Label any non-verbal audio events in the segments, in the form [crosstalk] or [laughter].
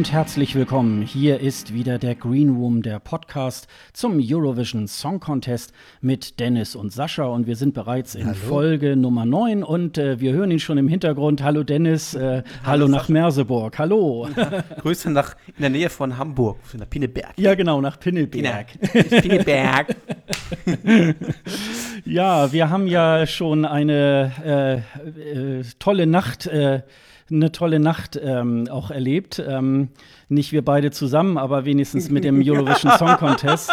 Hallo und herzlich willkommen. Hier ist wieder der Green Room, der Podcast zum Eurovision Song Contest mit Dennis und Sascha. Und wir sind bereits in Hallo. Folge Nummer 9 und äh, wir hören ihn schon im Hintergrund. Hallo Dennis, äh, hallo, nach Merseburg. Hallo. [laughs] Grüße nach in der Nähe von Hamburg, in der Pinneberg. ja, genau, nach Pinneberg. Pinneberg. [laughs] Ja, wir haben ja schon eine äh, äh, tolle Nacht, äh, eine tolle Nacht ähm, auch erlebt. Ähm, nicht wir beide zusammen, aber wenigstens mit dem Eurovision Song Contest.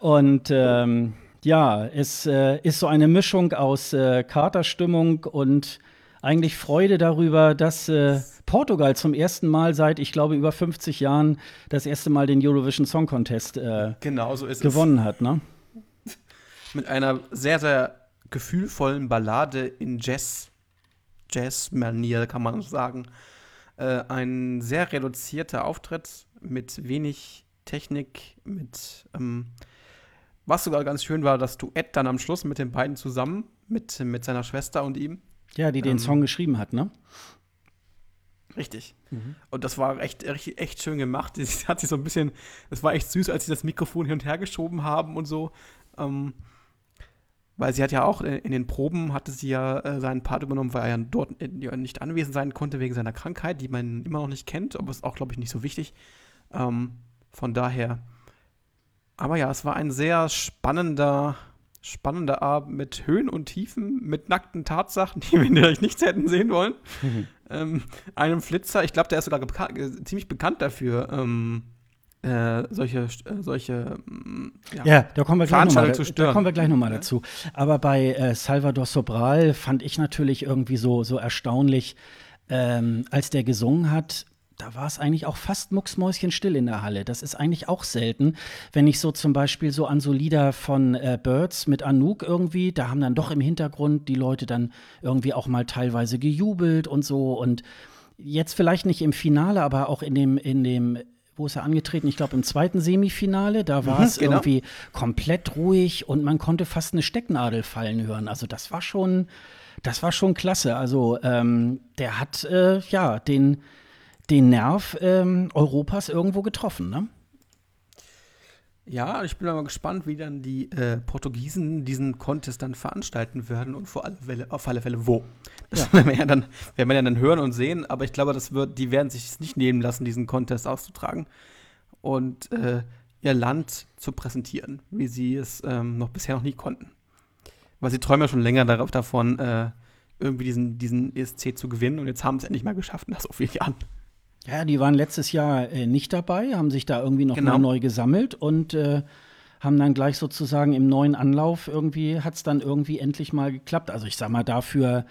Und ähm, ja, es äh, ist so eine Mischung aus äh, Katerstimmung und eigentlich Freude darüber, dass äh, Portugal zum ersten Mal seit, ich glaube, über 50 Jahren das erste Mal den Eurovision Song Contest äh, Genau so gewonnen hat. Ne? es. Mit einer sehr, sehr gefühlvollen Ballade in Jazz, Jazz-Manier, kann man sagen. Äh, ein sehr reduzierter Auftritt mit wenig Technik, mit ähm, was sogar ganz schön war, das Duett dann am Schluss mit den beiden zusammen, mit, mit seiner Schwester und ihm. Ja, die den Ähm, Song geschrieben hat, ne? Richtig. Und das war echt, echt, echt schön gemacht. [laughs] Sie hat sich so ein bisschen, das war echt süß, als sie das Mikrofon hin und her geschoben haben und so. Ähm, weil sie hat ja auch in, in den Proben hatte sie ja äh, seinen Part übernommen, weil er ja dort äh, ja nicht anwesend sein konnte wegen seiner Krankheit, die man immer noch nicht kennt, aber ist auch, glaube ich, nicht so wichtig. Ähm, von daher. Aber ja, es war ein sehr spannender, spannender Abend mit Höhen und Tiefen, mit nackten Tatsachen, [laughs] die wir vielleicht nicht hätten sehen wollen [laughs] ähm, einem Flitzer, ich glaube, der ist sogar äh, ziemlich bekannt dafür, ähm, äh, solche, äh, solche mm, Ja, da kommen wir gleich nochmal da stören. kommen wir gleich noch mal Ja. dazu. Aber bei äh, Salvador Sobral fand ich natürlich irgendwie so, so erstaunlich, ähm, als der gesungen hat. Da war es eigentlich auch fast mucksmäuschenstill in der Halle. Das ist eigentlich auch selten. Wenn ich so zum Beispiel so an so Lieder von äh, Birds mit Anouk irgendwie, da haben dann doch im Hintergrund die Leute dann irgendwie auch mal teilweise gejubelt und so. Und jetzt vielleicht nicht im Finale, aber auch in dem, in dem, wo ist er angetreten? Ich glaube im zweiten Semifinale, da war Mhm, es genau. irgendwie komplett ruhig und man konnte fast eine Stecknadel fallen hören. Also das war schon, das war schon klasse. Also ähm, der hat äh, ja den, den Nerv ähm, Europas irgendwo getroffen, ne? Ja, ich bin mal gespannt, wie dann die äh, Portugiesen diesen Contest dann veranstalten werden und vor alle Fälle, auf alle Fälle wo. Das werden wir ja dann, werden wir ja dann hören und sehen, aber ich glaube, das wird, die werden sich es nicht nehmen lassen, diesen Contest auszutragen und äh, ihr Land zu präsentieren, wie sie es ähm, noch bisher noch nie konnten. Weil sie träumen ja schon länger darauf, davon, äh, irgendwie diesen, diesen ESC zu gewinnen und jetzt haben sie es endlich mal geschafft nach so vielen Jahren. Ja, die waren letztes Jahr äh, nicht dabei, haben sich da irgendwie noch Genau. mal neu gesammelt und äh, haben dann gleich sozusagen im neuen Anlauf irgendwie, hat es dann irgendwie endlich mal geklappt. Also ich sag mal, dafür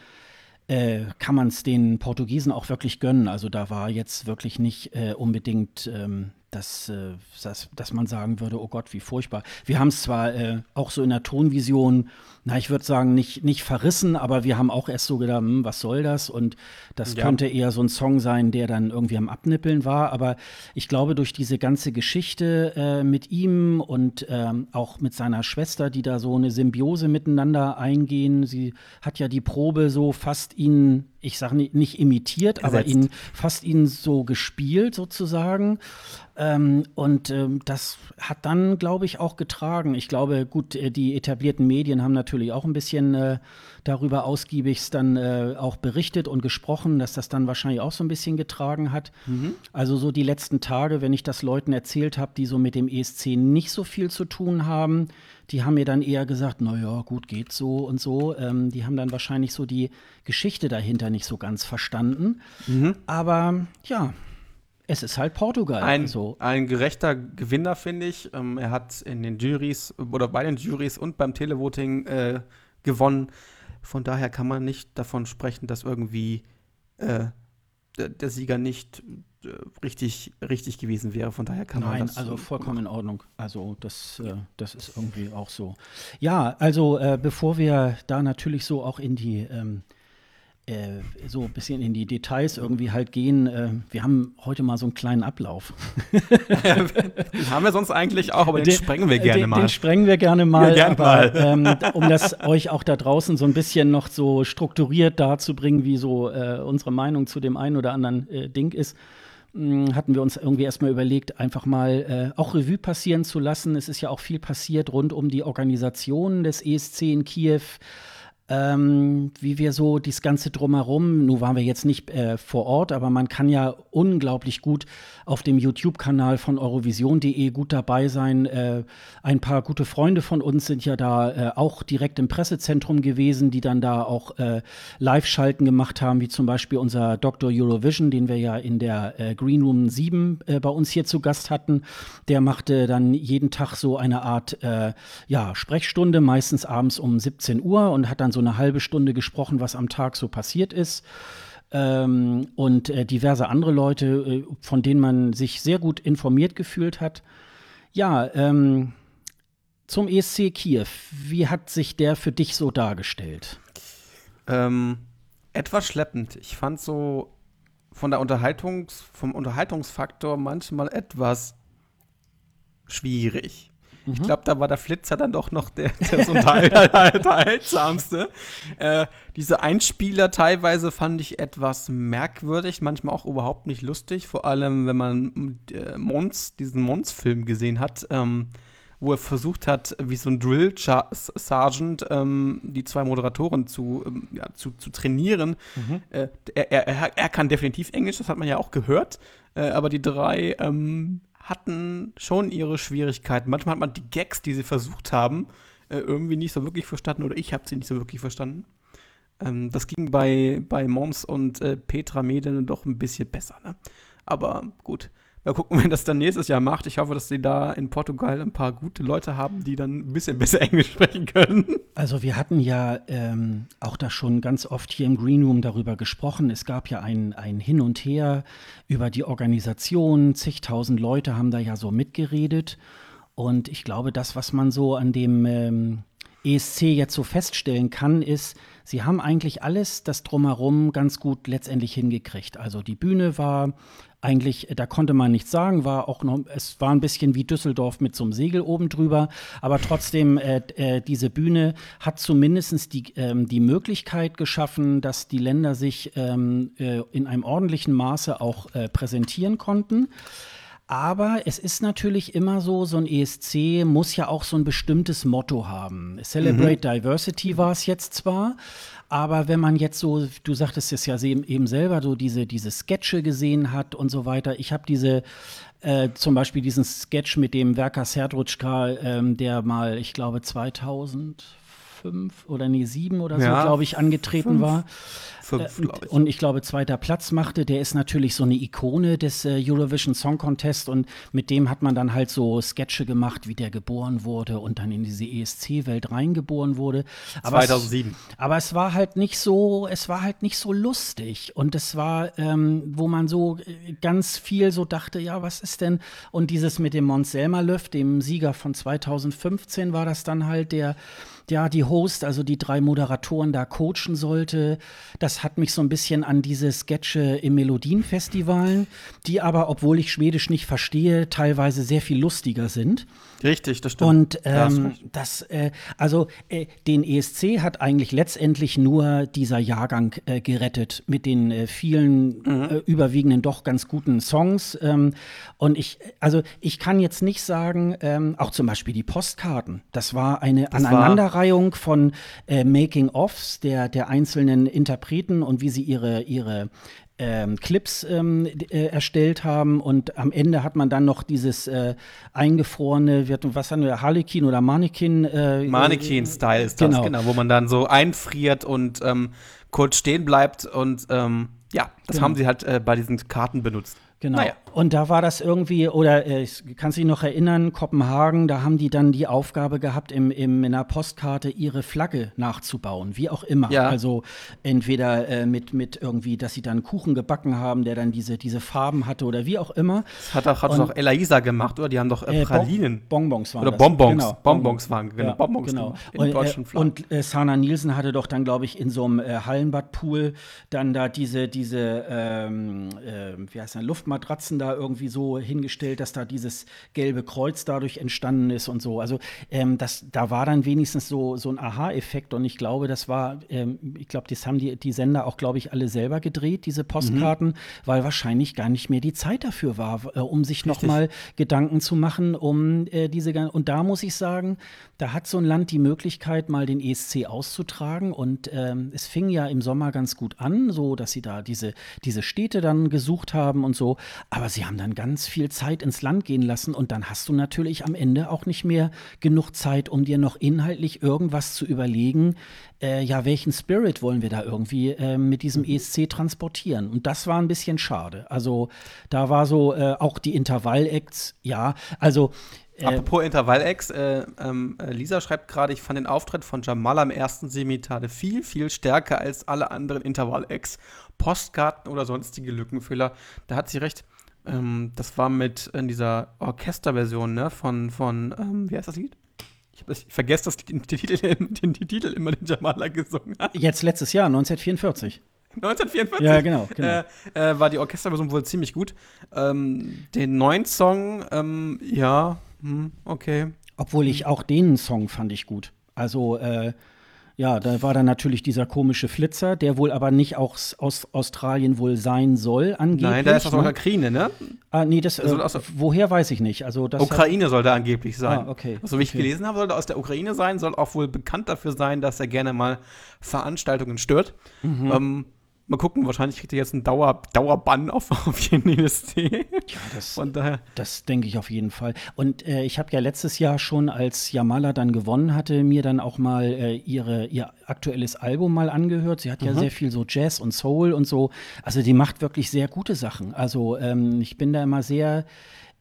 äh, kann man es den Portugiesen auch wirklich gönnen. Also da war jetzt wirklich nicht äh, unbedingt, ähm, dass, äh, dass, dass man sagen würde, oh Gott, wie furchtbar. Wir haben es zwar äh, auch so in der Tonvision, na, ich würde sagen, nicht, nicht verrissen, aber wir haben auch erst so gedacht, hm, was soll das? Und das Ja. könnte eher so ein Song sein, der dann irgendwie am Abnippeln war. Aber ich glaube, durch diese ganze Geschichte äh, mit ihm und ähm, auch mit seiner Schwester, die da so eine Symbiose miteinander eingehen, sie hat ja die Probe so fast ihn, ich sage nicht, nicht imitiert, aber Ersetzt. ihn fast ihn so gespielt sozusagen. Ähm, und ähm, das hat dann, glaube ich, auch getragen. Ich glaube, gut, äh, die etablierten Medien haben natürlich auch ein bisschen äh, darüber ausgiebigst dann äh, auch berichtet und gesprochen, dass das dann wahrscheinlich auch so ein bisschen getragen hat. Also so die letzten Tage, wenn ich das Leuten erzählt habe, die so mit dem ESC nicht so viel zu tun haben, die haben mir dann eher gesagt, na ja, gut, geht so und so. Ähm, die haben dann wahrscheinlich so die Geschichte dahinter nicht so ganz verstanden. Aber ja, es ist halt Portugal. Ein, so. ein gerechter Gewinner, finde ich. Ähm, er hat in den Juries oder bei den Juries und beim Televoting äh, gewonnen. Von daher kann man nicht davon sprechen, dass irgendwie äh, der, der Sieger nicht äh, richtig, richtig gewesen wäre. Von daher kann man Nein, das. also so vollkommen in Ordnung. Also das, äh, das ist irgendwie auch so. Ja, also äh, bevor wir da natürlich so auch in die ähm, äh, so ein bisschen in die Details irgendwie halt gehen. Äh, wir haben heute mal so einen kleinen Ablauf. den [laughs] haben wir sonst eigentlich auch, aber den, den sprengen wir gerne den, mal. Den sprengen wir gerne mal. Ja, gern aber, mal. Ähm, [laughs] um das euch auch da draußen so ein bisschen noch so strukturiert darzubringen, wie so äh, unsere Meinung zu dem einen oder anderen äh, Ding ist hm, hatten wir uns irgendwie erstmal überlegt, einfach mal äh, auch Revue passieren zu lassen. Es ist ja auch viel passiert rund um die Organisation des ESC in Kiew ähm, wie wir so das Ganze drumherum, nun waren wir jetzt nicht äh, vor Ort, aber man kann ja unglaublich gut auf dem YouTube-Kanal von Eurovision.de gut dabei sein. Äh, ein paar gute Freunde von uns sind ja da äh, auch direkt im Pressezentrum gewesen, die dann da auch äh, Live-Schalten gemacht haben, wie zum Beispiel unser Dr. Eurovision, den wir ja in der äh, Green Room 7 äh, bei uns hier zu Gast hatten. Der machte dann jeden Tag so eine Art ja, Sprechstunde, meistens abends um 17 Uhr und hat dann so eine halbe Stunde gesprochen, was am Tag so passiert ist. Ähm, und äh, diverse andere Leute, äh, von denen man sich sehr gut informiert gefühlt hat. Ja, ähm, zum ESC Kiew, wie hat sich der für dich so dargestellt? Ähm, etwas schleppend. Ich fand so von der Unterhaltungs, vom Unterhaltungsfaktor manchmal etwas schwierig. Ich mhm. glaube, da war der Flitzer dann doch noch der, der so unterhaltsamste. [laughs] äh, diese Einspieler teilweise fand ich etwas merkwürdig, manchmal auch überhaupt nicht lustig, vor allem wenn man äh, Mons, diesen Mons-Film gesehen hat. Ähm, wo er versucht hat, wie so ein Drill Sergeant ähm, die zwei Moderatoren zu, ähm, ja, zu, zu trainieren. Mhm. Äh, er, er, er kann definitiv Englisch, das hat man ja auch gehört, äh, aber die drei ähm, hatten schon ihre Schwierigkeiten. Manchmal hat man die Gags, die sie versucht haben, äh, irgendwie nicht so wirklich verstanden oder ich habe sie nicht so wirklich verstanden. Ähm, das ging bei, bei Moms und äh, Petra Medene doch ein bisschen besser. Ne? Aber gut, Mal gucken, [laughs] wenn das dann nächstes Jahr macht. Ich hoffe, dass sie da in Portugal ein paar gute Leute haben, die dann ein bisschen [laughs] besser Englisch sprechen können. Also wir hatten ja ähm, auch da schon ganz oft hier im Green Room darüber gesprochen. Es gab ja ein, ein Hin und Her über die Organisation. Zigtausend Leute haben da ja so mitgeredet. Und ich glaube, das, was man so an dem ähm, ESC jetzt so feststellen kann, ist, sie haben eigentlich alles das drumherum ganz gut letztendlich hingekriegt. Also die Bühne war eigentlich, da konnte man nichts sagen, war auch noch, es war ein bisschen wie Düsseldorf mit so einem Segel oben drüber, aber trotzdem, äh, äh, diese Bühne hat zumindest die, ähm, die Möglichkeit geschaffen, dass die Länder sich ähm, äh, in einem ordentlichen Maße auch äh, präsentieren konnten. Aber es ist natürlich immer so, so ein ESC muss ja auch so ein bestimmtes Motto haben. Celebrate mhm. Diversity war es jetzt zwar, aber wenn man jetzt so, du sagtest es ja eben selber, so diese, diese Sketche gesehen hat und so weiter. Ich habe diese, äh, zum Beispiel diesen Sketch mit dem Werker Serdrutschka, ähm, der mal, ich glaube, 2000 fünf oder nee, sieben oder so, ja, glaube ich, angetreten fünf. war. Fünf, äh, ich. Und ich glaube, zweiter Platz machte. Der ist natürlich so eine Ikone des äh, Eurovision Song Contest und mit dem hat man dann halt so Sketche gemacht, wie der geboren wurde und dann in diese ESC-Welt reingeboren wurde. Aber 2007. Es, aber es war halt nicht so, es war halt nicht so lustig und es war, ähm, wo man so äh, ganz viel so dachte, ja, was ist denn? Und dieses mit dem Mons Selmerlöff, dem Sieger von 2015, war das dann halt der ja, die Host, also die drei Moderatoren da coachen sollte. Das hat mich so ein bisschen an diese Sketche im Melodienfestivalen, die aber, obwohl ich Schwedisch nicht verstehe, teilweise sehr viel lustiger sind. Richtig, das stimmt. Und ähm, das, äh, also äh, den ESC hat eigentlich letztendlich nur dieser Jahrgang äh, gerettet mit den äh, vielen mhm. Äh, überwiegenden doch ganz guten Songs. Ähm, und ich, also ich kann jetzt nicht sagen, ähm, auch zum Beispiel die Postkarten, das war eine das Aneinanderreihung von äh, Making-ofs der, der einzelnen Interpreten und wie sie ihre, ihre ähm, Clips ähm, äh, erstellt haben und am Ende hat man dann noch dieses äh, eingefrorene, was haben wir, Harlequin oder Mannequin? Äh, Mannequin-Style ist das, genau. genau. wo man dann so einfriert und ähm, kurz stehen bleibt und ähm, Ja, das Genau. haben sie halt äh, bei diesen Karten benutzt. Genau. Naja. Und da war das irgendwie, oder äh, ich kann sich noch erinnern, Kopenhagen, da haben die dann die Aufgabe gehabt, im, im, in einer Postkarte ihre Flagge nachzubauen, wie auch immer. Ja. Also entweder äh, mit, mit irgendwie, dass sie dann Kuchen gebacken haben, der dann diese, diese Farben hatte oder wie auch immer. Das hat doch, hat Und- doch Elaisa gemacht, oder? Die haben doch äh, Äh, Pralinen. Bon Bonbons waren Oder das. Bonbons. Genau, Bonbons waren, genau, Ja, Bonbons genau. Und, deutschen äh, Flaggen. und äh, Sana Nielsen hatte doch dann, glaube ich, in so einem Hallenbadpool dann da diese, diese ähm, äh, wie heißt das, Luftmatratzen da irgendwie so hingestellt, dass da dieses gelbe Kreuz dadurch entstanden ist und so. Also ähm, das, da war dann wenigstens so, so ein Aha-Effekt und ich glaube, das war, ähm, ich glaube, das haben die, die Sender auch, glaube ich, alle selber gedreht, diese Postkarten, weil wahrscheinlich gar nicht mehr die Zeit dafür war, äh, um sich noch mal Gedanken zu machen, um äh, diese und da muss ich sagen, da hat so ein Land die Möglichkeit, mal den ESC auszutragen und ähm, es fing ja im Sommer ganz gut an, so dass sie da diese, diese Städte dann gesucht haben und so, aber sie haben dann ganz viel Zeit ins Land gehen lassen und dann hast du natürlich am Ende auch nicht mehr genug Zeit, um dir noch inhaltlich irgendwas zu überlegen, äh, ja, welchen Spirit wollen wir da irgendwie äh, mit diesem ESC transportieren? Und das war ein bisschen schade. Also da war so äh, auch die Intervall-Acts, ja, also äh, Apropos Intervall-Ex, äh, ähm, äh, Lisa schreibt gerade, ich fand den Auftritt von Jamal am ersten Semitale viel, viel stärker als alle anderen Intervall-Ex. Postkarten oder sonstige Lückenfüller. Da hat sie recht. Ähm, das war mit in dieser Orchesterversion, ne, von, von ähm, wie heißt das Lied? Ich, hab das, ich vergesse das, den, den, Titel, [laughs] den, den Titel immer, den Jamala gesungen hat. jetzt letztes Jahr, 1944. 1944. Ja, genau, genau. Äh, äh, war die Orchesterversion wohl ziemlich gut. Ähm, den neuen Song, ähm, ja, hm, okay. Obwohl ich auch den Song fand ich gut. Also, äh, ja, da war dann natürlich dieser komische Flitzer, der wohl aber nicht auch s- aus Australien wohl sein soll, angeblich. Nein, da ist das aus ne? Ukraine, ne? Ah, nee, das, äh, aus woher weiß ich nicht. Also, das hat- Ukraine soll da angeblich sein. Ah, okay, Also, wie ich okay. gelesen habe, soll er aus der Ukraine sein, soll auch wohl bekannt dafür sein, dass er gerne mal Veranstaltungen stört. Mhm. Ähm, mal gucken, wahrscheinlich kriegt er jetzt einen Dauer, Dauerbann auf, [laughs] auf jeden ESC. Ja, das, Von daher. Das denke ich auf jeden Fall. Und äh, ich habe ja letztes Jahr schon, als Jamala dann gewonnen hatte, mir dann auch mal äh, ihre, ihr aktuelles Album mal angehört. Sie hat Mhm. ja sehr viel so Jazz und Soul und so. Also die macht wirklich sehr gute Sachen. Also ähm, ich bin da immer sehr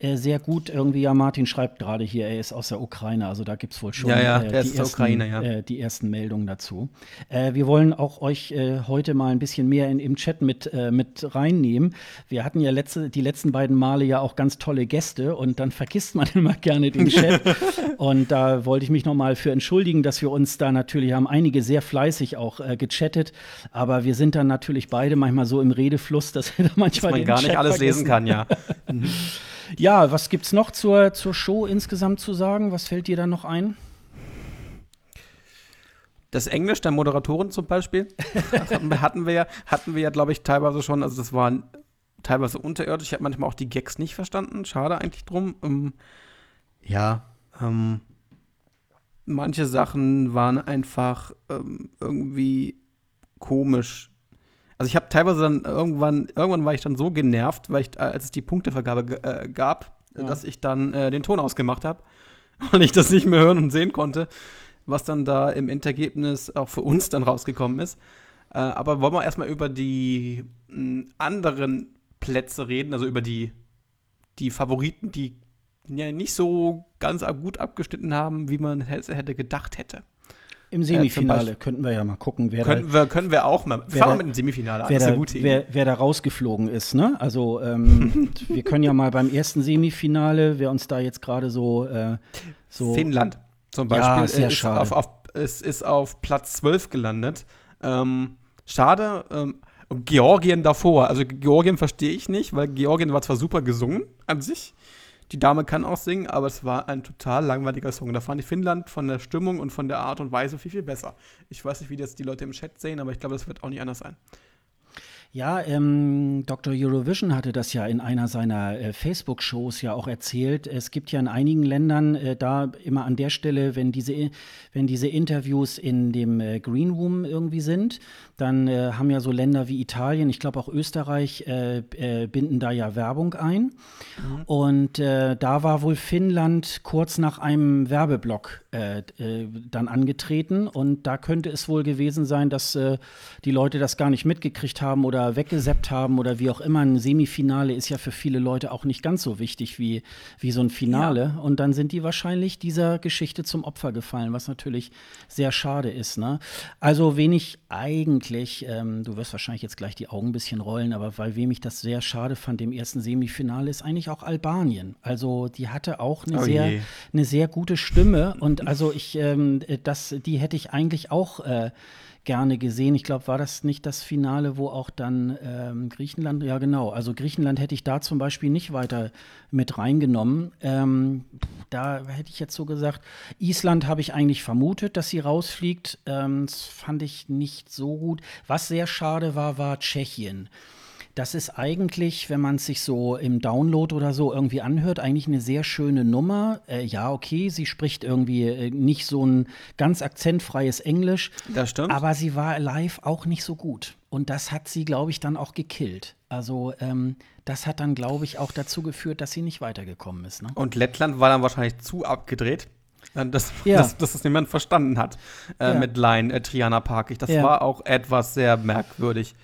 äh, sehr gut irgendwie, ja, Martin schreibt gerade hier, er ist aus der Ukraine, also da gibt es wohl schon Ja, ja, äh, die, ersten, Ukraine, ja. äh, die ersten Meldungen dazu. Äh, wir wollen auch euch äh, heute mal ein bisschen mehr in, im Chat mit, äh, mit reinnehmen. Wir hatten ja letzte, die letzten beiden Male ja auch ganz tolle Gäste und dann [laughs] vergisst man immer gerne den Chat. [laughs] und da wollte ich mich noch mal für entschuldigen, dass wir uns da natürlich haben einige sehr fleißig auch gechattet, aber wir sind dann natürlich beide manchmal so im Redefluss, dass wir da Dass manchmal man gar nicht alles lesen kann, ja. [laughs] Ja, was gibt's noch zur, zur Show insgesamt zu sagen? Was fällt dir da noch ein? Das Englisch der Moderatoren zum Beispiel das [laughs] hatten wir, hatten wir ja, hatten wir ja, glaube ich, teilweise schon. Also das war teilweise unterirdisch. Ich habe manchmal auch die Gags nicht verstanden. Schade eigentlich drum. Ähm, ja, ähm, manche Sachen waren einfach ähm, irgendwie komisch. Also ich habe teilweise dann irgendwann, irgendwann war ich dann so genervt, weil ich, als es die Punktevergabe äh, gab, Ja. dass ich dann äh, den Ton ausgemacht habe, [laughs] weil ich das nicht mehr hören und sehen konnte, was dann da im Endergebnis auch für uns dann rausgekommen ist. Äh, aber wollen wir erstmal über die mh, anderen Plätze reden, also über die, die Favoriten, die ja nicht so ganz gut abgeschnitten haben, wie man hätte gedacht hätte. Im zum Semifinale Beispiel- könnten wir ja mal gucken, wer da Können wir, können wir auch mal. Wer Fangen da- wir mit dem Semifinale an. wer Das ist da, eine gute Idee. wer, wer da rausgeflogen ist. Ne? Also ähm, [laughs] wir können ja mal beim ersten Semifinale, wer uns da jetzt gerade so, äh, so Finnland zum Ja, Beispiel sehr äh, ist, schade. auf, auf, es ist auf Platz 12 gelandet. Ähm, schade. Ähm, Georgien davor. Also Georgien verstehe ich nicht, weil Georgien war zwar super gesungen an sich. Die Dame kann auch singen, aber es war ein total langweiliger Song. Da fand ich Finnland von der Stimmung und von der Art und Weise viel, viel besser. Ich weiß nicht, wie das die Leute im Chat sehen, aber ich glaube, das wird auch nicht anders sein. Ja, ähm, Dr. Eurovision hatte das ja in einer seiner äh, Facebook-Shows ja auch erzählt. Es gibt ja in einigen Ländern äh, da immer an der Stelle, wenn diese, wenn diese Interviews in dem äh, Green Room irgendwie sind, dann äh, haben ja so Länder wie Italien, ich glaube auch Österreich, äh, äh, binden da ja Werbung ein. Und äh, da war wohl Finnland kurz nach einem Werbeblock äh, dann angetreten. Und da könnte es wohl gewesen sein, dass die Leute das gar nicht mitgekriegt haben oder weggeseppt haben oder wie auch immer. Ein Semifinale ist ja für viele Leute auch nicht ganz so wichtig wie, wie so ein Finale. Ja. Und dann sind die wahrscheinlich dieser Geschichte zum Opfer gefallen, was natürlich sehr schade ist. Ne? Also wen ich eigentlich, ähm, du wirst wahrscheinlich jetzt gleich die Augen ein bisschen rollen, aber weil wem ich das sehr schade fand im ersten Semifinale ist eigentlich auch Albanien. Also die hatte auch eine, oh sehr, eine sehr gute Stimme und also ich, ähm, das, die hätte ich eigentlich auch äh, gerne gesehen. Ich glaube, war das nicht das Finale, wo auch dann ähm, Griechenland, ja genau, also Griechenland hätte ich da zum Beispiel nicht weiter mit reingenommen. Ähm, da hätte ich jetzt so gesagt, Island habe ich eigentlich vermutet, dass sie rausfliegt. Ähm, das fand ich nicht so gut. Was sehr schade war, war Tschechien. Das ist eigentlich, wenn man es sich so im Download oder so irgendwie anhört, eigentlich eine sehr schöne Nummer. Äh, ja, okay, sie spricht irgendwie äh, nicht so ein ganz akzentfreies Englisch. Das stimmt. Aber sie war live auch nicht so gut. Und das hat sie, glaube ich, dann auch gekillt. Also ähm, das hat dann, glaube ich, auch dazu geführt, dass sie nicht weitergekommen ist. Ne? Und Lettland war dann wahrscheinlich zu abgedreht. Äh, dass, [laughs] ja. dass, dass das niemand verstanden hat äh, ja. mit Line äh, Triana Parkig. Das ja. war auch etwas sehr merkwürdig.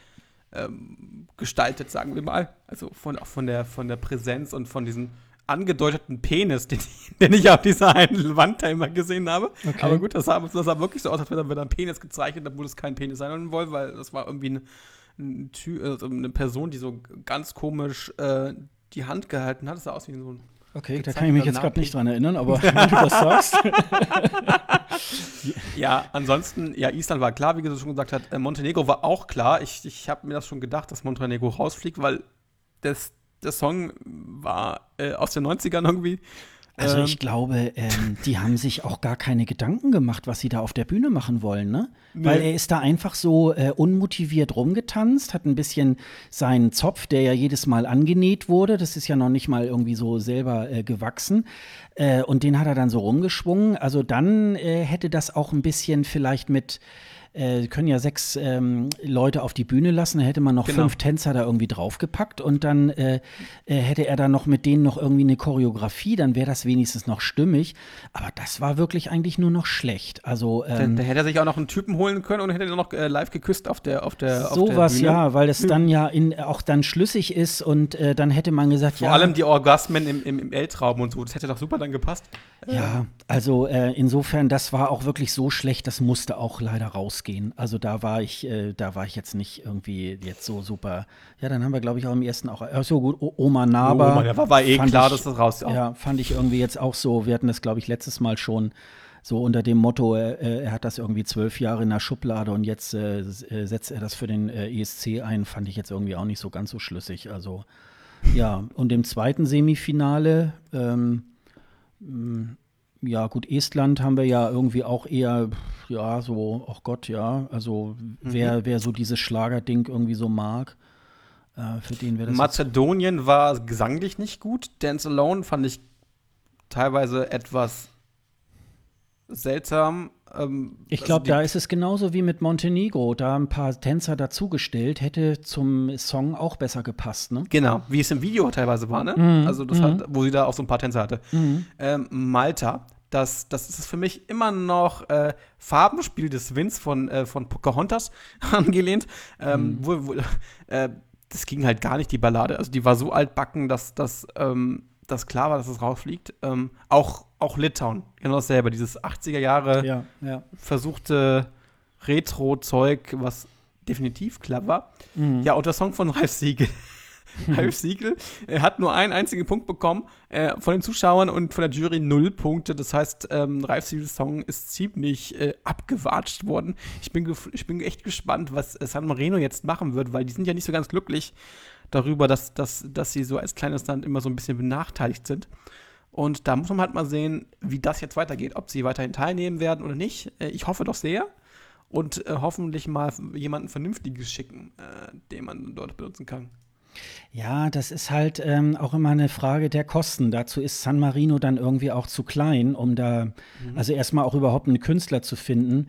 Ähm, gestaltet, sagen wir mal. Also von, auch von der, von der Präsenz und von diesem angedeuteten Penis, [laughs] den, den ich auf dieser einen Wand da immer gesehen habe. Okay. Aber gut, das sah, das sah wirklich so aus, als wäre da ein Penis gezeichnet, obwohl es kein Penis sein wollte, weil das war irgendwie eine, eine, also eine Person, die so ganz komisch äh, die Hand gehalten hat. Das sah aus wie so ein Okay, da kann ich mich jetzt gerade nicht dran erinnern, aber [laughs] wenn du das sagst. [laughs] ja, ansonsten, ja, Island war klar, wie du schon gesagt hast. Äh, Montenegro war auch klar. Ich, ich habe mir das schon gedacht, dass Montenegro rausfliegt, weil das, der Song war äh, aus den 90ern irgendwie. Also ich ähm, glaube, ähm, die haben sich auch gar keine Gedanken gemacht, was sie da auf der Bühne machen wollen, ne? Nee. Weil er ist da einfach so äh, unmotiviert rumgetanzt, hat ein bisschen seinen Zopf, der ja jedes Mal angenäht wurde, das ist ja noch nicht mal irgendwie so selber äh, gewachsen, äh, und den hat er dann so rumgeschwungen. Also dann äh, hätte das auch ein bisschen vielleicht mit äh, können ja sechs ähm, Leute auf die Bühne lassen, dann hätte man noch genau. fünf Tänzer da irgendwie draufgepackt und dann äh, äh, hätte er dann noch mit denen noch irgendwie eine Choreografie, dann wäre das wenigstens noch stimmig. Aber das war wirklich eigentlich nur noch schlecht. Also ähm, da, da, hätte er sich auch noch einen Typen holen können und hätte ihn noch äh, live geküsst auf der auf der Sowas, ja, weil es dann ja in, auch dann schlüssig ist und äh, dann hätte man gesagt, Vor ja. Vor allem die Orgasmen im, im, im Eltraum und so, das hätte doch super dann gepasst. Ja, also äh, insofern, das war auch wirklich so schlecht, das musste auch leider rausgehen. Also da war ich, äh, da war ich jetzt nicht irgendwie jetzt so super. Ja, dann haben wir, glaube ich, auch im ersten auch, ach so gut, o Oma Naber. Oma, ja, war, war eh klar, ich, dass das raus Ja. ja, fand ich irgendwie jetzt auch so, wir hatten das, glaube ich, letztes Mal schon so unter dem Motto, äh, er hat das irgendwie zwölf Jahre in der Schublade und jetzt äh, äh setzt er das für den äh, ESC ein, fand ich jetzt irgendwie auch nicht so ganz so schlüssig. Also ja, und im zweiten Semifinale ähm, hm, ja, gut, Estland haben wir ja irgendwie auch eher, ja, so, ach Gott, ja, also mhm. wer, wer so dieses Schlagerding irgendwie so mag, äh, für den wäre das. Mazedonien war gesanglich nicht gut. Dance Alone fand ich teilweise etwas seltsam. Ähm, ich glaube, also da ist es genauso wie mit Montenegro. Da ein paar Tänzer dazugestellt, hätte zum Song auch besser gepasst, ne? Genau, wie es im Video teilweise war, ne? Mhm. Also, das mhm. hat, wo sie da auch so ein paar Tänzer hatte. Mhm. Ähm, Malta, das, das ist für mich immer noch äh, Farbenspiel des Winds von, äh, von Pocahontas [laughs] angelehnt. Ähm, mhm. wo, wo, äh, das ging halt gar nicht, die Ballade. Also, die war so altbacken, dass das. Dass klar war, dass es rausfliegt. Ähm, auch, auch Litauen, genau dasselbe. Dieses 80er Jahre ja, ja. versuchte Retro-Zeug, was definitiv klar war. Mhm. Ja, und der Song von Ralf Siegel. Ralf Siegel er hat nur einen einzigen Punkt bekommen äh, von den Zuschauern und von der Jury null Punkte. Das heißt, ähm, Ralf Siegels Song ist ziemlich äh, abgewatscht worden. Ich bin, ich bin echt gespannt, was San Marino jetzt machen wird, weil die sind ja nicht so ganz glücklich darüber, dass, dass, dass sie so als kleines Land immer so ein bisschen benachteiligt sind. Und da muss man halt mal sehen, wie das jetzt weitergeht, ob sie weiterhin teilnehmen werden oder nicht. Äh, ich hoffe doch sehr. Und äh, hoffentlich mal jemanden Vernünftiges schicken, äh, den man dort benutzen kann. Ja, das ist halt ähm, auch immer eine Frage der Kosten. Dazu ist San Marino dann irgendwie auch zu klein, um da, mhm. also erstmal auch überhaupt einen Künstler zu finden.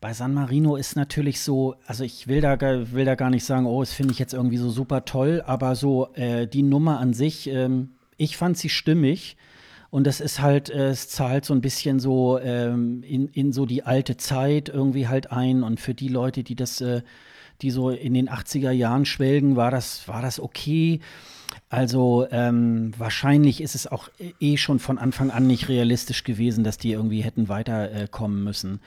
Bei San Marino ist natürlich so, also ich will da, will da gar nicht sagen, oh, das finde ich jetzt irgendwie so super toll, aber so äh, die Nummer an sich, ähm, ich fand sie stimmig. Und das ist halt, äh, es zahlt so ein bisschen so ähm, in, in so die alte Zeit irgendwie halt ein. Und für die Leute, die das, äh, die so in den 80er Jahren schwelgen, war das, war das okay. Also ähm, wahrscheinlich ist es auch eh schon von Anfang an nicht realistisch gewesen, dass die irgendwie hätten weiterkommen äh, müssen.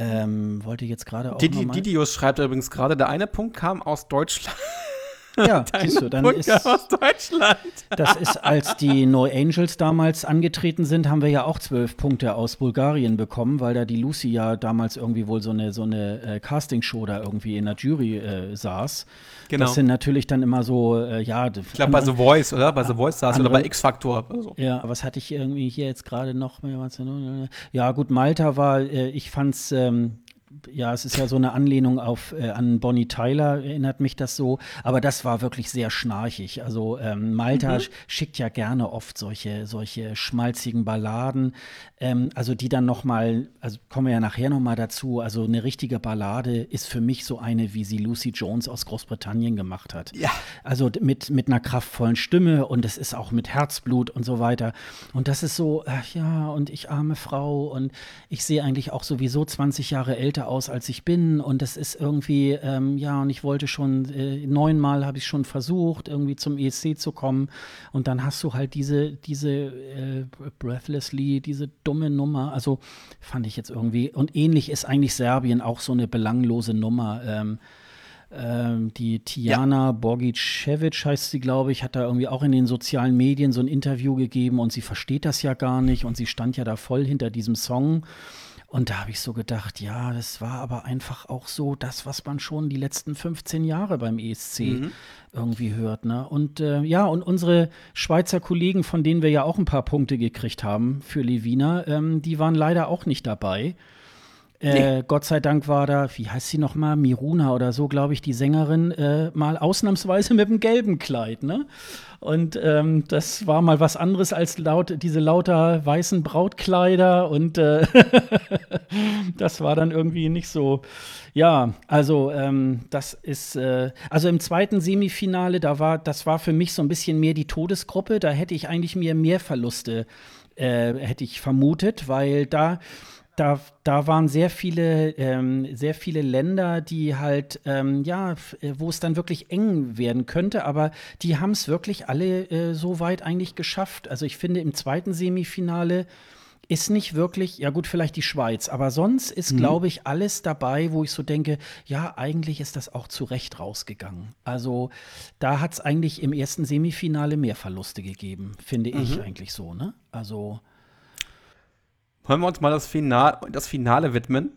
Ähm, wollte jetzt gerade auch. Didi, Didius schreibt übrigens gerade, der eine Punkt kam aus Deutschland. Ja, [laughs] siehst du, dann Punkt ist aus Deutschland. Das ist, als die No Angels damals angetreten sind, haben wir ja auch zwölf Punkte aus Bulgarien bekommen, weil da die Lucy ja damals irgendwie wohl so eine, so eine äh, Castingshow da irgendwie in der Jury äh, saß. Genau. Das sind natürlich dann immer so, äh, ja. Ich glaube bei The Voice, oder? Bei The Voice saß andere, oder bei X-Factor. So. Ja, was hatte ich irgendwie hier jetzt gerade noch? Ja, gut, Malta war, äh, ich fand's ähm, ja, es ist ja so eine Anlehnung auf äh, an Bonnie Tyler, erinnert mich das so. Aber das war wirklich sehr schnarchig. Also ähm, Malta mhm. schickt ja gerne oft solche, solche schmalzigen Balladen. Ähm, also die dann noch mal, also kommen wir ja nachher noch mal dazu. Also eine richtige Ballade ist für mich so eine, wie sie Lucy Jones aus Großbritannien gemacht hat. Ja. Also mit, mit einer kraftvollen Stimme und es ist auch mit Herzblut und so weiter. Und das ist so, ach ja, und ich arme Frau und ich sehe eigentlich auch sowieso 20 Jahre älter aus, als ich bin. Und das ist irgendwie, ähm, ja, und ich wollte schon, äh, neunmal habe ich schon versucht, irgendwie zum ESC zu kommen. Und dann hast du halt diese, diese äh, Breathlessly, diese dumme Nummer. Also fand ich jetzt irgendwie. Und ähnlich ist eigentlich Serbien auch so eine belanglose Nummer. Ähm, ähm, die Tiana ja. Borgicevic heißt sie, glaube ich, hat da irgendwie auch in den sozialen Medien so ein Interview gegeben und sie versteht das ja gar nicht und sie stand ja da voll hinter diesem Song. Und da habe ich so gedacht, ja, das war aber einfach auch so das, was man schon die letzten 15 Jahre beim ESC mhm. irgendwie hört. Ne? Und äh, ja, und unsere Schweizer Kollegen, von denen wir ja auch ein paar Punkte gekriegt haben für Levina, ähm, die waren leider auch nicht dabei. Äh. Gott sei Dank war da, wie heißt sie nochmal, Miruna oder so, glaube ich, die Sängerin, äh, mal ausnahmsweise [laughs] mit dem gelben Kleid, ne? Und ähm, das war mal was anderes als laut, diese lauter weißen Brautkleider und äh, [laughs] das war dann irgendwie nicht so. Ja, also ähm, das ist, äh, also im zweiten Semifinale, da war, das war für mich so ein bisschen mehr die Todesgruppe. Da hätte ich eigentlich mir mehr Verluste, äh, hätte ich vermutet, weil da da, da waren sehr viele, ähm, sehr viele Länder, die halt, ähm, ja, wo es dann wirklich eng werden könnte, aber die haben es wirklich alle äh, so weit eigentlich geschafft. Also ich finde, im zweiten Semifinale ist nicht wirklich, ja gut, vielleicht die Schweiz, aber sonst ist, mhm. glaube ich, alles dabei, wo ich so denke, ja, eigentlich ist das auch zu Recht rausgegangen. Also da hat es eigentlich im ersten Semifinale mehr Verluste gegeben, finde mhm. ich eigentlich so, ne? Also wollen wir uns mal das, Final, das Finale widmen.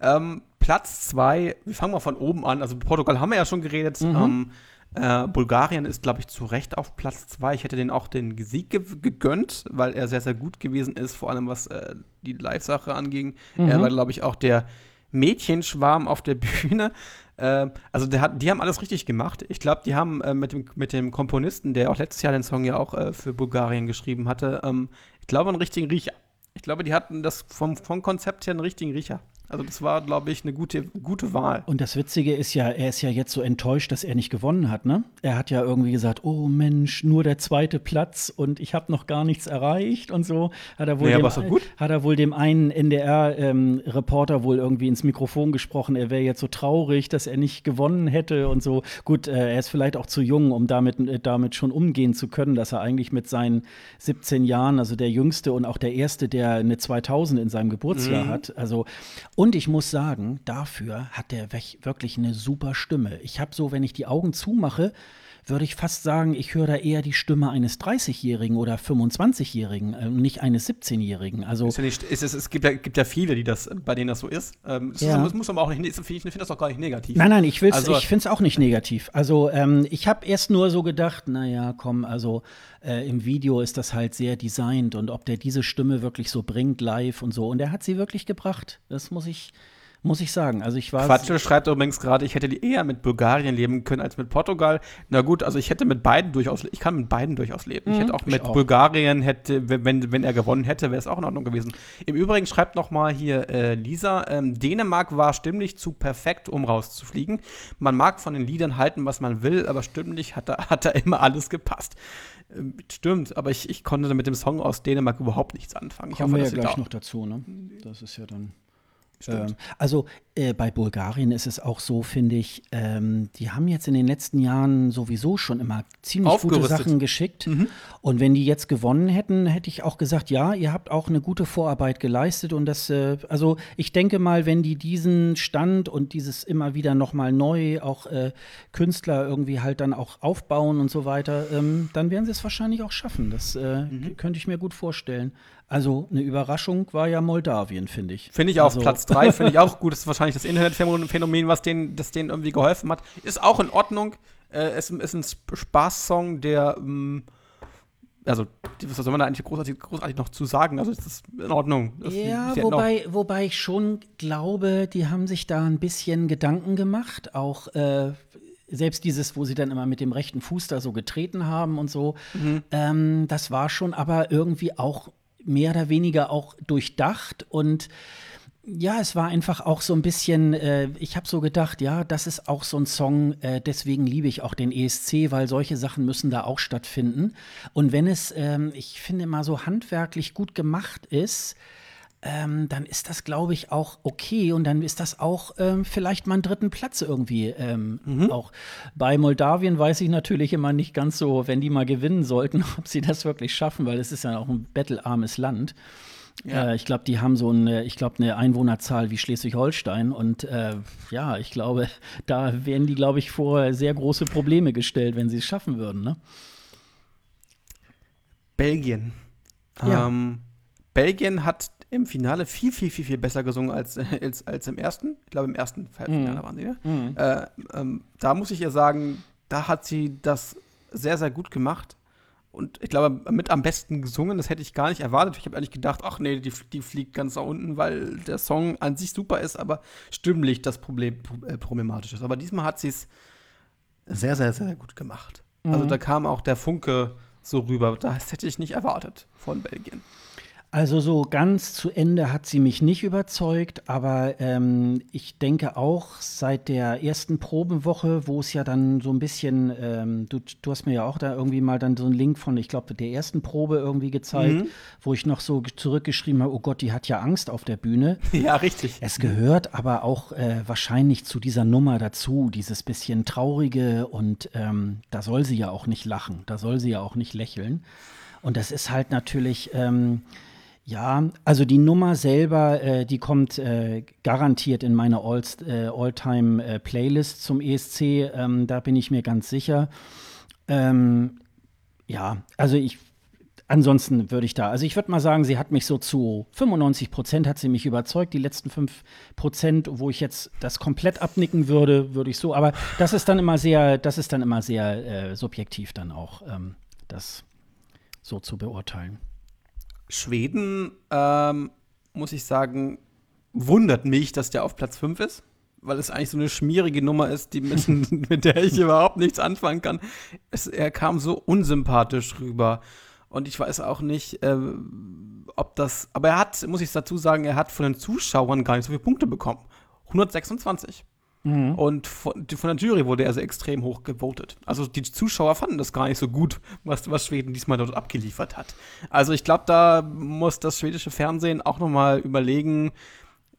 Ähm, Platz zwei, wir fangen mal von oben an. Also Portugal haben wir ja schon geredet. Mhm. Ähm, äh, Bulgarien ist, glaube ich, zu Recht auf Platz zwei. Ich hätte den auch den Sieg ge gegönnt, weil er sehr, sehr gut gewesen ist, vor allem was äh, die Live-Sache anging. Mhm. Er war, glaube ich, auch der Mädchenschwarm auf der [laughs] Bühne. Äh, also hat, die haben alles richtig gemacht. Ich glaube, die haben äh, mit, dem, mit dem Komponisten, der auch letztes Jahr den Song ja auch äh, für Bulgarien geschrieben hatte, ähm, ich glaube, einen richtigen Riecher. Ich glaube, die hatten das vom, vom Konzept her einen richtigen Riecher. Also das war, glaube ich, eine gute, gute Wahl. Und das Witzige ist ja, er ist ja jetzt so enttäuscht, dass er nicht gewonnen hat, ne? Er hat ja irgendwie gesagt, oh Mensch, nur der zweite Platz und ich habe noch gar nichts erreicht und so. Hat er wohl, naja, dem, gut. Hat er wohl dem einen NDR-Reporter ähm, wohl irgendwie ins Mikrofon gesprochen, er wäre jetzt so traurig, dass er nicht gewonnen hätte und so. Gut, äh, er ist vielleicht auch zu jung, um damit, äh, damit schon umgehen zu können, dass er eigentlich mit seinen 17 Jahren, also der Jüngste und auch der Erste, der eine 2000 in seinem Geburtsjahr mhm. hat, also und ich muss sagen, dafür hat der wirklich eine super Stimme. Ich habe so, wenn ich die Augen zumache, würde ich fast sagen, ich höre da eher die Stimme eines 30-Jährigen oder 25-Jährigen, äh, nicht eines 17-Jährigen. Also ja nicht, ist es, es gibt, ja, gibt ja viele, die das, bei denen das so ist. Ähm, es, ja. es muss aber auch nicht, ich finde das auch gar nicht negativ. Nein, nein, ich, also, ich finde es auch nicht negativ. Also ähm, ich habe erst nur so gedacht, naja, komm, also äh, im Video ist das halt sehr designt und ob der diese Stimme wirklich so bringt live und so. Und er hat sie wirklich gebracht. Das muss ich, muss ich sagen. Also ich war. Quatsche schreibt übrigens gerade, ich hätte eher mit Bulgarien leben können als mit Portugal. Na gut, also ich hätte mit beiden durchaus, ich kann mit beiden durchaus leben. Mhm, ich hätte auch mit auch. Bulgarien hätte, wenn, wenn er gewonnen hätte, wäre es auch in Ordnung gewesen. Im Übrigen schreibt noch mal hier äh, Lisa, ähm, Dänemark war stimmlich zu perfekt, um rauszufliegen. Man mag von den Liedern halten, was man will, aber stimmlich hat da, hat da immer alles gepasst. Ähm, stimmt, aber ich, ich konnte mit dem Song aus Dänemark überhaupt nichts anfangen. Kommen wir ja gleich noch dazu, ne? Das ist ja dann ähm, also äh, bei Bulgarien ist es auch so, finde ich, ähm, die haben jetzt in den letzten Jahren sowieso schon immer ziemlich gute Sachen geschickt. Mhm. Und wenn die jetzt gewonnen hätten, hätte ich auch gesagt, ja, ihr habt auch eine gute Vorarbeit geleistet. Und das, äh, also ich denke mal, wenn die diesen Stand und dieses immer wieder nochmal neu, auch äh, Künstler irgendwie halt dann auch aufbauen und so weiter, ähm, dann werden sie es wahrscheinlich auch schaffen. Das äh, mhm. könnte ich mir gut vorstellen. Also eine Überraschung war ja Moldawien, finde ich. Finde ich auch. Also. Platz 3 finde ich auch gut. Das ist wahrscheinlich [laughs] das Internetphänomen, was denen, das denen irgendwie geholfen hat. Ist auch in Ordnung. Äh, es ist ein Spaßsong, der ähm, also, was soll man da eigentlich großartig, großartig noch zu sagen? Also, ist das in Ordnung. Das, ja, wobei, wobei ich schon glaube, die haben sich da ein bisschen Gedanken gemacht. Auch äh, selbst dieses, wo sie dann immer mit dem rechten Fuß da so getreten haben und so. Mhm. Ähm, das war schon aber irgendwie auch mehr oder weniger auch durchdacht und ja, es war einfach auch so ein bisschen, äh, ich habe so gedacht, ja, das ist auch so ein Song, äh, deswegen liebe ich auch den ESC, weil solche Sachen müssen da auch stattfinden. Und wenn es, ähm, ich finde mal so handwerklich gut gemacht ist, ähm, dann ist das, glaube ich, auch okay und dann ist das auch ähm, vielleicht mal einen dritten Platz irgendwie ähm, mhm. auch. Bei Moldawien weiß ich natürlich immer nicht ganz so, wenn die mal gewinnen sollten, [laughs] ob sie das wirklich schaffen, weil es ist ja auch ein bettelarmes Land. Ja. Äh, ich glaube, die haben so eine, ich glaube, eine Einwohnerzahl wie Schleswig-Holstein und äh, ja, ich glaube, [laughs] da wären die, glaube ich, vor sehr große Probleme gestellt, wenn sie es schaffen würden. Ne? Belgien. Ja. Ähm, Belgien hat im Finale viel, viel, viel, viel besser gesungen als, [laughs] als, als im ersten. Ich glaube, im ersten Finale mhm. waren sie, ne? Mhm. Äh, ähm, da muss ich ja sagen, da hat sie das sehr, sehr gut gemacht. Und ich glaube, mit am besten gesungen, das hätte ich gar nicht erwartet. Ich habe ehrlich gedacht, ach nee, die, die fliegt ganz nach unten, weil der Song an sich super ist, aber stimmlich das Problem äh, problematisch ist. Aber diesmal hat sie es sehr, sehr, sehr gut gemacht. Also mhm. Also da kam auch der Funke so rüber. Das hätte ich nicht erwartet von Belgien. Also so ganz zu Ende hat sie mich nicht überzeugt, aber ähm, ich denke auch seit der ersten Probenwoche, wo es ja dann so ein bisschen, ähm, du, du, hast mir ja auch da irgendwie mal dann so einen Link von, ich glaube, der ersten Probe irgendwie gezeigt, mhm. wo ich noch so zurückgeschrieben habe, oh Gott, die hat ja Angst auf der Bühne. [laughs] Ja, richtig. Es gehört aber auch äh, wahrscheinlich zu dieser Nummer dazu, dieses bisschen traurige und ähm, da soll sie ja auch nicht lachen, da soll sie ja auch nicht lächeln. Und das ist halt natürlich ähm, ja, also die Nummer selber, äh, die kommt äh, garantiert in meine äh, All-Time-Playlist zum ESC. Ähm, da bin ich mir ganz sicher. Ähm, ja, also ich, ansonsten würde ich da, also ich würde mal sagen, sie hat mich so zu 95 Prozent hat sie mich überzeugt. Die letzten 5 Prozent, wo ich jetzt das komplett abnicken würde, würde ich so. Aber das ist dann immer sehr, das ist dann immer sehr äh, subjektiv dann auch, ähm, das so zu beurteilen. Schweden, ähm, muss ich sagen, wundert mich, dass der auf Platz 5 ist, weil es eigentlich so eine schmierige Nummer ist, die mit, [laughs] [laughs] mit der ich überhaupt nichts anfangen kann. Es, er kam so unsympathisch rüber. Und ich weiß auch nicht, äh, ob das. Aber er hat, muss ich dazu sagen, er hat von den Zuschauern gar nicht so viele Punkte bekommen. 126. Mhm. Und von, von, der Jury wurde er so extrem hoch gewotet. Also die Zuschauer fanden das gar nicht so gut, was, was Schweden diesmal dort abgeliefert hat. Also ich glaube, da muss das schwedische Fernsehen auch noch mal überlegen,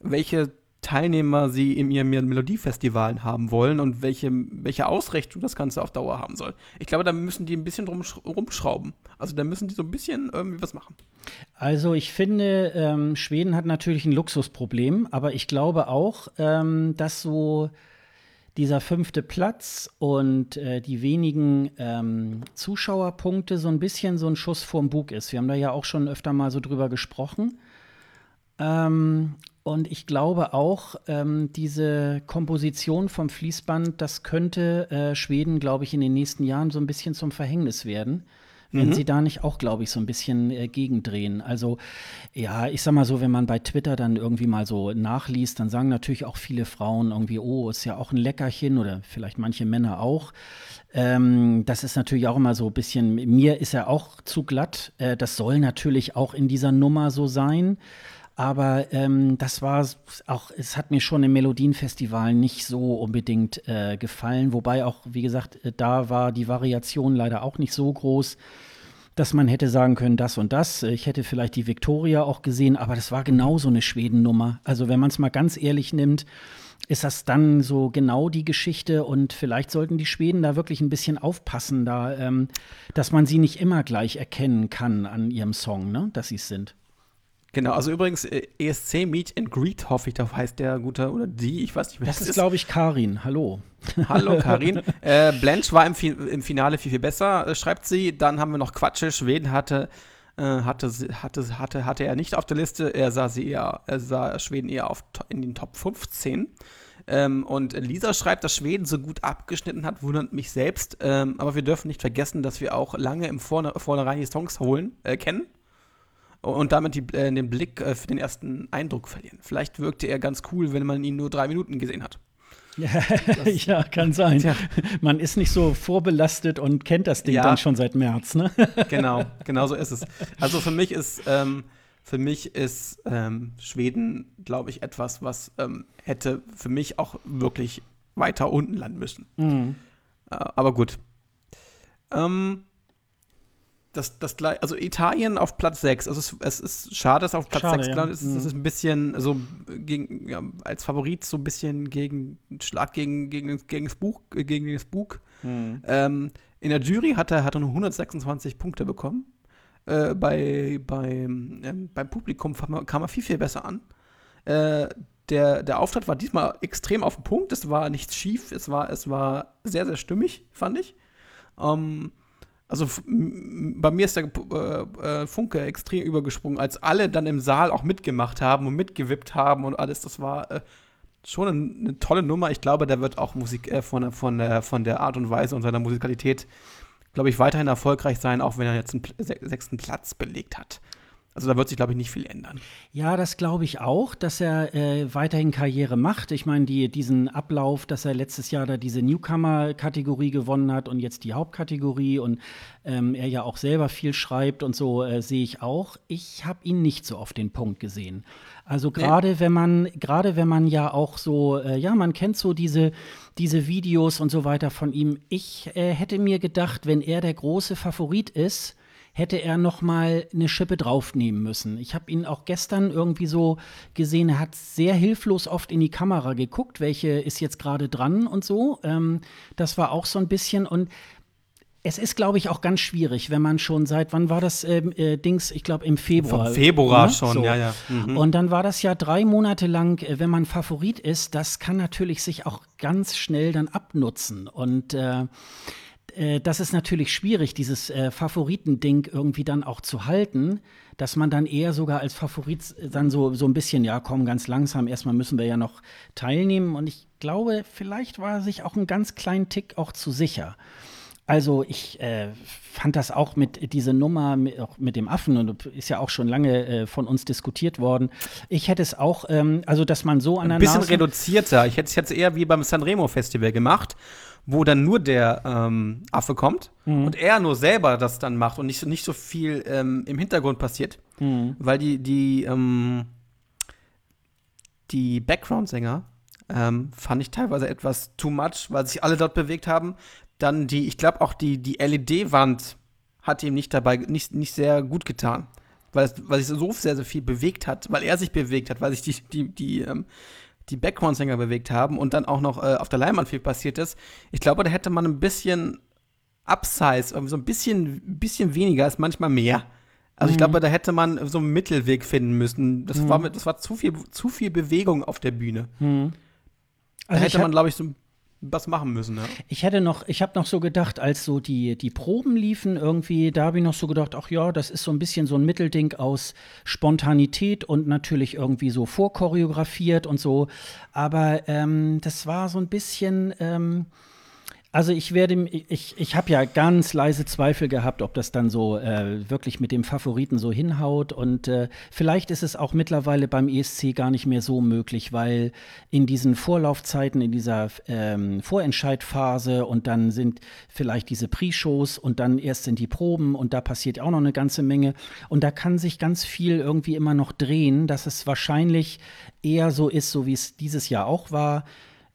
welche Teilnehmer sie in ihren Melodiefestivalen haben wollen und welche, welche Ausrichtung das Ganze auf Dauer haben soll. Ich glaube, da müssen die ein bisschen drum, rumschrauben. Also da müssen die so ein bisschen irgendwie was machen. Also ich finde, ähm, Schweden hat natürlich ein Luxusproblem, aber ich glaube auch, ähm, dass so dieser fünfte Platz und äh, die wenigen ähm, Zuschauerpunkte so ein bisschen so ein Schuss vorm Bug ist. Wir haben da ja auch schon öfter mal so drüber gesprochen. Ähm, und ich glaube auch, ähm, diese Komposition vom Fließband, das könnte äh, Schweden, glaube ich, in den nächsten Jahren so ein bisschen zum Verhängnis werden. Wenn mhm. sie da nicht auch, glaube ich, so ein bisschen äh, gegendrehen. Also, ja, ich sag mal so, wenn man bei Twitter dann irgendwie mal so nachliest, dann sagen natürlich auch viele Frauen irgendwie, oh, ist ja auch ein Leckerchen oder vielleicht manche Männer auch. Ähm, das ist natürlich auch immer so ein bisschen, mir ist er auch zu glatt. Äh, das soll natürlich auch in dieser Nummer so sein. Aber ähm, das war auch, es hat mir schon im Melodienfestival nicht so unbedingt äh, gefallen. Wobei auch, wie gesagt, äh, da war die Variation leider auch nicht so groß, dass man hätte sagen können, das und das. Ich hätte vielleicht die Victoria auch gesehen, aber das war genauso eine Schwedennummer. Also wenn man es mal ganz ehrlich nimmt, ist das dann so genau die Geschichte und vielleicht sollten die Schweden da wirklich ein bisschen aufpassen, da, ähm, dass man sie nicht immer gleich erkennen kann an ihrem Song, ne? dass sie es sind. Genau, also übrigens äh, ESC Meet and Greet, hoffe ich, da heißt der gute oder die, ich weiß nicht, wer das, das ist. glaube ich, Karin. Hallo. Hallo, Karin. [laughs] äh, Blanche war im, im, Finale viel, viel besser, äh, schreibt sie. Dann haben wir noch Quatsche. Schweden hatte, äh, hatte, hatte, hatte, hatte er nicht auf der Liste. Er sah sie eher, er sah Schweden eher auf, in den Top 15. Ähm, und Lisa schreibt, dass Schweden so gut abgeschnitten hat, wundert mich selbst. Ähm, aber wir dürfen nicht vergessen, dass wir auch lange im Vorne Vornherein die Songs holen, äh, kennen und damit die, äh, den Blick äh, für den ersten Eindruck verlieren. Vielleicht wirkte er ganz cool, wenn man ihn nur drei Minuten gesehen hat. [laughs] ja, kann sein. Tja. Man ist nicht so vorbelastet und kennt das Ding ja. dann schon seit März, ne? [laughs] genau, genau so ist es. Also für mich ist, ähm, für mich ist ähm, Schweden, glaube ich, etwas, was ähm, hätte für mich auch wirklich weiter unten landen müssen. Mhm. Äh, aber gut. Ähm, das, das also Italien auf Platz 6. Also es, es ist schade, dass auf Platz schade, 6 gelandet ja. ist. Das mhm. ist ein bisschen so gegen, ja, als Favorit so ein bisschen gegen Schlag gegen, gegen, gegen das Buch, äh, gegen das Buch. Mhm. Ähm, in der Jury hat er, hat er nur 126 Punkte bekommen. Äh, bei, bei, ähm, beim Publikum kam er viel, viel besser an. Äh, der, der Auftritt war diesmal extrem auf den Punkt. Es war nichts schief. Es war, es war sehr, sehr stimmig, fand ich. Ähm, also bei mir ist der äh, äh, Funke extrem übergesprungen, als alle dann im Saal auch mitgemacht haben und mitgewippt haben und alles. Das war äh, schon eine, eine, tolle Nummer. Ich glaube, der wird auch Musik äh, von, von, von der Art und Weise und seiner Musikalität, glaube ich, weiterhin erfolgreich sein, auch wenn er jetzt einen sechsten Platz belegt hat. Also da wird sich, glaube ich, nicht viel ändern. Ja, das glaube ich auch, dass er äh, weiterhin Karriere macht. Ich meine, die, diesen Ablauf, dass er letztes Jahr da diese Newcomer-Kategorie gewonnen hat und jetzt die Hauptkategorie und ähm, er ja auch selber viel schreibt und so äh, sehe ich auch. Ich habe ihn nicht so auf den Punkt gesehen. Also gerade nee. wenn man, gerade wenn man ja auch so, äh, ja, man kennt so diese, diese Videos und so weiter von ihm. Ich äh, hätte mir gedacht, wenn er der große Favorit ist, hätte er noch mal eine Schippe draufnehmen müssen. Ich habe ihn auch gestern irgendwie so gesehen, er hat sehr hilflos oft in die Kamera geguckt, welche ist jetzt gerade dran und so. Ähm, das war auch so ein bisschen und es ist, glaube ich, auch ganz schwierig, wenn man schon seit, wann war das ähm, äh, Dings? Ich glaube im Februar. Vom Februar ne? schon, so. ja, ja. Mhm. Und dann war das ja drei Monate lang, äh, wenn man Favorit ist, das kann natürlich sich auch ganz schnell dann abnutzen. Und äh, äh, das ist natürlich schwierig, dieses äh, Favoritending irgendwie dann auch zu halten, dass man dann eher sogar als Favorit dann so, so ein bisschen, ja, komm, ganz langsam, erstmal müssen wir ja noch teilnehmen. Und ich glaube, vielleicht war er sich auch einen ganz kleinen Tick auch zu sicher. Also ich äh, fand das auch mit dieser Nummer mit, auch mit dem Affen und ist ja auch schon lange äh, von uns diskutiert worden. Ich hätte es auch, ähm, also dass man so an der Ein bisschen Nase reduzierter. Ich hätte es jetzt eher wie beim Sanremo Festival gemacht, wo dann nur der ähm, Affe kommt mhm. und er nur selber das dann macht und nicht, nicht so viel ähm, im Hintergrund passiert, mhm. weil die, die, ähm, die Background-Sänger ähm, fand ich teilweise etwas too much, weil sich alle dort bewegt haben. Dann die, ich glaube auch die, die LED-Wand hat ihm nicht dabei, nicht, nicht sehr gut getan. Weil, es, weil sich so sehr, sehr viel bewegt hat, weil er sich bewegt hat, weil sich die, die, die, ähm, die Background-Sänger bewegt haben und dann auch noch äh, auf der Leinwand viel passiert ist. Ich glaube, da hätte man ein bisschen Upsize, irgendwie so ein bisschen, bisschen weniger ist manchmal mehr. Also ich mhm. glaube, da hätte man so einen Mittelweg finden müssen. Das, mhm. war, das war zu viel, zu viel Bewegung auf der Bühne. Mhm. Also da hätte man, glaube ich, so ein was machen müssen. Ja. Ich hätte noch, ich habe noch so gedacht, als so die, die Proben liefen, irgendwie, da habe ich noch so gedacht, ach ja, das ist so ein bisschen so ein Mittelding aus Spontanität und natürlich irgendwie so vorchoreografiert und so. Aber ähm, das war so ein bisschen. Ähm, also ich werde, ich, ich habe ja ganz leise Zweifel gehabt, ob das dann so äh, wirklich mit dem Favoriten so hinhaut. Und äh, vielleicht ist es auch mittlerweile beim ESC gar nicht mehr so möglich, weil in diesen Vorlaufzeiten, in dieser ähm, Vorentscheidphase und dann sind vielleicht diese Pre-Shows und dann erst sind die Proben und da passiert auch noch eine ganze Menge. Und da kann sich ganz viel irgendwie immer noch drehen, dass es wahrscheinlich eher so ist, so wie es dieses Jahr auch war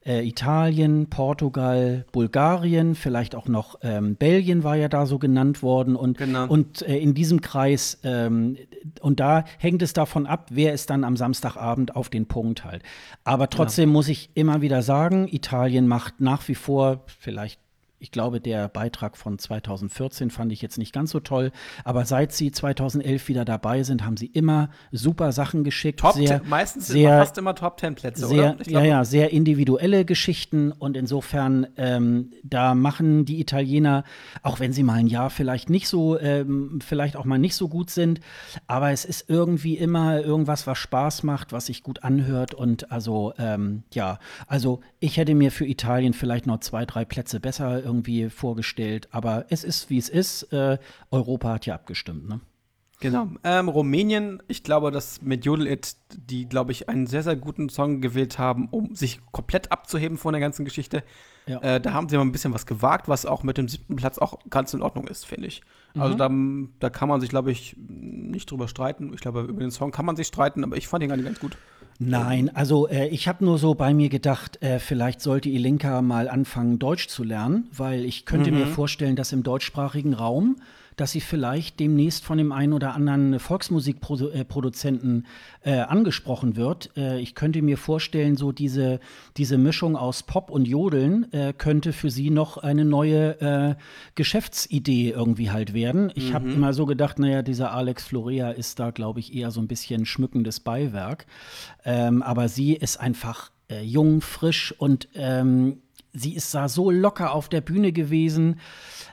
äh, Italien, Portugal, Bulgarien, vielleicht auch noch ähm, Belgien war ja da so genannt worden und, Genau. und äh, in diesem Kreis ähm, und da hängt es davon ab, wer ist dann am Samstagabend auf den Punkt halt. Aber trotzdem muss ich immer wieder sagen, Italien macht nach wie vor vielleicht ich glaube, der Beitrag von 2014 fand ich jetzt nicht ganz so toll, aber seit sie 2011 wieder dabei sind, haben sie immer super Sachen geschickt. Top sehr, 10, meistens sind sehr, fast immer Top 10 Plätze, sehr, oder? Ja, ja, sehr individuelle Geschichten und insofern, ähm, da machen die Italiener, auch wenn sie mal ein Jahr vielleicht nicht so, ähm, vielleicht auch mal nicht so gut sind, aber es ist irgendwie immer irgendwas, was Spaß macht, was sich gut anhört und also, ähm, ja, also ich hätte mir für Italien vielleicht noch zwei, drei Plätze besser irgendwie vorgestellt, aber es ist, wie es ist. Äh, Europa hat ja abgestimmt, ne? Genau. Ähm, Rumänien, ich glaube, dass mit Jodel It, die, glaube ich, einen sehr, sehr guten Song gewählt haben, um sich komplett abzuheben von der ganzen Geschichte. Ja. Äh, da haben sie mal ein bisschen was gewagt, was auch mit dem siebten Platz auch ganz in Ordnung ist, finde ich. Also da, da kann man sich, glaube ich, nicht drüber streiten. Ich glaube, über den Song kann man sich streiten, aber ich fand ihn gar nicht ganz gut. Nein, also äh, ich habe nur so bei mir gedacht, äh, vielleicht sollte Ilinka mal anfangen, Deutsch zu lernen, weil ich könnte mir vorstellen, dass im deutschsprachigen Raum, dass sie vielleicht demnächst von dem einen oder anderen Volksmusikproduzenten äh, angesprochen wird. Äh, ich könnte mir vorstellen, so diese, diese Mischung aus Pop und Jodeln äh, könnte für sie noch eine neue äh, Geschäftsidee irgendwie halt werden. Ich habe immer so gedacht, naja, dieser Alex Florea ist da, glaube ich, eher so ein bisschen schmückendes Beiwerk. Ähm, aber sie ist einfach äh, jung, frisch und ähm, sie ist da so locker auf der Bühne gewesen.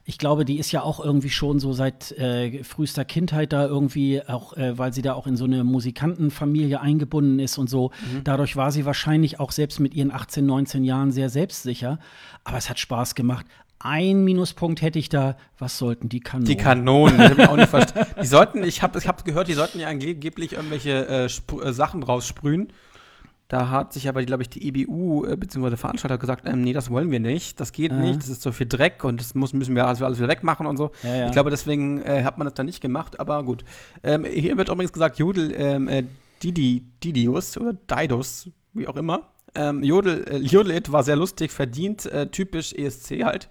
Ich glaube, die ist ja auch irgendwie schon so seit äh, frühester Kindheit da irgendwie, auch äh, weil sie da auch in so eine Musikantenfamilie eingebunden ist und so. Dadurch war sie wahrscheinlich auch selbst mit ihren 18, 19 Jahren sehr selbstsicher. Aber es hat Spaß gemacht. Ein Minuspunkt hätte ich da, was sollten die Kanonen? Die Kanonen, das ich auch nicht verstanden. Die sollten, ich habe ich hab gehört, die sollten ja angeblich irgendwelche äh, äh, Sachen raussprühen. Da hat sich aber, glaube ich, die EBU äh, bzw. der Veranstalter gesagt, ähm, nee, das wollen wir nicht, das geht Ja. nicht, das ist so viel Dreck und das muss, müssen wir alles, alles wieder wegmachen und so. Ja, ja. Ich glaube, deswegen äh, hat man das dann nicht gemacht, aber gut. Ähm, hier wird übrigens gesagt, Jodel, ähm, äh, Didi, Didius oder Didos, wie auch immer. Ähm, Jodel, äh, Jodel It war sehr lustig, verdient, äh, typisch ESC halt.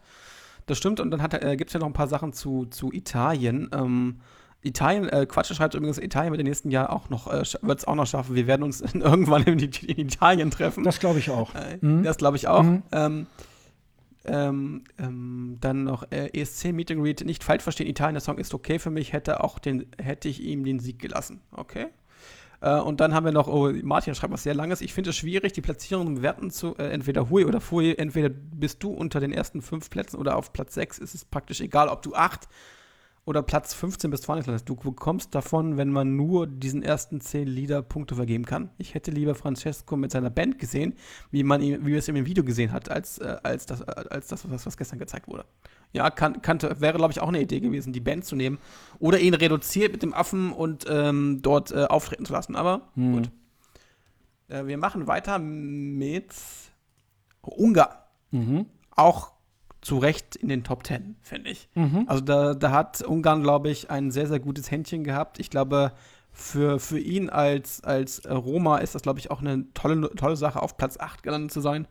Das stimmt, und dann äh, gibt es ja noch ein paar Sachen zu, zu Italien. Ähm, Italien, äh, Quatsch schreibt übrigens, Italien wird im nächsten Jahr auch noch, äh, wird es auch noch schaffen. Wir werden uns [laughs] irgendwann in, in Italien treffen. Das glaube ich auch. Äh, Mhm. Das glaube ich auch. Mhm. Ähm, ähm, ähm, dann noch äh, ESC Meeting Read. Nicht falsch verstehen, Italien, der Song ist okay für mich, hätte auch den, hätte ich ihm den Sieg gelassen. Okay. Äh, und dann haben wir noch, oh, Martin schreibt was sehr langes. Ich finde es schwierig, die Platzierungen bewerten zu, äh, entweder Hui oder Fui. Entweder bist du unter den ersten fünf Plätzen oder auf Platz sechs. Ist es praktisch egal, ob du acht oder Platz 15 bis 20 landest. Du bekommst davon, wenn man nur diesen ersten zehn Lieder Punkte vergeben kann. Ich hätte lieber Francesco mit seiner Band gesehen, wie man ihn, wie wir es im Video gesehen hat, als, äh, als das, äh, als das was, was gestern gezeigt wurde. Ja, kann, kannte, wäre, glaube ich, auch eine Idee gewesen, die Band zu nehmen oder ihn reduziert mit dem Affen und ähm, dort äh, auftreten zu lassen. Aber Hm. gut. Äh, wir machen weiter mit Ungarn. Mhm. Auch zu Recht in den Top Ten, finde ich. Mhm. Also da, da hat Ungarn, glaube ich, ein sehr, sehr gutes Händchen gehabt. Ich glaube, für, für ihn als, als Roma ist das, glaube ich, auch eine tolle, tolle Sache, auf Platz 8 gelandet zu sein.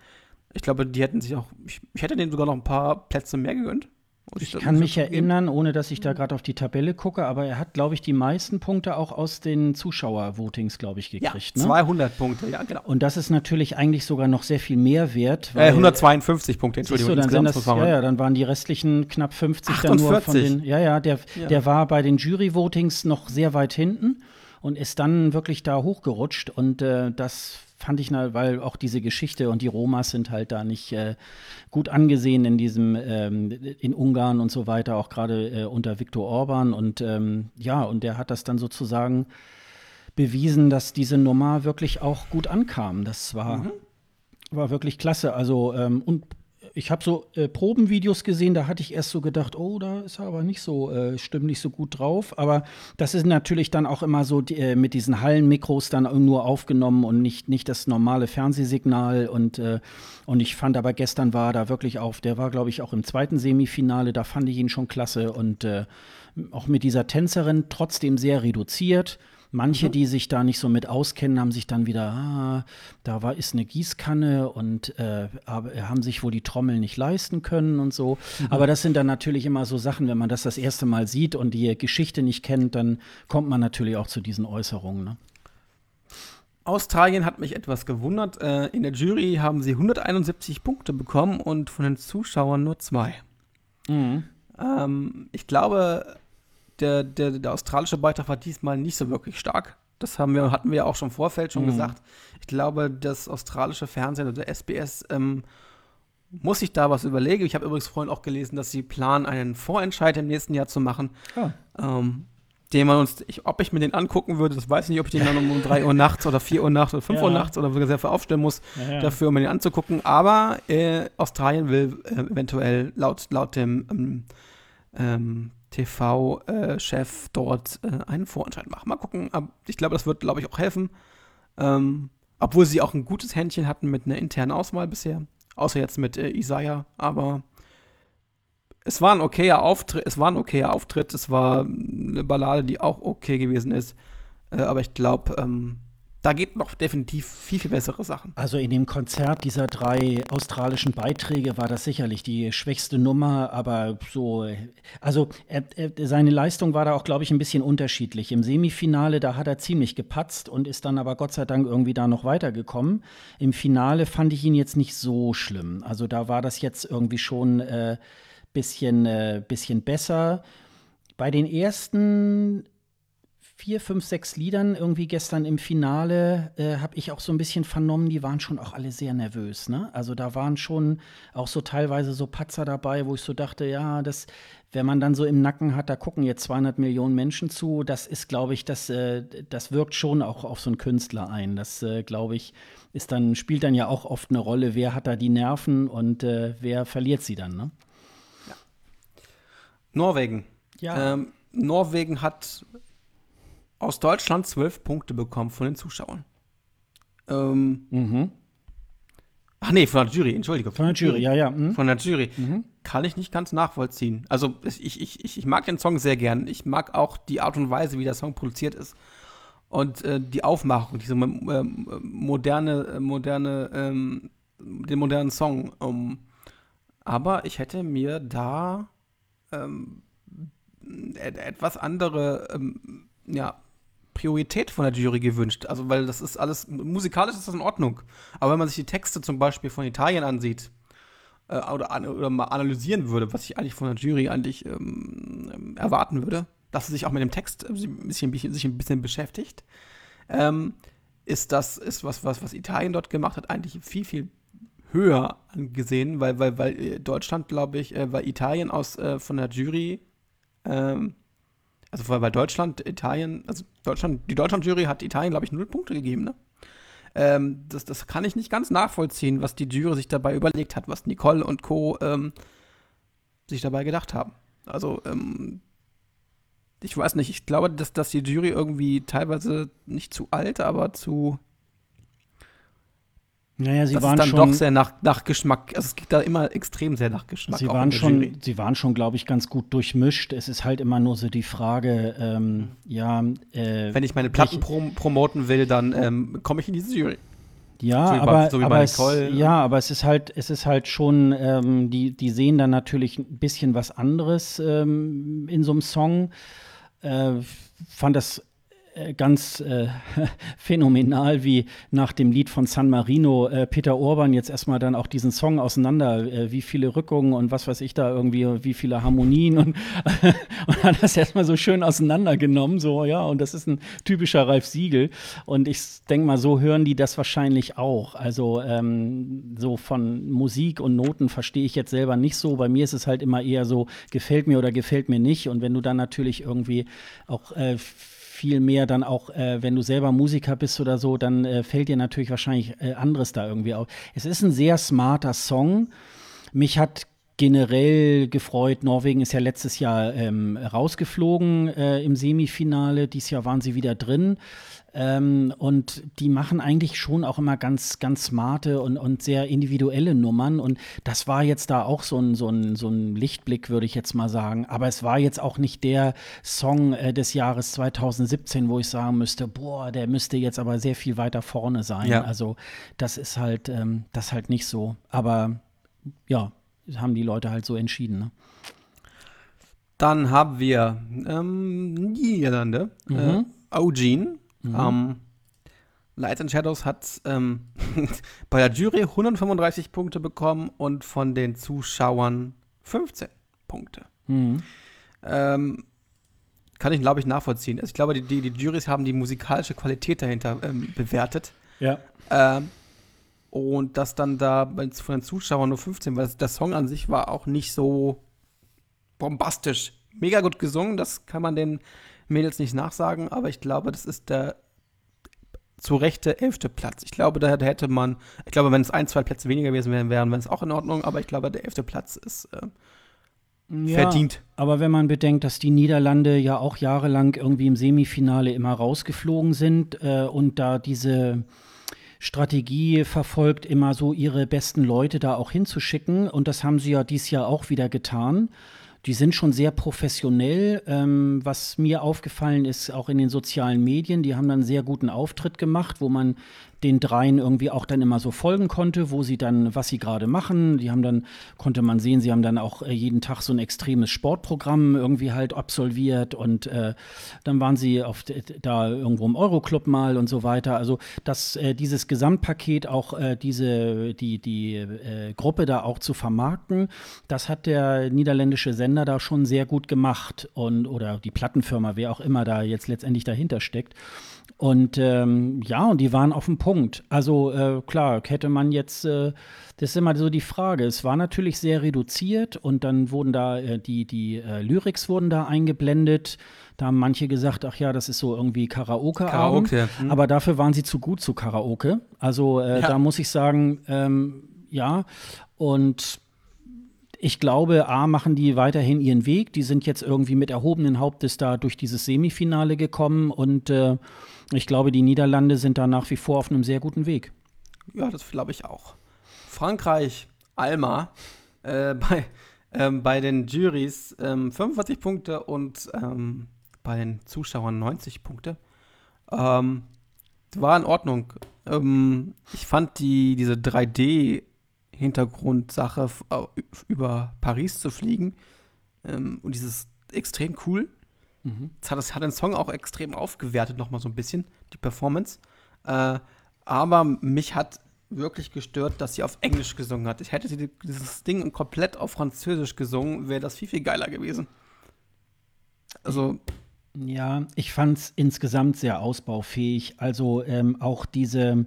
Ich glaube, die hätten sich auch, ich, ich hätte denen sogar noch ein paar Plätze mehr gegönnt. Ich das- kann mich erinnern, ohne dass ich da gerade auf die Tabelle gucke, aber er hat, glaube ich, die meisten Punkte auch aus den Zuschauervotings, glaube ich, Ja, gekriegt. ne? 200 Punkte, ja, genau. Und das ist natürlich eigentlich sogar noch sehr viel mehr wert. Äh, 152 Punkte, Entschuldigung. du, dann sind das, ja, ja, dann waren die restlichen knapp 50 dann nur von 48. den, ja, ja, der, Ja. der war bei den Jury-Votings noch sehr weit hinten und ist dann wirklich da hochgerutscht und äh, das fand ich, na, weil auch diese Geschichte und die Romas sind halt da nicht äh, gut angesehen in diesem, ähm, in Ungarn und so weiter, auch gerade äh, unter Viktor Orban und ähm, ja, und der hat das dann sozusagen bewiesen, dass diese Nummer wirklich auch gut ankam. Das war, war wirklich klasse. Also, ähm, und ich habe so äh, Probenvideos gesehen, da hatte ich erst so gedacht, oh, da ist er aber nicht so, äh, stimmt nicht so gut drauf. Aber das ist natürlich dann auch immer so die, äh, mit diesen Hallenmikros dann nur aufgenommen und nicht, nicht das normale Fernsehsignal. Und, äh, und ich fand aber gestern war da wirklich auf, der war, glaube ich, auch im zweiten Semifinale, da fand ich ihn schon klasse. Und äh, auch mit dieser Tänzerin trotzdem sehr reduziert Manche, mhm. die sich da nicht so mit auskennen, haben sich dann wieder, ah, da war ist eine Gießkanne und äh, haben sich wohl die Trommel nicht leisten können und so. Mhm. Aber das sind dann natürlich immer so Sachen, wenn man das das erste Mal sieht und die Geschichte nicht kennt, dann kommt man natürlich auch zu diesen Äußerungen. Ne? Australien hat mich etwas gewundert. Äh, in der Jury haben sie 171 Punkte bekommen und von den Zuschauern nur zwei. Mhm. Ähm, ich glaube, der, der, der australische Beitrag war diesmal nicht so wirklich stark. Das haben wir, hatten wir auch schon im Vorfeld schon mhm. gesagt. Ich glaube, das australische Fernsehen oder SBS ähm, muss sich da was überlegen. Ich habe übrigens vorhin auch gelesen, dass sie planen, einen Vorentscheid im nächsten Jahr zu machen. Ah. Ähm, den man uns, ich, ob ich mir den angucken würde, das weiß ich nicht, ob ich den dann um, um 3 Uhr nachts oder 4 Uhr nachts oder 5 ja. Uhr nachts oder sogar sehr viel aufstellen muss, ja, ja. dafür, um mir den anzugucken. Aber äh, Australien will äh, eventuell laut, laut dem ähm, ähm, TV-Chef dort äh, einen Vorentscheid machen. Mal gucken. Ich glaube, das wird, glaube ich, auch helfen. Ähm, obwohl sie auch ein gutes Händchen hatten mit einer internen Auswahl bisher. Außer jetzt mit äh, Isaiah. Aber es war ein okayer Auftritt. Es war ein okayer Auftritt. Es war eine Ballade, die auch okay gewesen ist. Äh, aber ich glaube, ähm, da geht noch definitiv viel, viel bessere Sachen. Also in dem Konzert dieser drei australischen Beiträge war das sicherlich die schwächste Nummer, aber so, also er, er, seine Leistung war da auch, glaube ich, ein bisschen unterschiedlich. Im Semifinale, da hat er ziemlich gepatzt und ist dann aber Gott sei Dank irgendwie da noch weitergekommen. Im Finale fand ich ihn jetzt nicht so schlimm. Also da war das jetzt irgendwie schon äh, bisschen, äh, bisschen besser. Bei den ersten vier, fünf, sechs Liedern irgendwie gestern im Finale äh, habe ich auch so ein bisschen vernommen, die waren schon auch alle sehr nervös. Ne? Also da waren schon auch so teilweise so Patzer dabei, wo ich so dachte, ja, das, wenn man dann so im Nacken hat, da gucken jetzt 200 Millionen Menschen zu, das ist, glaube ich, das, äh, das wirkt schon auch auf so einen Künstler ein. Das, äh, glaube ich, ist dann, spielt dann ja auch oft eine Rolle, wer hat da die Nerven und äh, wer verliert sie dann. Ne? Ja. Norwegen. Ja. Ähm, Norwegen hat aus Deutschland zwölf Punkte bekommen von den Zuschauern. Ähm, mhm. Ach nee, von der Jury, Entschuldigung. Von der Jury, ja, ja. Mhm. Von der Jury. Mhm. Kann ich nicht ganz nachvollziehen. Also ich, ich, ich, ich mag den Song sehr gern. Ich mag auch die Art und Weise, wie der Song produziert ist. Und äh, die Aufmachung, diese äh, moderne, moderne, ähm, den modernen Song. Um, ähm, aber ich hätte mir da ähm, etwas andere ähm, ja, Priorität von der Jury gewünscht. Also, weil das ist alles, musikalisch ist das in Ordnung. Aber wenn man sich die Texte zum Beispiel von Italien ansieht, äh, oder, oder mal analysieren würde, was ich eigentlich von der Jury eigentlich ähm, ähm erwarten würde, dass sie sich auch mit dem Text ein bisschen, sich ein bisschen beschäftigt, ähm, ist das, ist was, was, was Italien dort gemacht hat, eigentlich viel, viel höher angesehen, weil, weil, weil äh, Deutschland, glaube ich, äh, weil Italien aus äh, von der Jury ähm, also weil Deutschland, Italien, also Deutschland, die Deutschland-Jury hat Italien, glaube ich, null Punkte gegeben, ne? Ähm, das, das kann ich nicht ganz nachvollziehen, was die Jury sich dabei überlegt hat, was Nicole und Co. Ähm, sich dabei gedacht haben. Also, ähm, ich weiß nicht, ich glaube, dass, dass die Jury irgendwie teilweise nicht zu alt, aber zu naja, sie das waren ist dann schon, doch sehr nach, nach Geschmack. Also es geht da immer extrem sehr nach Geschmack. Sie waren schon, sie waren schon, glaube ich, ganz gut durchmischt. Es ist halt immer nur so die Frage, ähm, ja. Äh, Wenn ich meine Platten prom promoten will, dann ähm, komme ich in diese Jury. Ja, so aber, so aber es, ja, aber es ist halt, es ist halt schon, ähm, die, die sehen dann natürlich ein bisschen was anderes ähm, in so einem Song. Äh, fand das ganz äh, [laughs] phänomenal, wie nach dem Lied von San Marino äh, Peter Orban jetzt erstmal dann auch diesen Song auseinander, äh, wie viele Rückungen und was weiß ich da irgendwie, wie viele Harmonien und, [laughs] und hat das erstmal so schön auseinandergenommen, so, ja, und das ist ein typischer Ralf Siegel und ich denke mal, so hören die das wahrscheinlich auch. Also ähm, so von Musik und Noten verstehe ich jetzt selber nicht so. Bei mir ist es halt immer eher so, gefällt mir oder gefällt mir nicht und wenn du dann natürlich irgendwie auch äh, viel mehr dann auch, äh, wenn du selber Musiker bist oder so, dann äh, fällt dir natürlich wahrscheinlich äh, anderes da irgendwie auf. Es ist ein sehr smarter Song. Mich hat generell gefreut. Norwegen ist ja letztes Jahr ähm, rausgeflogen äh, im Semifinale. Dieses Jahr waren sie wieder drin. Ähm, und die machen eigentlich schon auch immer ganz, ganz smarte und, und sehr individuelle Nummern. Und das war jetzt da auch so ein, so ein, so ein Lichtblick, würde ich jetzt mal sagen. Aber es war jetzt auch nicht der Song äh, des Jahres 2017, wo ich sagen müsste, boah, der müsste jetzt aber sehr viel weiter vorne sein. Ja. Also das ist halt, ähm, das halt nicht so. Aber ja, haben die Leute halt so entschieden. Ne? Dann haben wir ähm, Niederlande, mhm. äh, Eugene. Mhm. Ähm, Light and Shadows hat ähm, [laughs] bei der Jury 135 Punkte bekommen und von den Zuschauern 15 Punkte. Mhm. Ähm, kann ich, glaube ich, nachvollziehen. Also ich glaube, die, die, die Juries haben die musikalische Qualität dahinter ähm, bewertet. Ja. Ähm, und das dann da von den Zuschauern nur 15, weil der Song an sich war auch nicht so bombastisch. Mega gut gesungen, das kann man den Mädels nicht nachsagen, aber ich glaube, das ist der zu rechte elfte Platz. Ich glaube, da, hätte man, ich glaube, wenn es ein, zwei Plätze weniger gewesen wären, wären es auch in Ordnung, aber ich glaube, der elfte Platz ist äh, ja, verdient. Aber wenn man bedenkt, dass die Niederlande ja auch jahrelang irgendwie im Semifinale immer rausgeflogen sind äh, und da diese Strategie verfolgt, immer so ihre besten Leute da auch hinzuschicken. Und das haben sie ja dieses Jahr auch wieder getan. Die sind schon sehr professionell. Ähm, was mir aufgefallen ist, auch in den sozialen Medien, die haben dann einen sehr guten Auftritt gemacht, wo man den dreien irgendwie auch dann immer so folgen konnte, wo sie dann, was sie gerade machen. Die haben dann, konnte man sehen, sie haben dann auch äh, jeden Tag so ein extremes Sportprogramm irgendwie halt absolviert und äh, dann waren sie auf, da irgendwo im Euroclub mal und so weiter. Also dass äh, dieses Gesamtpaket auch äh, diese, die, die äh, Gruppe da auch zu vermarkten, das hat der niederländische Sender da schon sehr gut gemacht und oder die Plattenfirma, wer auch immer da jetzt letztendlich dahinter steckt. Und ähm, ja, und die waren auf dem Punkt. Also äh, klar, hätte man jetzt, äh, das ist immer so die Frage. Es war natürlich sehr reduziert und dann wurden da äh, die, die äh, Lyrics wurden da eingeblendet. Da haben manche gesagt, ach ja, das ist so irgendwie Karaoke-Abend. Karaoke, hm. Aber dafür waren sie zu gut zu Karaoke. Also äh, ja. da muss ich sagen, ähm, ja. Und ich glaube, A, machen die weiterhin ihren Weg. Die sind jetzt irgendwie mit erhobenen Hauptes da durch dieses Semifinale gekommen und äh, ich glaube, die Niederlande sind da nach wie vor auf einem sehr guten Weg. Ja, das glaube ich auch. Frankreich, Alma, äh, [laughs] bei, ähm, bei den Juries ähm, 45 Punkte und ähm, bei den Zuschauern 90 Punkte. Ähm, war in Ordnung. Ähm, ich fand die, diese 3D-Hintergrundsache über Paris zu fliegen ähm, und dieses extrem cool. Mhm. Das, hat, das hat den Song auch extrem aufgewertet, nochmal so ein bisschen, die Performance. Äh, aber mich hat wirklich gestört, dass sie auf Englisch gesungen hat. Ich hätte sie dieses Ding komplett auf Französisch gesungen, wäre das viel, viel geiler gewesen. Also. Ja, ich fand es insgesamt sehr ausbaufähig. Also ähm, auch diese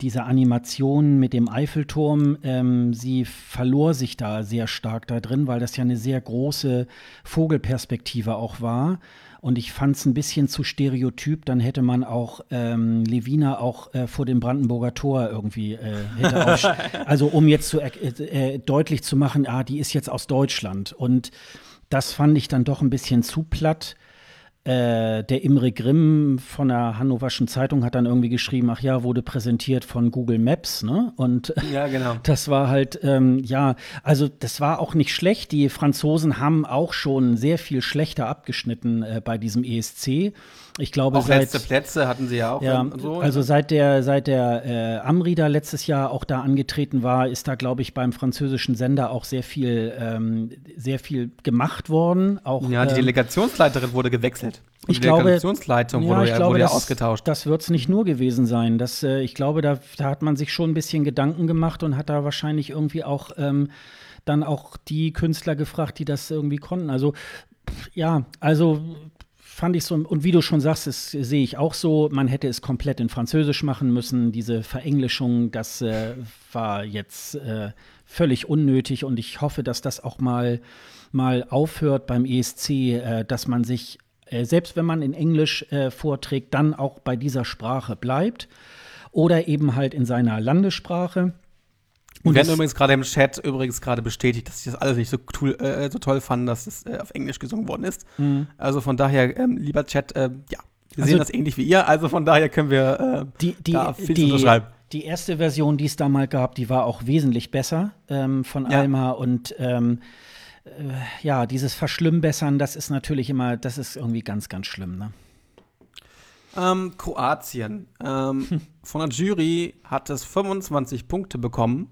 diese Animation mit dem Eiffelturm, ähm, sie verlor sich da sehr stark da drin, weil das ja eine sehr große Vogelperspektive auch war. Und ich fand es ein bisschen zu stereotyp. Dann hätte man auch ähm, Levina auch äh, vor dem Brandenburger Tor irgendwie äh, [laughs] Also um jetzt zu, äh, äh, deutlich zu machen, ah, die ist jetzt aus Deutschland. Und das fand ich dann doch ein bisschen zu platt. Äh, der Imre Grimm von der Hannoverschen Zeitung hat dann irgendwie geschrieben, ach ja, wurde präsentiert von Google Maps, ne? Und ja, genau. [laughs] das war halt, ähm, ja, also das war auch nicht schlecht. Die Franzosen haben auch schon sehr viel schlechter abgeschnitten äh, bei diesem ESC. Ich glaube, auch seit, letzte Plätze hatten sie ja auch. Ja, so, also seit der, seit der äh, Amri da letztes Jahr auch da angetreten war, ist da, glaube ich, beim französischen Sender auch sehr viel, ähm, sehr viel gemacht worden. Auch, ja, die ähm, Delegationsleiterin wurde gewechselt. Und ich die glaube, Delegationsleitung wurde, ja, glaube, wurde das, ausgetauscht. Das wird es nicht nur gewesen sein. Das, äh, ich glaube, da, da, hat man sich schon ein bisschen Gedanken gemacht und hat da wahrscheinlich irgendwie auch ähm, dann auch die Künstler gefragt, die das irgendwie konnten. Also ja, also fand ich so, und wie du schon sagst, das sehe ich auch so, man hätte es komplett in Französisch machen müssen. Diese Verenglischung, das äh, war jetzt äh, völlig unnötig und ich hoffe, dass das auch mal, mal aufhört beim ESC, äh, dass man sich, äh, selbst wenn man in Englisch äh, vorträgt, dann auch bei dieser Sprache bleibt oder eben halt in seiner Landessprache. Und werden übrigens gerade im Chat übrigens gerade bestätigt, dass sie das alles nicht so, cool, äh, so toll fanden, dass es äh, auf Englisch gesungen worden ist. Mhm. Also von daher, ähm, lieber Chat, äh, ja, Wir also, sehen das ähnlich wie ihr, also von daher können wir äh, die, die, da viel die, unterschreiben. Die erste Version, die es da mal gab, die war auch wesentlich besser ähm, von ja. Alma und ähm, äh, ja, dieses Verschlimmbessern, das ist natürlich immer, das ist irgendwie ganz, ganz schlimm, ne? Ähm, Kroatien. Ähm, hm. [laughs] Von der Jury hat es 25 Punkte bekommen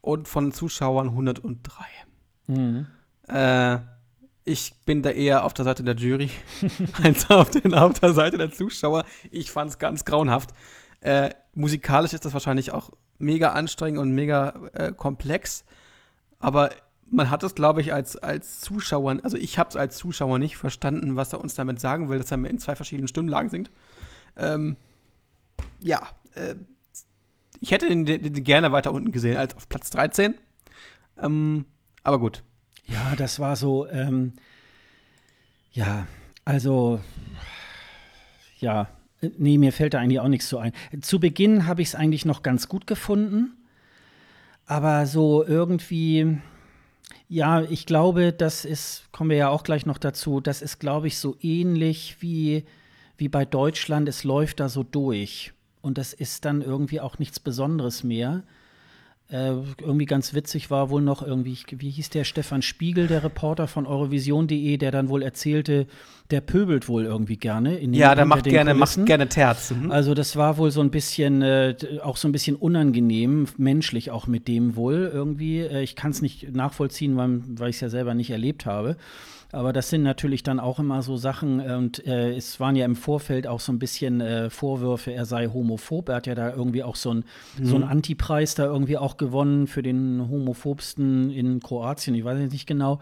und von Zuschauern 103. Mhm. Äh, ich bin da eher auf der Seite der Jury [laughs] als auf, den, auf, der Seite der Zuschauer. Ich fand es ganz grauenhaft. Äh, musikalisch ist das wahrscheinlich auch mega anstrengend und mega äh, komplex. Aber man hat es, glaube ich, als, als Zuschauer, also ich habe es als Zuschauer nicht verstanden, was er uns damit sagen will, dass er in zwei verschiedenen Stimmlagen singt. Ähm, ja, äh, ich hätte den, den, gerne weiter unten gesehen als auf Platz 13. Ähm, aber gut. Ja, das war so, ähm, ja, also, ja, nee, mir fällt da eigentlich auch nichts so ein. Zu Beginn habe ich es eigentlich noch ganz gut gefunden, aber so irgendwie, ja, ich glaube, das ist, kommen wir ja auch gleich noch dazu, das ist, glaube ich, so ähnlich wie, wie bei Deutschland, es läuft da so durch. Und das ist dann irgendwie auch nichts Besonderes mehr. Äh, irgendwie ganz witzig war wohl noch irgendwie, wie hieß der Stefan Spiegel, der Reporter von Eurovision.de, der dann wohl erzählte, der pöbelt wohl irgendwie gerne. In den, ja, der macht gerne, macht gerne Terz. Mhm. Also das war wohl so ein bisschen, äh, auch so ein bisschen unangenehm, menschlich auch mit dem wohl irgendwie. Äh, ich kann es nicht nachvollziehen, weil, weil ich es ja selber nicht erlebt habe. Aber das sind natürlich dann auch immer so Sachen und äh, es waren ja im Vorfeld auch so ein bisschen äh, Vorwürfe, er sei homophob. Er hat ja da irgendwie auch so einen mhm. so Antipreis da irgendwie auch gewonnen für den homophobsten in Kroatien, ich weiß nicht genau.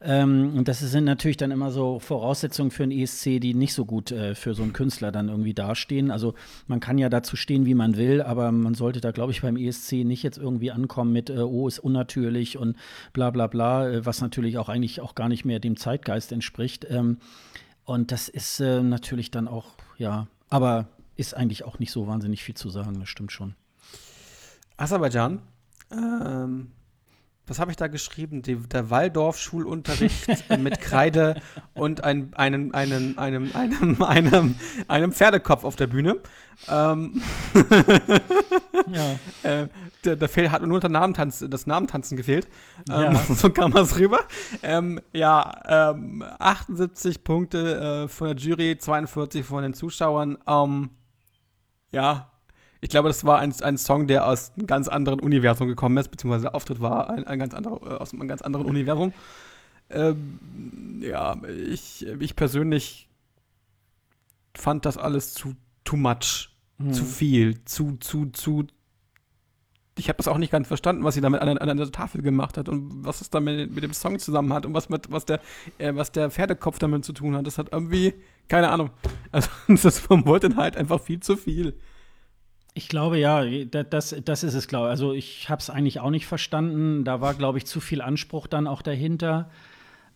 Ähm, und das sind natürlich dann immer so Voraussetzungen für einen ESC, die nicht so gut äh, für so einen Künstler dann irgendwie dastehen. Also man kann ja dazu stehen, wie man will, aber man sollte da, glaube ich, beim ESC nicht jetzt irgendwie ankommen mit, äh, oh, ist unnatürlich und bla bla bla, äh, was natürlich auch eigentlich auch gar nicht mehr dem Zeitgeist entspricht. Ähm, und das ist äh, natürlich dann auch, ja, aber ist eigentlich auch nicht so wahnsinnig viel zu sagen, das stimmt schon. Aserbaidschan ähm, was habe ich da geschrieben? Die, der Waldorf-Schulunterricht [laughs] mit Kreide und ein, einen, einen, einem, einem, [laughs] einem, einem Pferdekopf auf der Bühne. Ähm, [laughs] ja. äh, der, der Fehl hat nur unter Namentanz, das Namentanzen gefehlt. Ähm, ja. so kam es rüber. Ähm, ja, 78 ähm, Punkte äh, von der Jury, 42 von den Zuschauern. Ähm, ja, ich glaube, das war ein, ein Song, der aus einem ganz anderen Universum gekommen ist, beziehungsweise der Auftritt war ein, ein ganz anderer, äh, aus einem ganz anderen Universum. Ähm, ja, ich, ich persönlich fand das alles zu too much, hm. zu viel, zu, zu, zu. Ich habe das auch nicht ganz verstanden, was sie damit an, an, der Tafel gemacht hat und was es damit mit dem Song zusammen hat und was mit, was der, äh, was der Pferdekopf damit zu tun hat. Das hat irgendwie, keine Ahnung. Also [laughs] das vom Wort halt einfach viel zu viel. Ich glaube ja, das, das ist es, glaube ich. Also ich habe es eigentlich auch nicht verstanden. Da war, glaube ich, zu viel Anspruch dann auch dahinter.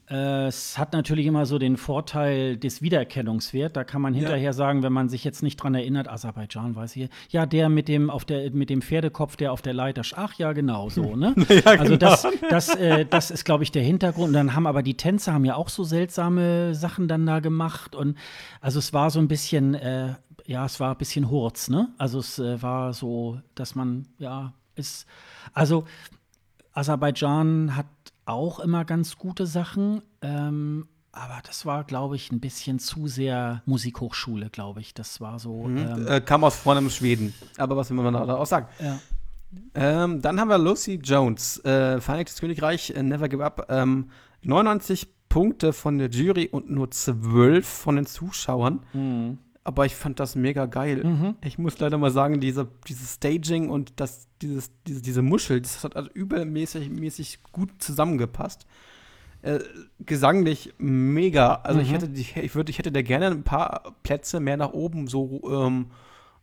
Äh, es hat natürlich immer so den Vorteil des Wiedererkennungswert. Da kann man hinterher ja. sagen, wenn man sich jetzt nicht dran erinnert, Aserbaidschan weiß ich, ja, der mit dem auf der mit dem Pferdekopf, der auf der Leiter, ach ja, genau so, [laughs] ne? ja, also genau. das, [laughs] das, äh, das ist, glaube ich, der Hintergrund. Und dann haben aber die Tänzer haben ja auch so seltsame Sachen dann da gemacht und also es war so ein bisschen äh, ja, es war ein bisschen Hurz, ne? Also es äh, war so, dass man, ja, ist, also Aserbaidschan hat auch immer ganz gute Sachen, ähm, aber das war, glaube ich, ein bisschen zu sehr Musikhochschule, glaube ich. Das war so. Mhm. Ähm, äh, kam aus vorne Schweden. Aber was will man da auch sagen? Ja. Ähm, dann haben wir Lucy Jones, äh, Vereinigtes Königreich, äh, Never Give Up. Ähm, 99 Punkte von der Jury und nur 12 von den Zuschauern. Mhm aber ich fand das mega geil. Mhm. Ich muss leider mal sagen, diese, dieses Staging und das, dieses, diese, diese Muschel, das hat also übermäßig mäßig gut zusammengepasst. Äh, gesanglich mega. Also mhm. ich hätte ich würde, ich hätte da gerne ein paar Plätze mehr nach oben so, ähm,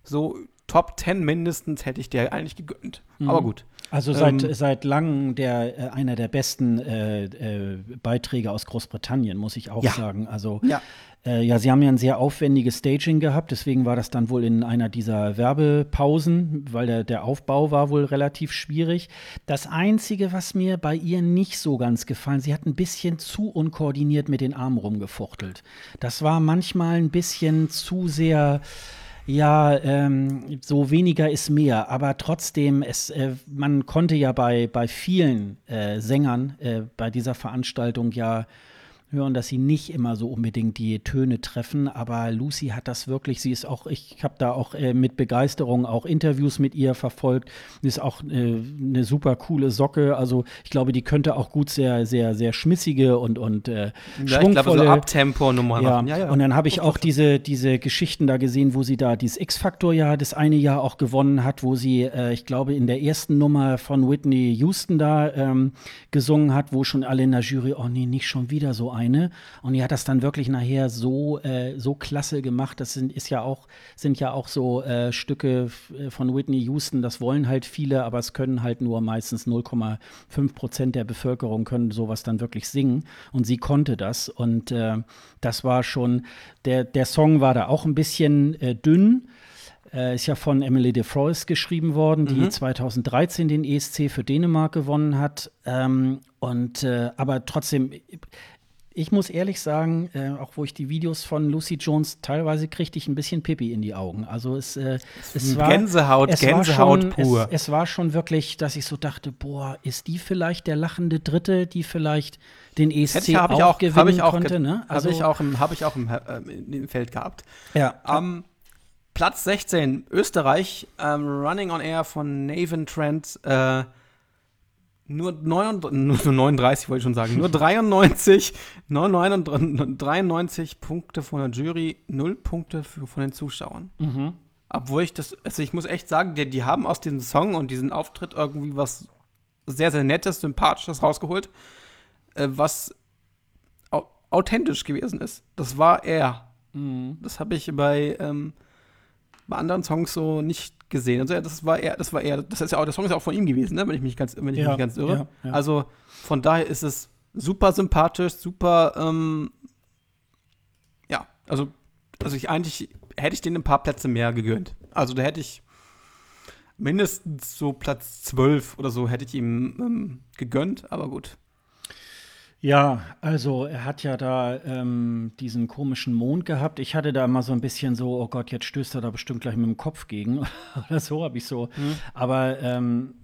so Top 10 mindestens hätte ich dir eigentlich gegönnt. Mhm. Aber gut. Also seit, ähm, seit langem der, äh, einer der besten äh, äh, Beiträge aus Großbritannien, muss ich auch ja. sagen. Also ja. Äh, ja, sie haben ja ein sehr aufwendiges Staging gehabt, deswegen war das dann wohl in einer dieser Werbepausen, weil der, der Aufbau war wohl relativ schwierig. Das Einzige, was mir bei ihr nicht so ganz gefallen, sie hat ein bisschen zu unkoordiniert mit den Armen rumgefuchtelt. Das war manchmal ein bisschen zu sehr ja, ähm, so weniger ist mehr, aber trotzdem, es, äh, man konnte ja bei, bei vielen äh, Sängern äh, bei dieser Veranstaltung ja hören, dass sie nicht immer so unbedingt die Töne treffen, aber Lucy hat das wirklich, sie ist auch, ich habe da auch äh, mit Begeisterung auch Interviews mit ihr verfolgt, ist auch äh, eine super coole Socke, also ich glaube, die könnte auch gut sehr, sehr, sehr schmissige und, und äh, ja, ich glaube, so Abtempo-Nummer ja, ja, ja, Und dann habe ich auch diese, diese Geschichten da gesehen, wo sie da dieses X-Factor-Jahr, das eine Jahr auch gewonnen hat, wo sie, äh, ich glaube, in der ersten Nummer von Whitney Houston da ähm, gesungen hat, wo schon alle in der Jury, oh nee, nicht schon wieder so ein eine. Und die hat das dann wirklich nachher so, äh, so klasse gemacht. Das sind, ist ja auch, sind ja auch so äh, Stücke äh, von Whitney Houston, das wollen halt viele, aber es können halt nur meistens 0,5 Prozent der Bevölkerung können sowas dann wirklich singen. Und sie konnte das. Und äh, das war schon, der, der Song war da auch ein bisschen äh, dünn. Äh, ist ja von Emily de Frois geschrieben worden, die mhm. 2013 den ESC für Dänemark gewonnen hat. Ähm, und äh, aber trotzdem, ich muss ehrlich sagen, äh, auch wo ich die Videos von Lucy Jones teilweise kriegte ich ein bisschen Pipi in die Augen. Also es, äh, es war Gänsehaut, es Gänsehaut war schon, pur. Es, es, war schon wirklich, dass ich so dachte, boah, ist die vielleicht der lachende Dritte, die vielleicht den ESC auch, auch gewinnen ich auch konnte? Ne? Also, habe ich auch, im, hab ich auch im, äh, im Feld gehabt. Ja. Ähm, Platz 16, Österreich, ähm, Running on Air von Nathan Trent. Äh, nur, 39, nur 39, wollte ich schon sagen, nur 93, 99, 93 Punkte von der Jury, 0 Punkte für, von den Zuschauern. Mhm. Obwohl ich das, also ich muss echt sagen, die, die haben aus diesem Song und diesem Auftritt irgendwie was sehr, sehr Nettes, Sympathisches rausgeholt, äh, was au authentisch gewesen ist. Das war er. Mhm. Das habe ich bei, ähm, bei anderen Songs so nicht gesehen. Also das war er, das war er, das ist ja auch, der Song ist ja auch von ihm gewesen, ne? wenn ich mich ganz, wenn ich ja, mich ganz irre. Ja, ja. Also von daher ist es super sympathisch, super, ähm, ja, also, also ich eigentlich hätte ich den ein paar Plätze mehr gegönnt. Also da hätte ich mindestens so Platz 12 oder so hätte ich ihm ähm, gegönnt, aber gut. Ja, also er hat ja da ähm, diesen komischen Mond gehabt. Ich hatte da mal so ein bisschen so, oh Gott, jetzt stößt er da bestimmt gleich mit dem Kopf gegen. [laughs] Oder so habe ich so. Mhm. Aber ähm,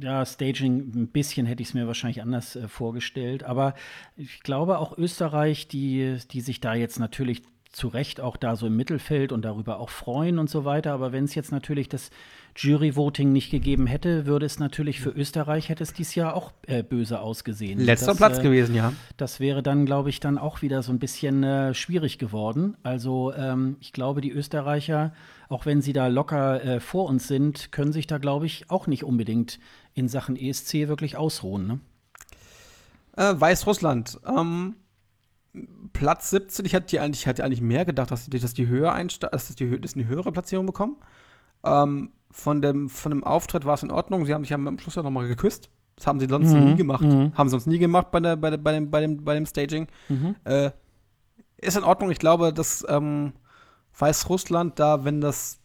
ja, Staging, ein bisschen hätte ich es mir wahrscheinlich anders äh, vorgestellt. Aber ich glaube auch Österreich, die, die sich da jetzt natürlich zu Recht auch da so im Mittelfeld und darüber auch freuen und so weiter. Aber wenn es jetzt natürlich das Jury-Voting nicht gegeben hätte, würde es natürlich für Österreich hätte es dies Jahr auch äh, böse ausgesehen. Letzter das, Platz äh, gewesen, ja. Das wäre dann, glaube ich, dann auch wieder so ein bisschen äh, schwierig geworden. Also ähm, ich glaube, die Österreicher, auch wenn sie da locker äh, vor uns sind, können sich da, glaube ich, auch nicht unbedingt in Sachen ESC wirklich ausruhen. Ne? Äh, Weißrussland. Ähm Platz 17, ich hatte eigentlich, ich hatte eigentlich mehr gedacht, dass die, dass die höher einsteigen, dass die, dass die eine höhere Platzierung bekommen. Ähm, von, dem, von dem Auftritt war es in Ordnung. Sie haben sich am Schluss ja nochmal geküsst. Das haben sie sonst mhm. nie gemacht. Mhm. Haben sie sonst nie gemacht bei, der, bei, der, bei, dem, bei, dem, bei dem Staging. Mhm. Äh, ist in Ordnung. Ich glaube, dass ähm, Weißrussland da, wenn das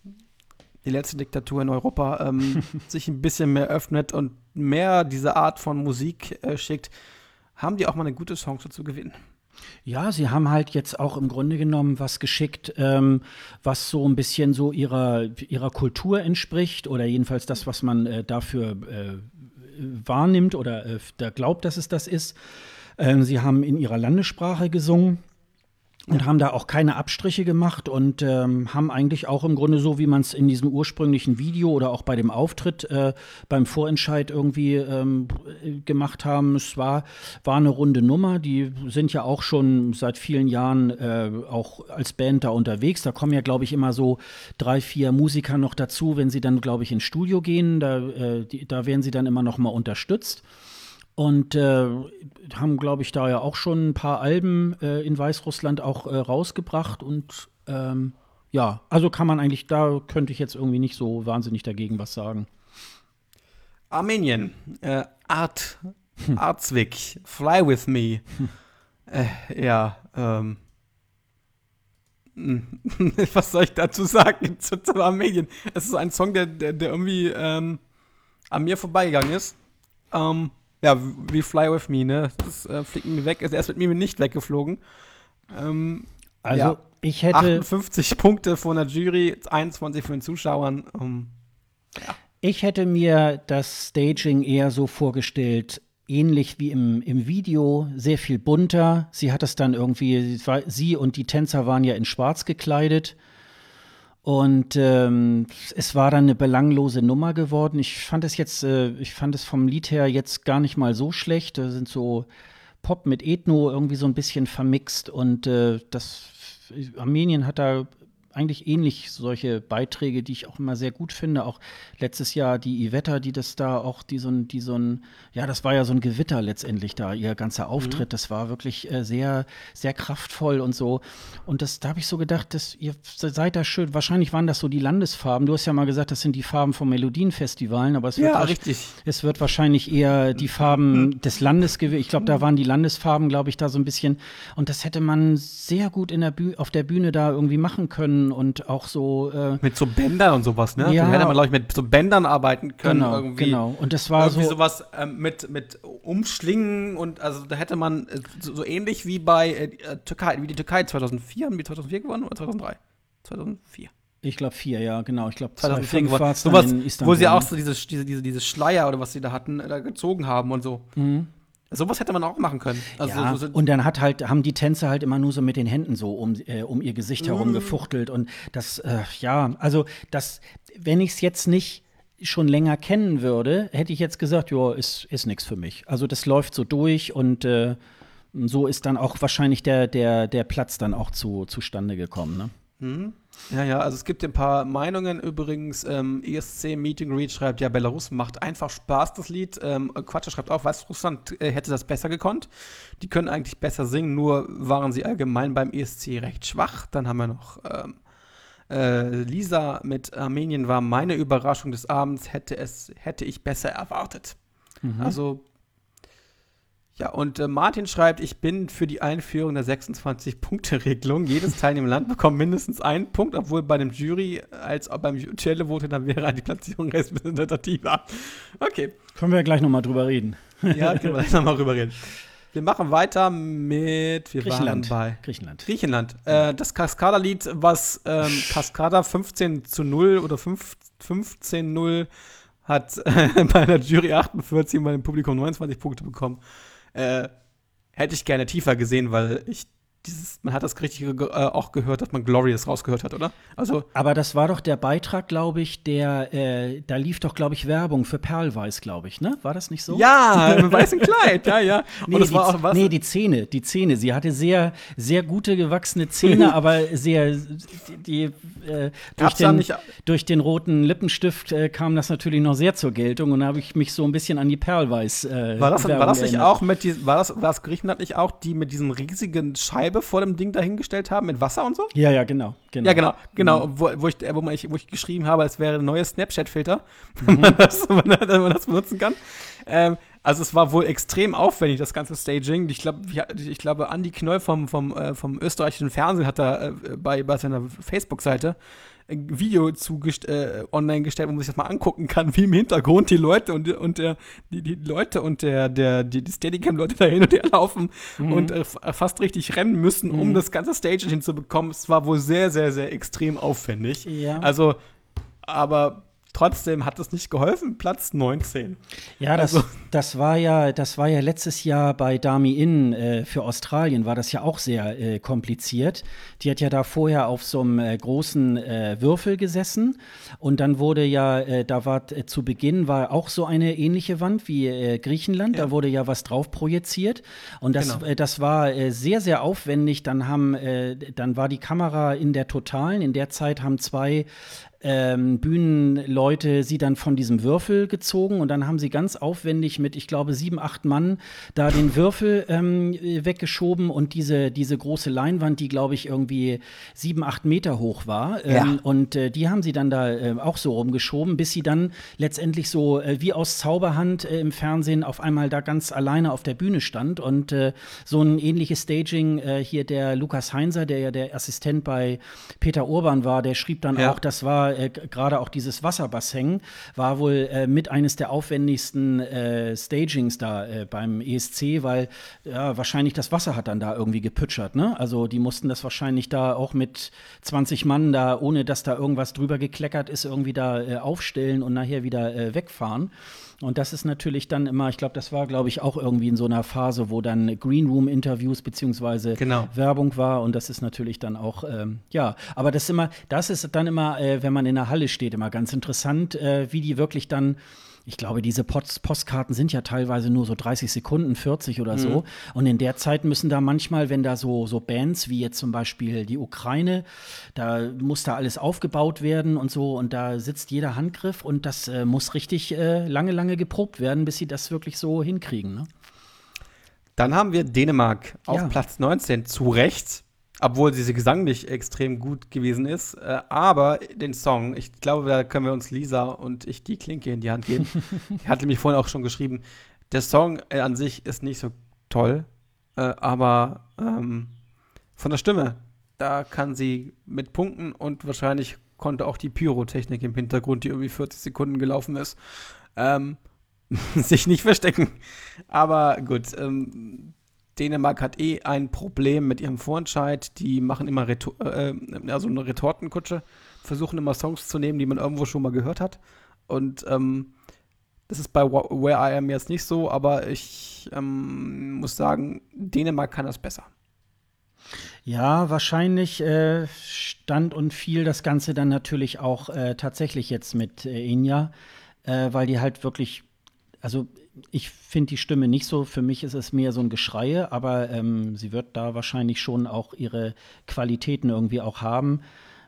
die letzte Diktatur in Europa ähm, [laughs] sich ein bisschen mehr öffnet und mehr diese Art von Musik äh, schickt, haben die auch mal eine gute Chance zu gewinnen. Ja, sie haben halt jetzt auch im Grunde genommen was geschickt, ähm, was so ein bisschen so ihrer, ihrer Kultur entspricht oder jedenfalls das, was man äh, dafür äh, wahrnimmt oder äh, da glaubt, dass es das ist. Ähm, sie haben in ihrer Landessprache gesungen und ja. haben da auch keine Abstriche gemacht und ähm, haben eigentlich auch im Grunde so, wie man es in diesem ursprünglichen Video oder auch bei dem Auftritt äh, beim Vorentscheid irgendwie ähm, gemacht haben. Es war, war eine runde Nummer. Die sind ja auch schon seit vielen Jahren äh, auch als Band da unterwegs. Da kommen ja, glaube ich, immer so drei, vier Musiker noch dazu, wenn sie dann, glaube ich, ins Studio gehen. Da, äh, die, da werden sie dann immer noch mal unterstützt. Und äh, haben, glaube ich, da ja auch schon ein paar Alben äh, in Weißrussland auch äh, rausgebracht. Und ähm, ja, also kann man eigentlich, da könnte ich jetzt irgendwie nicht so wahnsinnig dagegen was sagen. Armenien, äh, Art, hm. Arzwig, Fly With Me. Hm. Äh, ja, ähm. [laughs] Was soll ich dazu sagen [laughs] zu, zu Armenien? Es ist ein Song, der, der, der irgendwie ähm, an mir vorbeigegangen ist. Ähm, ja, wie Fly With Me, ne? Das äh, fliegt mir weg. Also er ist mit mir nicht weggeflogen. Ähm, also, ja, ich hätte. 58 Punkte von der Jury, 21 von den Zuschauern. Um, ja. Ich hätte mir das Staging eher so vorgestellt, ähnlich wie im, im Video, sehr viel bunter. Sie hat es dann irgendwie, sie und die Tänzer waren ja in Schwarz gekleidet. Und ähm, es war dann eine belanglose Nummer geworden. Ich fand es jetzt, äh, ich fand es vom Lied her jetzt gar nicht mal so schlecht. Da sind so Pop mit Ethno irgendwie so ein bisschen vermixt und äh, das Armenien hat da eigentlich ähnlich solche Beiträge, die ich auch immer sehr gut finde. Auch letztes Jahr die Ivetta, die das da auch, die so ein, die so ein, ja, das war ja so ein Gewitter letztendlich da, ihr ganzer Auftritt. Mhm. Das war wirklich äh, sehr, sehr kraftvoll und so. Und das, da habe ich so gedacht, dass ihr seid da schön. Wahrscheinlich waren das so die Landesfarben. Du hast ja mal gesagt, das sind die Farben vom Melodienfestivalen, aber es wird, ja, richtig. es wird wahrscheinlich eher die Farben mhm. des Landes gewesen. Ich glaube, da waren die Landesfarben, glaube ich, da so ein bisschen. Und das hätte man sehr gut in der Büh auf der Bühne da irgendwie machen können und auch so. Äh, mit so Bändern und sowas, ne? Ja. Da hätte man, glaube ich, mit so Bändern arbeiten können. Genau, irgendwie. genau. Und das war irgendwie so. sowas ähm, mit, mit Umschlingen und also da hätte man äh, so, so, ähnlich wie bei äh, äh Türkei, wie die Türkei 2004, haben die 2004 gewonnen oder 2003? 2004. Ich glaube vier, ja, genau. Ich glaube 2005 war es sowas, wo sie auch so diese, diese, diese, diese Schleier oder was sie da hatten, äh, da gezogen haben und so. Mhm. Sowas hätte man auch machen können. Also ja, so, so und dann hat halt, haben die Tänzer halt immer nur so mit den Händen so um, äh, um ihr Gesicht herum mm. gefuchtelt. Und das, äh, ja, also das, wenn ich es jetzt nicht schon länger kennen würde, hätte ich jetzt gesagt, ja, ist, ist nichts für mich. Also das läuft so durch und äh, so ist dann auch wahrscheinlich der, der, der Platz dann auch zu, zustande gekommen. Ne? Mhm. Ja, ja, also es gibt ein paar Meinungen übrigens. Ähm, ESC Meeting Read schreibt, ja, Belarus macht einfach Spaß, das Lied. Ähm, Quatsch schreibt auch, Weißrussland äh, hätte das besser gekonnt. Die können eigentlich besser singen, nur waren sie allgemein beim ESC recht schwach. Dann haben wir noch ähm, äh, Lisa mit Armenien war meine Überraschung des Abends, hätte es, hätte ich besser erwartet. Mhm. Also ja, und äh, Martin schreibt, ich bin für die Einführung der 26-Punkte-Regelung. Jedes teilnehmende Land bekommt mindestens einen Punkt, obwohl bei dem Jury als auch beim Televote dann wäre die Platzierung [laughs] repräsentativer. Okay. Können wir ja gleich nochmal drüber reden. [laughs] ja, können wir gleich nochmal drüber reden. Wir machen weiter mit wir Griechenland. Waren bei Griechenland. Griechenland. Äh, das Cascada-Lied, was ähm, [laughs] Cascada 15 zu 0 oder 5, 15 0 hat äh, bei der Jury 48 und bei dem Publikum 29 Punkte bekommen. Äh, hätte ich gerne tiefer gesehen, weil ich dieses, man hat das richtig äh, auch gehört, dass man Glorious rausgehört hat, oder? Also aber das war doch der Beitrag, glaube ich, der äh, da lief doch, glaube ich, Werbung für Perlweiß, glaube ich, ne? War das nicht so? Ja, im weißen Kleid, ja, ja. [laughs] nee, das die, war auch was? nee, die Zähne, die Zähne. Sie hatte sehr, sehr gute gewachsene Zähne, [laughs] aber sehr die, äh, durch, den, durch den roten Lippenstift äh, kam das natürlich noch sehr zur Geltung und da habe ich mich so ein bisschen an die Perlweiß. Äh, war das, war das nicht auch mit die, war das, war das Griechenland nicht auch die mit diesen riesigen Scheiben Scheibe vor dem Ding dahingestellt haben mit Wasser und so? Ja, ja, genau. genau. Ja, genau, genau. Mhm. Wo, wo, ich, wo, ich, wo ich geschrieben habe, es wäre ein neues Snapchat-Filter, mhm. [laughs] wenn, man das, wenn man das benutzen kann. Ähm, also es war wohl extrem aufwendig, das ganze Staging. Ich glaube, ich glaube, Andi Knoll vom, vom, äh, vom österreichischen Fernsehen hat da äh, bei, bei seiner Facebook-Seite Video zu äh, online gestellt, wo man sich das mal angucken kann, wie im Hintergrund die Leute und, und der, die, die Leute und der, der, die, die Steadicam-Leute da hin und her laufen mhm. und äh, fast richtig rennen müssen, um mhm. das ganze Stage hinzubekommen. Es war wohl sehr, sehr, sehr extrem aufwendig. Ja. Also, aber Trotzdem hat es nicht geholfen, Platz 19. Ja, das, also. das, war ja, das war ja letztes Jahr bei Dami Inn äh, für Australien, war das ja auch sehr äh, kompliziert. Die hat ja da vorher auf so einem äh, großen äh, Würfel gesessen und dann wurde ja, äh, da war äh, zu Beginn war auch so eine ähnliche Wand wie Griechenland, ja. da wurde ja was drauf projiziert und das, genau. das war sehr, sehr aufwendig. Dann haben, dann war die Kamera in der Totalen, in der Zeit haben zwei ähm, Bühnenleute sie dann von diesem Würfel gezogen und dann haben sie ganz aufwendig mit, ich glaube, sieben, acht Mann da den Würfel ähm, weggeschoben und diese, diese große Leinwand, die, glaube ich, irgendwie sieben, acht Meter hoch war. Ähm, ja. Und äh, die haben sie dann da äh, auch so rumgeschoben, bis sie dann letztendlich so äh, wie aus Zauberhand äh, im Fernsehen auf einmal da ganz alleine auf der Bühne stand. Und äh, so ein ähnliches Staging äh, hier der Lukas Heinzer, der ja der Assistent bei Peter Urban war, der schrieb dann ja. auch, das war äh, gerade auch dieses Wasserbassin, war wohl äh, mit eines der aufwendigsten äh, Stagings da äh, beim ESC, weil ja, wahrscheinlich das Wasser hat dann da irgendwie gepütschert. Ne? Also die mussten das wahrscheinlich da auch mit 20 Mann da, ohne dass da irgendwas drüber gekleckert ist, irgendwie da äh, aufstellen und nachher wieder wegfahren. Und das ist natürlich dann immer, ich glaube, das war, glaube ich, auch irgendwie in so einer Phase, wo dann Greenroom-Interviews beziehungsweise genau. Werbung war. Und das ist natürlich dann auch, ähm, ja, aber das ist immer, das ist dann immer, äh, wenn man in der Halle steht, immer ganz interessant, äh, wie die wirklich dann ich glaube, diese Post Postkarten sind ja teilweise nur so 30 Sekunden, 40 oder mhm. so. Und in der Zeit müssen da manchmal, wenn da so, so Bands wie jetzt zum Beispiel die Ukraine, da muss da alles aufgebaut werden und so. Und da sitzt jeder Handgriff und das äh, muss richtig äh, lange, lange geprobt werden, bis sie das wirklich so hinkriegen. Ne? Dann haben wir Dänemark auf ja. Platz 19 zu Recht obwohl sie gesanglich extrem gut gewesen ist. Äh, aber den Song, ich glaube, da können wir uns Lisa und ich die Klinke in die Hand geben. die hatte mich vorhin auch schon geschrieben. Der Song äh, an sich ist nicht so toll, äh, aber ähm, von der Stimme, da kann sie mit Punkten und wahrscheinlich konnte auch die Pyrotechnik im Hintergrund, die irgendwie 40 Sekunden gelaufen ist, ähm, [laughs] sich nicht verstecken. Aber gut, ähm, Dänemark hat eh ein Problem mit ihrem Vorentscheid. Die machen immer Retor äh, also eine Retortenkutsche, versuchen immer Songs zu nehmen, die man irgendwo schon mal gehört hat. Und ähm, das ist bei Where I Am jetzt nicht so, aber ich ähm, muss sagen, Dänemark kann das besser. Ja, wahrscheinlich äh, stand und fiel das Ganze dann natürlich auch äh, tatsächlich jetzt mit äh, Inja, äh, weil die halt wirklich, also ich finde die Stimme nicht so. Für mich ist es mehr so ein Geschreie, aber ähm, sie wird da wahrscheinlich schon auch ihre Qualitäten irgendwie auch haben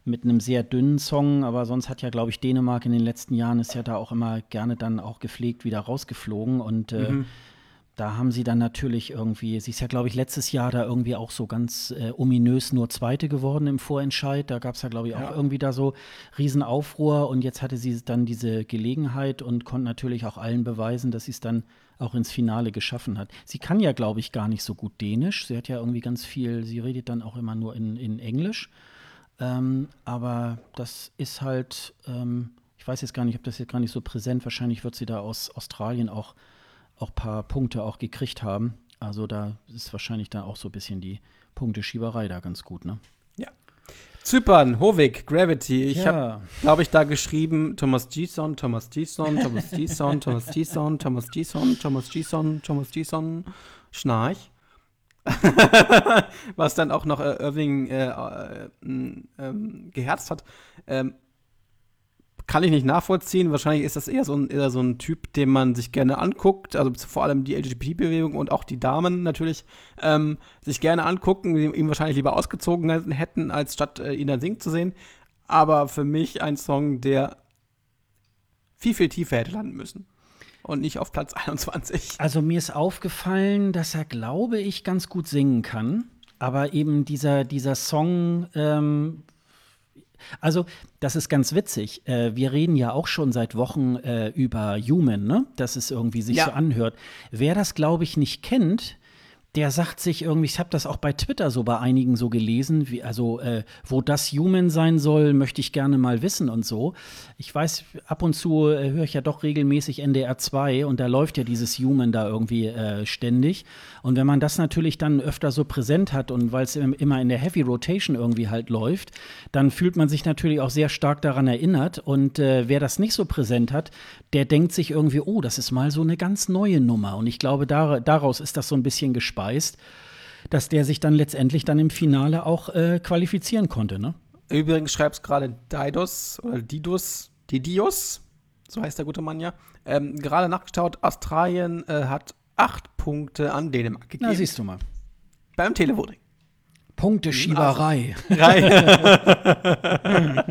mit einem sehr dünnen Song, aber sonst hat ja, glaube ich, Dänemark in den letzten Jahren ist ja da auch immer gerne dann auch gepflegt wieder rausgeflogen. Und äh, mhm da haben sie dann natürlich irgendwie, sie ist ja, glaube ich, letztes Jahr da irgendwie auch so ganz äh, ominös nur Zweite geworden im Vorentscheid. Da gab es ja, glaube ich, auch ja. irgendwie da so Riesenaufruhr und jetzt hatte sie dann diese Gelegenheit und konnte natürlich auch allen beweisen, dass sie es dann auch ins Finale geschaffen hat. Sie kann ja, glaube ich, gar nicht so gut Dänisch. Sie hat ja irgendwie ganz viel, sie redet dann auch immer nur in, in Englisch. Ähm, aber das ist halt, ähm, ich weiß jetzt gar nicht, ob das jetzt gar nicht so präsent, wahrscheinlich wird sie da aus Australien auch auch ein paar Punkte auch gekriegt haben. Also da ist wahrscheinlich dann auch so ein bisschen die Punkteschieberei da ganz gut, ne? Ja. Zypern, Hovig, Gravity. Ich ja. habe, glaube ich, da geschrieben Thomas Gison, Thomas Gison, Thomas Gison, Thomas Gison, Thomas Gison, Thomas Gison, Thomas Gison, Schnarch. [laughs] Was dann auch noch äh, Irving äh, äh, äh, geherzt hat. Ähm, kann ich nicht nachvollziehen. Wahrscheinlich ist das eher so ein, eher so ein Typ, den man sich gerne anguckt. Also vor allem die LGBT-Bewegung und auch die Damen natürlich ähm, sich gerne angucken, die ihn wahrscheinlich lieber ausgezogen hätten, als statt äh, ihn dann singen zu sehen. Aber für mich ein Song, der viel, viel tiefer hätte landen müssen. Und nicht auf Platz 21. Also mir ist aufgefallen, dass er, glaube ich, ganz gut singen kann. Aber eben dieser, dieser Song ähm, also, das ist ganz witzig. Äh, wir reden ja auch schon seit Wochen äh, über Human, ne? Dass es irgendwie sich ja. so anhört. Wer das, glaube ich, nicht kennt, der sagt sich irgendwie, ich habe das auch bei Twitter so bei einigen so gelesen, wie, also äh, wo das Human sein soll, möchte ich gerne mal wissen und so. Ich weiß, ab und zu äh, höre ich ja doch regelmäßig NDR 2 und da läuft ja dieses Human da irgendwie äh, ständig. Und wenn man das natürlich dann öfter so präsent hat und weil es immer in der Heavy Rotation irgendwie halt läuft, dann fühlt man sich natürlich auch sehr stark daran erinnert. Und äh, wer das nicht so präsent hat, der denkt sich irgendwie, oh, das ist mal so eine ganz neue Nummer. Und ich glaube, dar daraus ist das so ein bisschen gespeist, dass der sich dann letztendlich dann im Finale auch äh, qualifizieren konnte. Ne? Übrigens schreibt es gerade Didos oder Didus, Didius, so heißt der gute Mann ja. Ähm, gerade nachgeschaut, Australien äh, hat acht Punkte an Dänemark gegeben. Na, siehst du mal. Beim Televoting. Punkteschieberei. [laughs]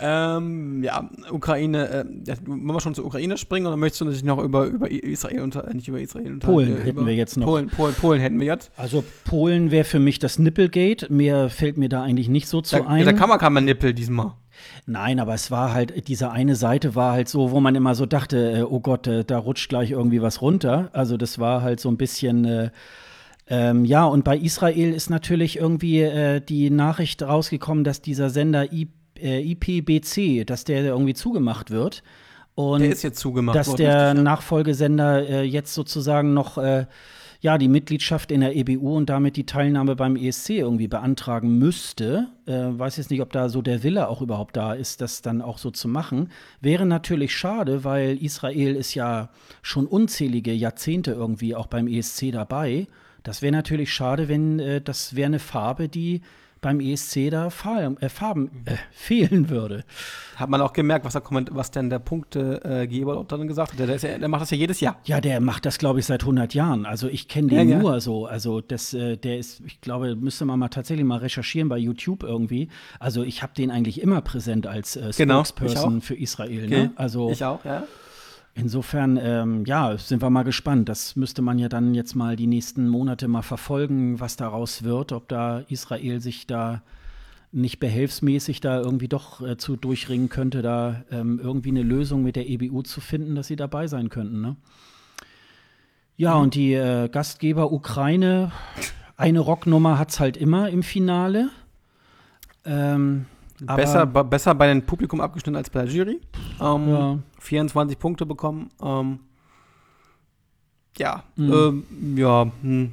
ähm, ja, Ukraine, äh, wollen wir schon zur Ukraine springen oder möchtest du natürlich noch über, über Israel unter, äh, nicht über Israel unter, Polen äh, hätten wir jetzt noch. Polen, Polen, Polen hätten wir jetzt. Also Polen wäre für mich das Nippelgate. Mehr fällt mir da eigentlich nicht so zu da, ein. Da kann man, kann man Nippel diesmal. Nein, aber es war halt, diese eine Seite war halt so, wo man immer so dachte, äh, oh Gott, äh, da rutscht gleich irgendwie was runter. Also das war halt so ein bisschen, äh, ähm, ja, und bei Israel ist natürlich irgendwie äh, die Nachricht rausgekommen, dass dieser Sender I, äh, IPBC, dass der irgendwie zugemacht wird. Und der ist jetzt zugemacht. Dass worden, der richtig, ja. Nachfolgesender äh, jetzt sozusagen noch ja, die Mitgliedschaft in der EBU und damit die Teilnahme beim ESC irgendwie beantragen müsste. Äh, weiß jetzt nicht, ob da so der Wille auch überhaupt da ist, das dann auch so zu machen. Wäre natürlich schade, weil Israel ist ja schon unzählige Jahrzehnte irgendwie auch beim ESC dabei. Das wäre natürlich schade, wenn äh, das wäre eine Farbe, die beim ESC da Farben, äh, Farben äh, fehlen würde. Hat man auch gemerkt, was, er was denn der Punktegeber dann gesagt hat. Der, der, ja, der, macht das ja jedes Jahr. Ja, der macht das, glaube ich, seit 100 Jahren. Also ich kenne den ja, nur ja. so. Also das, äh, der ist, ich glaube, müsste man mal tatsächlich mal recherchieren bei YouTube irgendwie. Also ich habe den eigentlich immer präsent als äh, genau, Spokesperson für Israel. Okay. Ne? Also ich auch, ja. Insofern, ähm, ja, sind wir mal gespannt. Das müsste man ja dann jetzt mal die nächsten Monate mal verfolgen, was daraus wird, ob da Israel sich da nicht behelfsmäßig da irgendwie doch äh, zu durchringen könnte, da ähm, irgendwie eine Lösung mit der EBU zu finden, dass sie dabei sein könnten. Ne? Ja, und die äh, Gastgeber Ukraine, eine Rocknummer hat es halt immer im Finale. Ähm, besser, besser bei dem Publikum abgeschnitten als bei der Jury. Ähm, ja. 24 Punkte bekommen. Ähm, ja, mhm. ähm, ja, hm,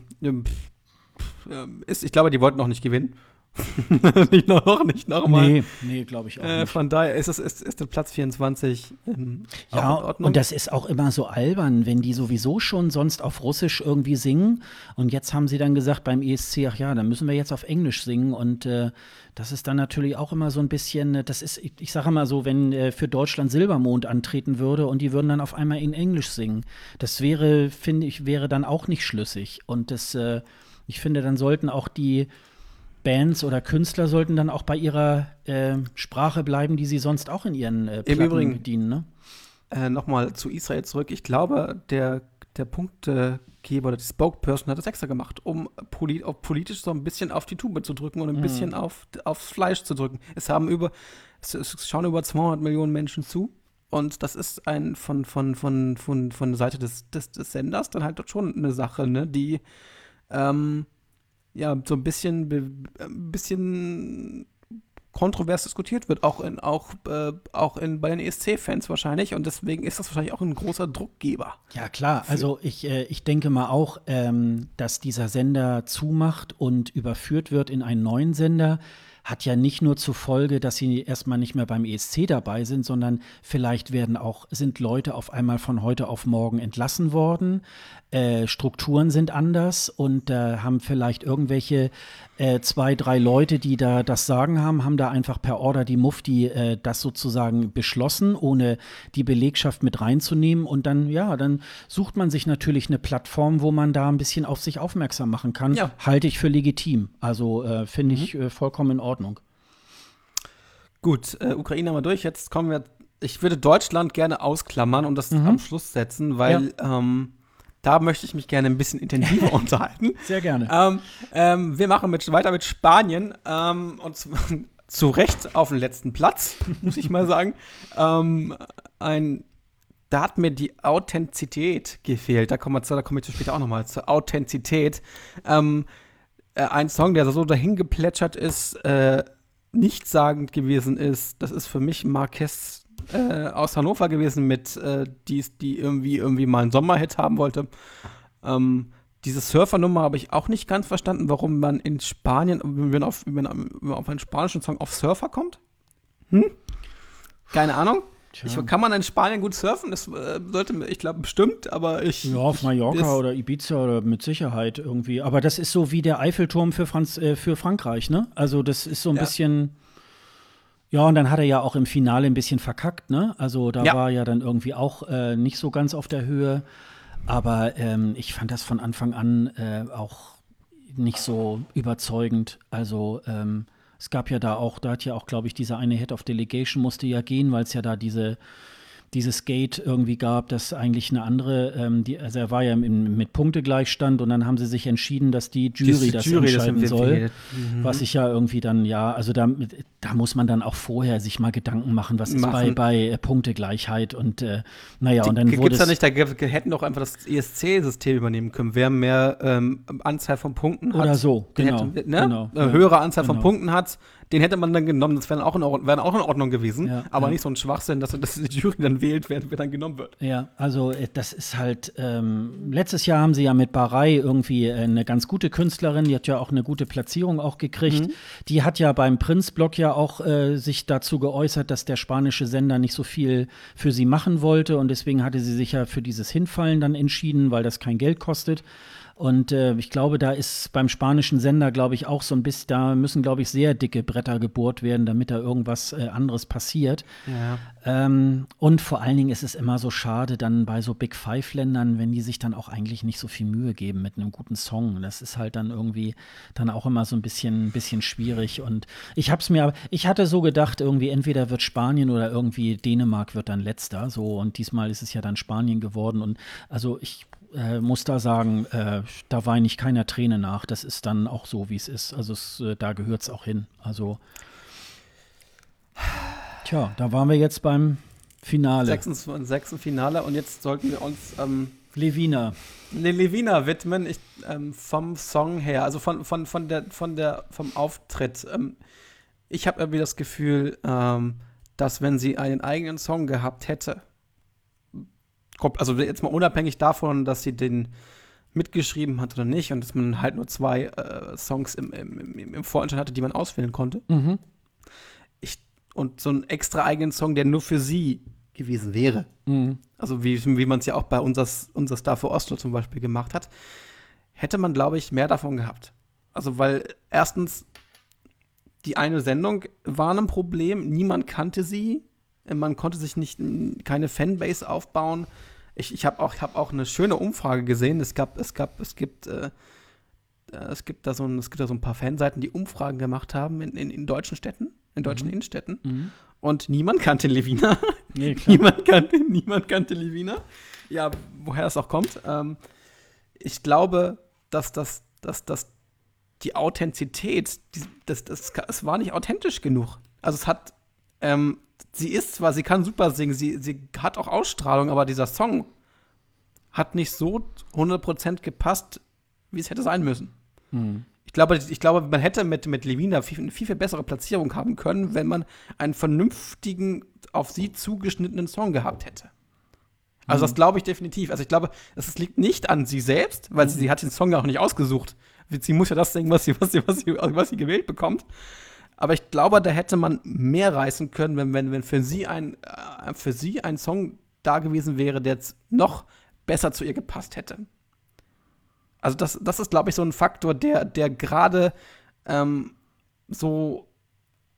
ist, ich glaube, die wollten noch nicht gewinnen. [laughs] nicht noch, nicht nochmal. Nee, nee glaube ich auch äh, nicht. Von daher ist es ist, ist der Platz 24 ähm, Ja, und das ist auch immer so albern, wenn die sowieso schon sonst auf Russisch irgendwie singen. Und jetzt haben sie dann gesagt beim ESC, ach ja, dann müssen wir jetzt auf Englisch singen. Und äh, das ist dann natürlich auch immer so ein bisschen, äh, das ist, ich, ich sage mal so, wenn äh, für Deutschland Silbermond antreten würde und die würden dann auf einmal in Englisch singen, das wäre, finde ich, wäre dann auch nicht schlüssig. Und das, äh, ich finde, dann sollten auch die Bands oder Künstler sollten dann auch bei ihrer äh, Sprache bleiben, die sie sonst auch in ihren äh, Platten Im Übrigen, bedienen. Ne? Äh, Nochmal zu Israel zurück. Ich glaube, der, der Punktegeber oder die Spokesperson hat das extra gemacht, um polit politisch so ein bisschen auf die Tube zu drücken und ein mhm. bisschen auf, aufs Fleisch zu drücken. Es haben über, es, es schauen über 200 Millionen Menschen zu. Und das ist ein von, von, von, von, von der Seite des, des, des Senders dann halt schon eine Sache, ne, die ähm, ja, so ein bisschen, ein bisschen kontrovers diskutiert wird, auch in, auch, äh, auch in, bei den ESC-Fans wahrscheinlich. Und deswegen ist das wahrscheinlich auch ein großer Druckgeber. Ja, klar. Also ich, äh, ich denke mal auch, ähm, dass dieser Sender zumacht und überführt wird in einen neuen Sender hat ja nicht nur zur Folge, dass sie erstmal nicht mehr beim ESC dabei sind, sondern vielleicht werden auch, sind Leute auf einmal von heute auf morgen entlassen worden. Äh, Strukturen sind anders und äh, haben vielleicht irgendwelche äh, zwei, drei Leute, die da das Sagen haben, haben da einfach per Order die Mufti äh, das sozusagen beschlossen, ohne die Belegschaft mit reinzunehmen. Und dann, ja, dann sucht man sich natürlich eine Plattform, wo man da ein bisschen auf sich aufmerksam machen kann. Ja. Halte ich für legitim. Also äh, finde ich mhm. Äh, vollkommen in Ordnung. Gut, Ukraine haben wir durch. Jetzt kommen wir. Ich würde Deutschland gerne ausklammern und das mhm. am Schluss setzen, weil ja. ähm, da möchte ich mich gerne ein bisschen intensiver [laughs] unterhalten. Sehr gerne. Ähm, ähm, wir machen mit, weiter mit Spanien ähm, und zu, [laughs] zu, Recht auf den letzten Platz, [laughs] muss ich mal sagen. Ähm, ein, da hat mir die Authentizität gefehlt. Da kommen wir, zu, da komme ich später auch nochmal zur Authentizität. Ähm, äh, ein Song, der so dahin geplätschert ist, äh, nichtssagend gewesen ist. Das ist für mich Marquez äh, aus Hannover gewesen mit, äh, die, die irgendwie, irgendwie mal einen Sommerhit haben wollte. Ähm, diese Surfer-Nummer habe ich auch nicht ganz verstanden, warum man in Spanien, wenn man auf, wenn man auf einen spanischen Song auf Surfer kommt. Hm? Keine Ahnung. Ich, kann man in Spanien gut surfen? Das äh, sollte, ich glaube, bestimmt, aber ich. Ja, auf Mallorca oder Ibiza oder mit Sicherheit irgendwie. Aber das ist so wie der Eiffelturm für, Franz, äh, für Frankreich, ne? Also, das ist so ein ja. bisschen. Ja, und dann hat er ja auch im Finale ein bisschen verkackt, ne? Also da ja. war ja dann irgendwie auch äh, nicht so ganz auf der Höhe. Aber ähm, ich fand das von Anfang an äh, auch nicht so überzeugend. Also ähm, es gab ja da auch, da hat ja auch, glaube ich, dieser eine Head of Delegation musste ja gehen, weil es ja da diese dieses Gate irgendwie gab, das eigentlich eine andere, ähm, die, also er war ja im, mit Punktegleichstand und dann haben sie sich entschieden, dass die Jury die das Jury entscheiden das soll. Mhm. Was ich ja irgendwie dann, ja, also da, da muss man dann auch vorher sich mal Gedanken machen, was machen. ist bei, bei äh, Punktegleichheit und äh, naja, die, und dann wurde Gibt's da nicht, da hätten doch einfach das ESC-System übernehmen können. Wer mehr ähm, Anzahl von Punkten hat. Oder so, genau. Hätte, ne? genau Eine höhere Anzahl genau. von Punkten hat, den hätte man dann genommen, das wäre auch, wär auch in Ordnung gewesen, ja, aber ja. nicht so ein Schwachsinn, dass, dass die Jury dann wählt, wer, wer dann genommen wird. Ja, also äh, das ist halt, ähm, letztes Jahr haben sie ja mit Barei irgendwie äh, eine ganz gute Künstlerin, die hat ja auch eine gute Platzierung auch gekriegt. Mhm. Die hat ja beim Prinz-Blog ja auch äh, sich dazu geäußert, dass der spanische Sender nicht so viel für sie machen wollte und deswegen hatte sie sich ja für dieses Hinfallen dann entschieden, weil das kein Geld kostet. Und äh, ich glaube, da ist beim spanischen Sender, glaube ich, auch so ein bisschen, da müssen, glaube ich, sehr dicke Bretter gebohrt werden, damit da irgendwas äh, anderes passiert. Ja. Ähm, und vor allen Dingen ist es immer so schade, dann bei so Big Five-Ländern, wenn die sich dann auch eigentlich nicht so viel Mühe geben mit einem guten Song. Das ist halt dann irgendwie dann auch immer so ein bisschen, bisschen schwierig. Und ich habe es mir, ich hatte so gedacht, irgendwie entweder wird Spanien oder irgendwie Dänemark wird dann letzter. So und diesmal ist es ja dann Spanien geworden. Und also ich äh, muss da sagen, äh, da weine ich keiner Träne nach. Das ist dann auch so, wie es ist. Also es, äh, da gehört es auch hin. Also, tja, da waren wir jetzt beim Finale. Sechsten, sechsten Finale und jetzt sollten wir uns ähm, Levina. Le Levina widmen, ich, ähm, vom Song her, also von, von, von der, von der, vom Auftritt. Ähm, ich habe irgendwie das Gefühl, ähm, dass wenn sie einen eigenen Song gehabt hätte, also jetzt mal unabhängig davon, dass sie den mitgeschrieben hat oder nicht und dass man halt nur zwei äh, Songs im, im, im, im Vorentscheid hatte, die man auswählen konnte. Mhm. Ich, und so einen extra eigenen Song, der nur für sie gewesen wäre. Mhm. Also wie, wie man es ja auch bei unser, unser Star für Oslo zum Beispiel gemacht hat, hätte man, glaube ich, mehr davon gehabt. Also weil erstens die eine Sendung war ein Problem, niemand kannte sie, man konnte sich nicht keine Fanbase aufbauen. Ich, ich habe auch, hab auch eine schöne Umfrage gesehen. Es gab, es gab, es gibt, äh, äh, es gibt da so ein, es gibt da so ein paar Fanseiten, die Umfragen gemacht haben in, in, in deutschen Städten, in deutschen mhm. Innenstädten. Mhm. Und niemand kannte Levina. [laughs] Nee, niemand, kannte, niemand kannte Levina. Ja, woher das auch kommt. Ähm, ich glaube, dass das, dass, dass die Authentizität, die, das, das, es war nicht authentisch genug. Also es hat ähm, sie ist zwar, sie kann super singen, sie, sie hat auch Ausstrahlung, aber dieser Song hat nicht so 100% gepasst, wie es hätte sein müssen. Mhm. Ich glaube, ich glaube, man hätte mit, mit Levina viel, eine viel, viel bessere Platzierung haben können, wenn man einen vernünftigen, auf sie zugeschnittenen Song gehabt hätte. Also, mhm. das glaube ich definitiv. Also, ich glaube, es liegt nicht an sie selbst, weil mhm. sie, sie hat den Song ja auch nicht ausgesucht. Sie muss ja das singen, was sie, was sie, was sie, was sie gewählt bekommt. Aber ich glaube, da hätte man mehr reißen können, wenn, wenn, wenn für sie ein, äh, für sie ein Song da gewesen wäre, der jetzt noch besser zu ihr gepasst hätte. Also das, das ist, glaube ich, so ein Faktor, der, der gerade ähm, so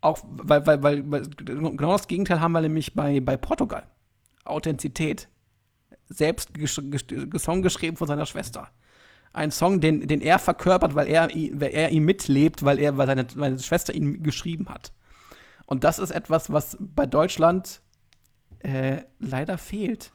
auch, weil, weil, weil, weil, genau das Gegenteil haben wir nämlich bei, bei Portugal. Authentizität. Selbst Song geschrieben von seiner Schwester ein Song, den, den er verkörpert, weil er, weil er ihn mitlebt, weil er, weil seine, seine Schwester ihn geschrieben hat. Und das ist etwas, was bei Deutschland äh, leider fehlt.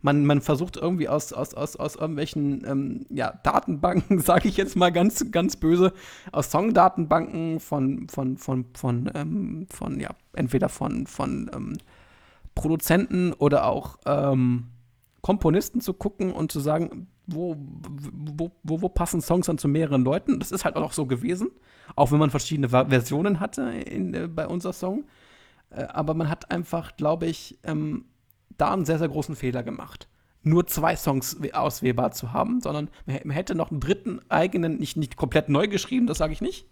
Man, man versucht irgendwie aus, aus, aus, aus irgendwelchen ähm, ja, Datenbanken, [laughs] sage ich jetzt mal ganz, ganz böse, aus Songdatenbanken von, von, von, von, ähm, von ja, entweder von, von ähm, Produzenten oder auch ähm, Komponisten zu gucken und zu sagen, wo, wo, wo, wo, passen Songs dann zu mehreren Leuten. Das ist halt auch so gewesen, auch wenn man verschiedene Versionen hatte in, äh, bei unser Song. Äh, aber man hat einfach, glaube ich, ähm, da einen sehr, sehr großen Fehler gemacht. Nur zwei Songs auswählbar zu haben, sondern man hätte noch einen dritten eigenen, nicht, nicht komplett neu geschrieben, das sage ich nicht.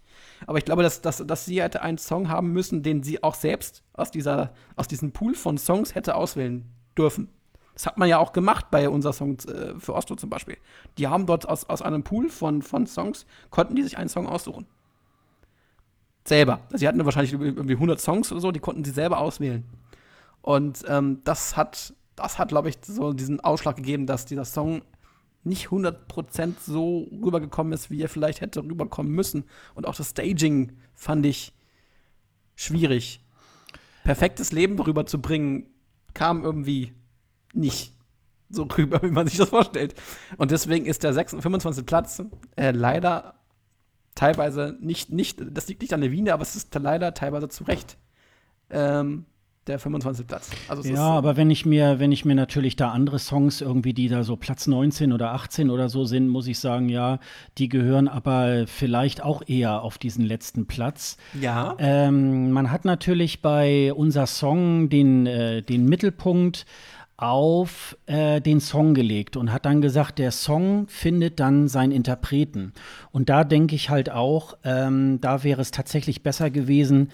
Aber ich glaube, dass, dass, dass sie hätte einen Song haben müssen, den sie auch selbst aus, dieser, aus diesem Pool von Songs hätte auswählen dürfen. Das hat man ja auch gemacht bei unser Song äh, für Oslo zum Beispiel. Die haben dort aus, aus einem Pool von, von Songs, konnten die sich einen Song aussuchen. Selber. Sie hatten wahrscheinlich irgendwie 100 Songs oder so, die konnten sie selber auswählen. Und ähm, das hat, das hat, glaube ich, so diesen Ausschlag gegeben, dass dieser Song nicht 100% so rübergekommen ist, wie er vielleicht hätte rüberkommen müssen. Und auch das Staging fand ich schwierig. Perfektes Leben rüberzubringen, kam irgendwie nicht so rüber, [laughs] wie man sich das vorstellt. Und deswegen ist der 26, 25. Platz äh, leider teilweise nicht, nicht, das liegt nicht an der Wiener, aber es ist leider teilweise zu Recht ähm, der 25. Platz. Also ja, aber wenn ich mir, wenn ich mir natürlich da andere Songs irgendwie, die da so Platz 19 oder 18 oder so sind, muss ich sagen, ja, die gehören aber vielleicht auch eher auf diesen letzten Platz. Ja. Ähm, man hat natürlich bei unser Song den, äh, den Mittelpunkt auf äh, den Song gelegt und hat dann gesagt, der Song findet dann seinen Interpreten. Und da denke ich halt auch, ähm, da wäre es tatsächlich besser gewesen,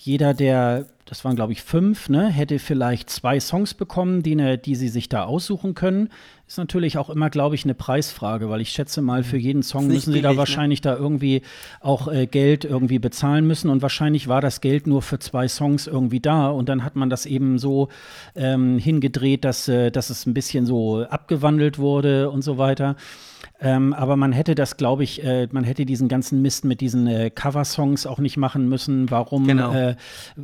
jeder der, das waren glaube ich fünf, ne, hätte vielleicht zwei Songs bekommen, die, ne, die sie sich da aussuchen können. Ist natürlich auch immer, glaube ich, eine Preisfrage, weil ich schätze mal, für jeden Song müssen sie da ne? wahrscheinlich ne? da irgendwie auch äh, Geld irgendwie bezahlen müssen. Und wahrscheinlich war das Geld nur für zwei Songs irgendwie da. Und dann hat man das eben so ähm, hingedreht, dass, äh, dass es ein bisschen so abgewandelt wurde und so weiter. Ähm, aber man hätte das, glaube ich, äh, man hätte diesen ganzen Mist mit diesen äh, Cover-Songs auch nicht machen müssen. Warum genau. äh,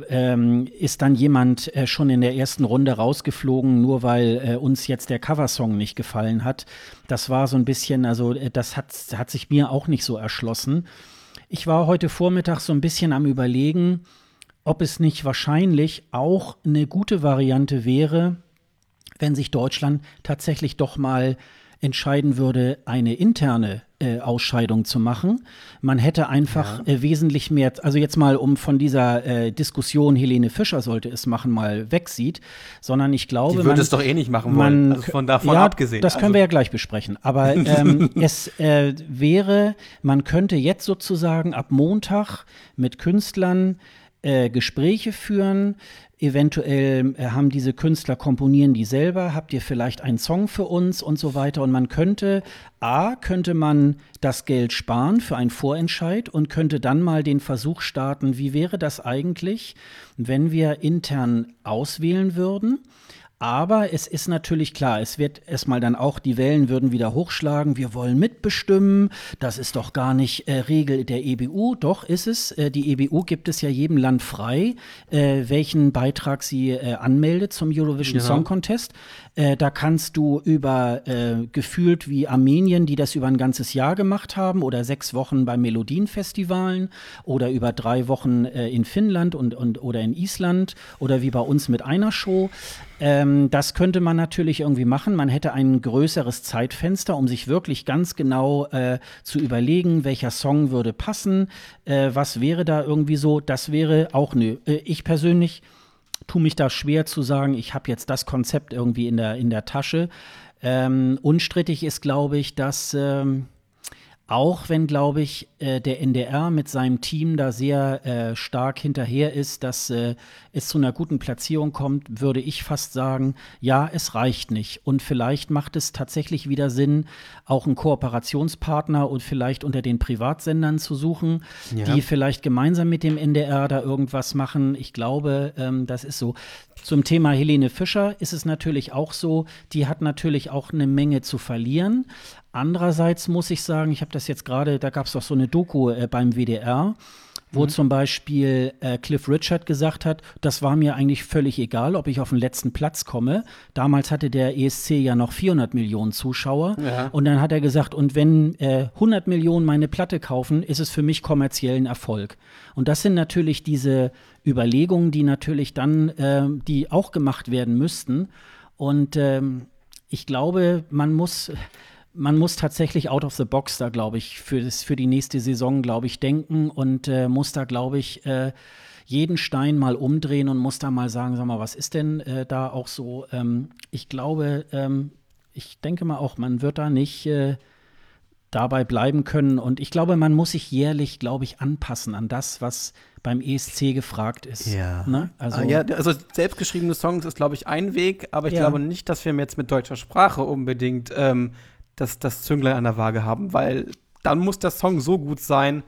ähm, ist dann jemand äh, schon in der ersten Runde rausgeflogen, nur weil äh, uns jetzt der Cover-Song nicht gefallen hat? Das war so ein bisschen, also äh, das hat, hat sich mir auch nicht so erschlossen. Ich war heute Vormittag so ein bisschen am Überlegen, ob es nicht wahrscheinlich auch eine gute Variante wäre, wenn sich Deutschland tatsächlich doch mal entscheiden würde, eine interne äh, Ausscheidung zu machen. Man hätte einfach ja. äh, wesentlich mehr, also jetzt mal, um von dieser äh, Diskussion, Helene Fischer sollte es machen, mal wegsieht, sondern ich glaube. Die würde es doch eh nicht machen wollen, man, also von davon ja, abgesehen. Das können also. wir ja gleich besprechen. Aber [laughs] ähm, es äh, wäre, man könnte jetzt sozusagen ab Montag mit Künstlern äh, Gespräche führen, Eventuell äh, haben diese Künstler komponieren die selber, habt ihr vielleicht einen Song für uns und so weiter. Und man könnte, A, könnte man das Geld sparen für einen Vorentscheid und könnte dann mal den Versuch starten, wie wäre das eigentlich, wenn wir intern auswählen würden aber es ist natürlich klar, es wird erstmal dann auch, die Wellen würden wieder hochschlagen, wir wollen mitbestimmen, das ist doch gar nicht äh, Regel der EBU. Doch ist es, äh, die EBU gibt es ja jedem Land frei, äh, welchen Beitrag sie äh, anmeldet zum Eurovision ja. Song Contest. Äh, da kannst du über äh, gefühlt wie Armenien, die das über ein ganzes Jahr gemacht haben, oder sechs Wochen bei Melodienfestivalen oder über drei Wochen in Finnland und, und, oder in Island oder wie bei uns mit einer Show. Ähm, das könnte man natürlich irgendwie machen. Man hätte ein größeres Zeitfenster, um sich wirklich ganz genau äh, zu überlegen, welcher Song würde passen, äh, was wäre da irgendwie so. Das wäre auch nö. Äh, ich persönlich tue mich da schwer zu sagen, ich habe jetzt das Konzept irgendwie in der, in der Tasche. Ähm, unstrittig ist, glaube ich, dass. Ähm, auch wenn, glaube ich, äh, der NDR mit seinem Team da sehr äh, stark hinterher ist, dass äh, es zu einer guten Platzierung kommt, würde ich fast sagen, ja, es reicht nicht. Und vielleicht macht es tatsächlich wieder Sinn, auch einen Kooperationspartner und vielleicht unter den Privatsendern zu suchen, ja. die vielleicht gemeinsam mit dem NDR da irgendwas machen. Ich glaube, ähm, das ist so. Zum Thema Helene Fischer ist es natürlich auch so, die hat natürlich auch eine Menge zu verlieren. Andererseits muss ich sagen, ich habe das jetzt gerade, da gab es doch so eine Doku äh, beim WDR, wo mhm. zum Beispiel äh, Cliff Richard gesagt hat, das war mir eigentlich völlig egal, ob ich auf den letzten Platz komme. Damals hatte der ESC ja noch 400 Millionen Zuschauer. Ja. Und dann hat er gesagt, und wenn äh, 100 Millionen meine Platte kaufen, ist es für mich kommerziellen Erfolg. Und das sind natürlich diese Überlegungen, die natürlich dann, äh, die auch gemacht werden müssten. Und ähm, ich glaube, man muss man muss tatsächlich out of the box da, glaube ich, für, das, für die nächste Saison, glaube ich, denken und äh, muss da, glaube ich, äh, jeden Stein mal umdrehen und muss da mal sagen, sag mal, was ist denn äh, da auch so? Ähm, ich glaube, ähm, ich denke mal auch, man wird da nicht äh, dabei bleiben können und ich glaube, man muss sich jährlich, glaube ich, anpassen an das, was beim ESC gefragt ist. Ja. Ne? Also, ah, ja, also selbstgeschriebene Songs ist, glaube ich, ein Weg, aber ich ja. glaube nicht, dass wir jetzt mit deutscher Sprache unbedingt ähm, das, das Zünglein an der Waage haben, weil dann muss der Song so gut sein,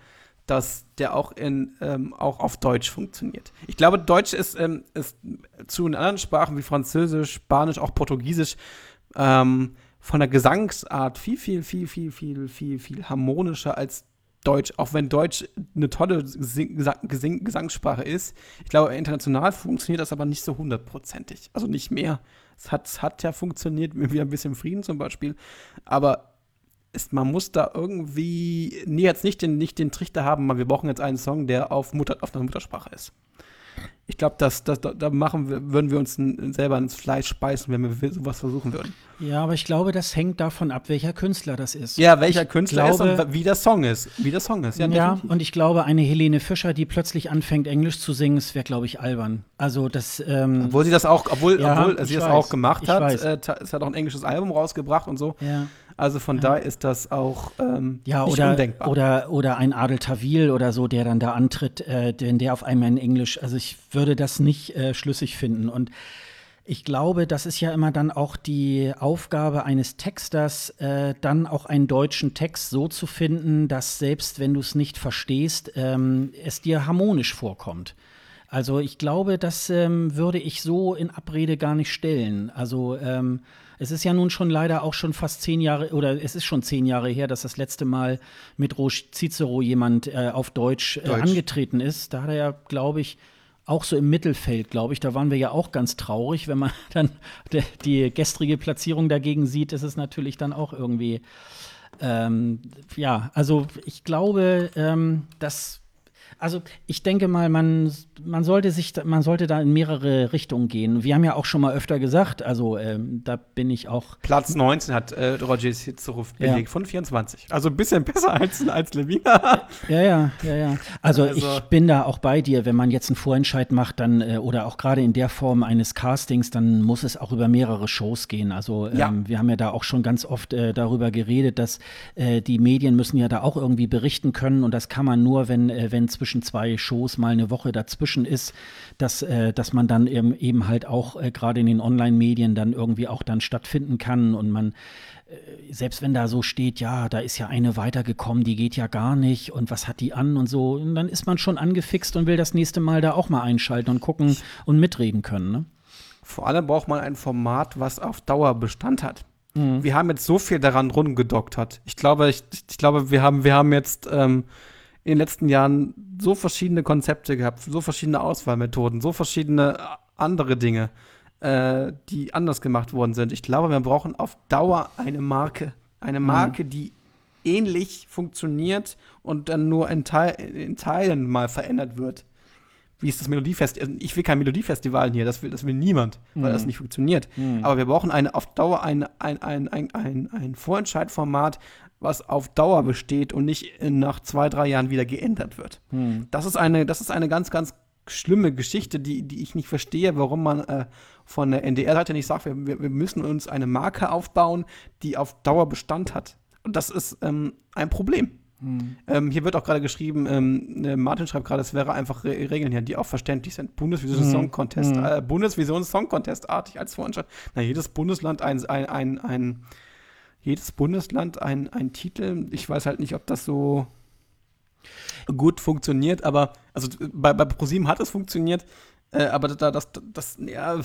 dass der auch, in, ähm, auch auf Deutsch funktioniert. Ich glaube, Deutsch ist, ähm, ist zu den anderen Sprachen wie Französisch, Spanisch, auch Portugiesisch, ähm, von der Gesangsart viel, viel, viel, viel, viel, viel, viel harmonischer als Deutsch, auch wenn Deutsch eine tolle Gesangssprache ist. Ich glaube, international funktioniert das aber nicht so hundertprozentig. Also nicht mehr. Es hat, es hat ja funktioniert, [laughs] wie ein bisschen Frieden zum Beispiel. Aber ist, man muss da irgendwie nee, jetzt nicht den, nicht den Trichter haben, wir brauchen jetzt einen Song, der auf, Mutter, auf einer Muttersprache ist. Ich glaube, das, das, da machen wir, würden wir uns selber ins Fleisch speisen, wenn wir sowas versuchen würden. Ja, aber ich glaube, das hängt davon ab, welcher Künstler das ist. Ja, welcher ich Künstler glaube, ist und wie der Song ist. Wie der Song ist. Ja, ja und ich glaube, eine Helene Fischer, die plötzlich anfängt, Englisch zu singen, das wäre, glaube ich, albern. Also das. Ähm, obwohl sie das auch, obwohl, ja, obwohl sie das weiß, auch gemacht hat, äh, es hat auch ein englisches Album rausgebracht und so. Ja. Also von ja. daher ist das auch ähm, ja, nicht oder, undenkbar. Oder, oder ein Adel Tawil oder so, der dann da antritt, äh, denn der auf einmal in Englisch, also ich würde das nicht äh, schlüssig finden. Und ich glaube, das ist ja immer dann auch die Aufgabe eines Texters, äh, dann auch einen deutschen Text so zu finden, dass selbst wenn du es nicht verstehst, ähm, es dir harmonisch vorkommt. Also ich glaube, das ähm, würde ich so in Abrede gar nicht stellen. Also ähm, es ist ja nun schon leider auch schon fast zehn Jahre, oder es ist schon zehn Jahre her, dass das letzte Mal mit Roche Cicero jemand äh, auf Deutsch, äh, Deutsch, angetreten ist. Da hat er ja, glaube ich, auch so im Mittelfeld, glaube ich, da waren wir ja auch ganz traurig. Wenn man [laughs] dann de, die gestrige Platzierung dagegen sieht, ist es natürlich dann auch irgendwie, ähm, ja, also ich glaube, ähm, dass also ich denke mal, man, man, sollte sich, man sollte da in mehrere Richtungen gehen. Wir haben ja auch schon mal öfter gesagt, also ähm, da bin ich auch. Platz 19 hat äh, Roger Hitzeruf belegt ja. von 24. Also ein bisschen besser als, als Levina. [laughs] ja, ja, ja, ja. Also, also, ich bin da auch bei dir, wenn man jetzt einen Vorentscheid macht, dann äh, oder auch gerade in der Form eines Castings, dann muss es auch über mehrere Shows gehen. Also ähm, ja. wir haben ja da auch schon ganz oft äh, darüber geredet, dass äh, die Medien müssen ja da auch irgendwie berichten können und das kann man nur, wenn, äh, wenn zwischen zwischen zwei Shows mal eine Woche dazwischen ist, dass, äh, dass man dann eben, eben halt auch äh, gerade in den Online-Medien dann irgendwie auch dann stattfinden kann und man äh, selbst wenn da so steht, ja, da ist ja eine weitergekommen, die geht ja gar nicht und was hat die an und so, und dann ist man schon angefixt und will das nächste Mal da auch mal einschalten und gucken und mitreden können. Ne? Vor allem braucht man ein Format, was auf Dauer Bestand hat. Mhm. Wir haben jetzt so viel daran rumgedoktert. Ich glaube, ich, ich glaube, wir haben, wir haben jetzt ähm, in den letzten Jahren so verschiedene Konzepte gehabt, so verschiedene Auswahlmethoden, so verschiedene andere Dinge, äh, die anders gemacht worden sind. Ich glaube, wir brauchen auf Dauer eine Marke. Eine mhm. Marke, mhm. die ähnlich funktioniert und dann nur in, Teil, in Teilen mal verändert wird. Wie ist das Melodiefestival? Also ich will kein Melodiefestival hier, das will, das will niemand, weil mhm. das nicht funktioniert. Mhm. Aber wir brauchen eine, auf Dauer ein, ein, ein, ein, ein, ein Vorentscheidformat, was auf Dauer besteht und nicht nach zwei, drei Jahren wieder geändert wird. Hm. Das, ist eine, das ist eine ganz, ganz schlimme Geschichte, die, die ich nicht verstehe, warum man äh, von der NDR-Seite nicht sagt, wir, wir müssen uns eine Marke aufbauen, die auf Dauer Bestand hat. Und das ist ähm, ein Problem. Hm. Ähm, hier wird auch gerade geschrieben, ähm, äh, Martin schreibt gerade, es wäre einfach Re Regeln hier, die auch verständlich sind. Bundesvision hm. Song Contest, hm. äh, Bundesvision Song Contest artig als Voranschlag. Na, jedes Bundesland ein, ein, ein, ein jedes Bundesland ein, ein Titel. Ich weiß halt nicht, ob das so gut funktioniert, aber also bei, bei ProSieben hat es funktioniert. Äh, aber da, das, das, ja.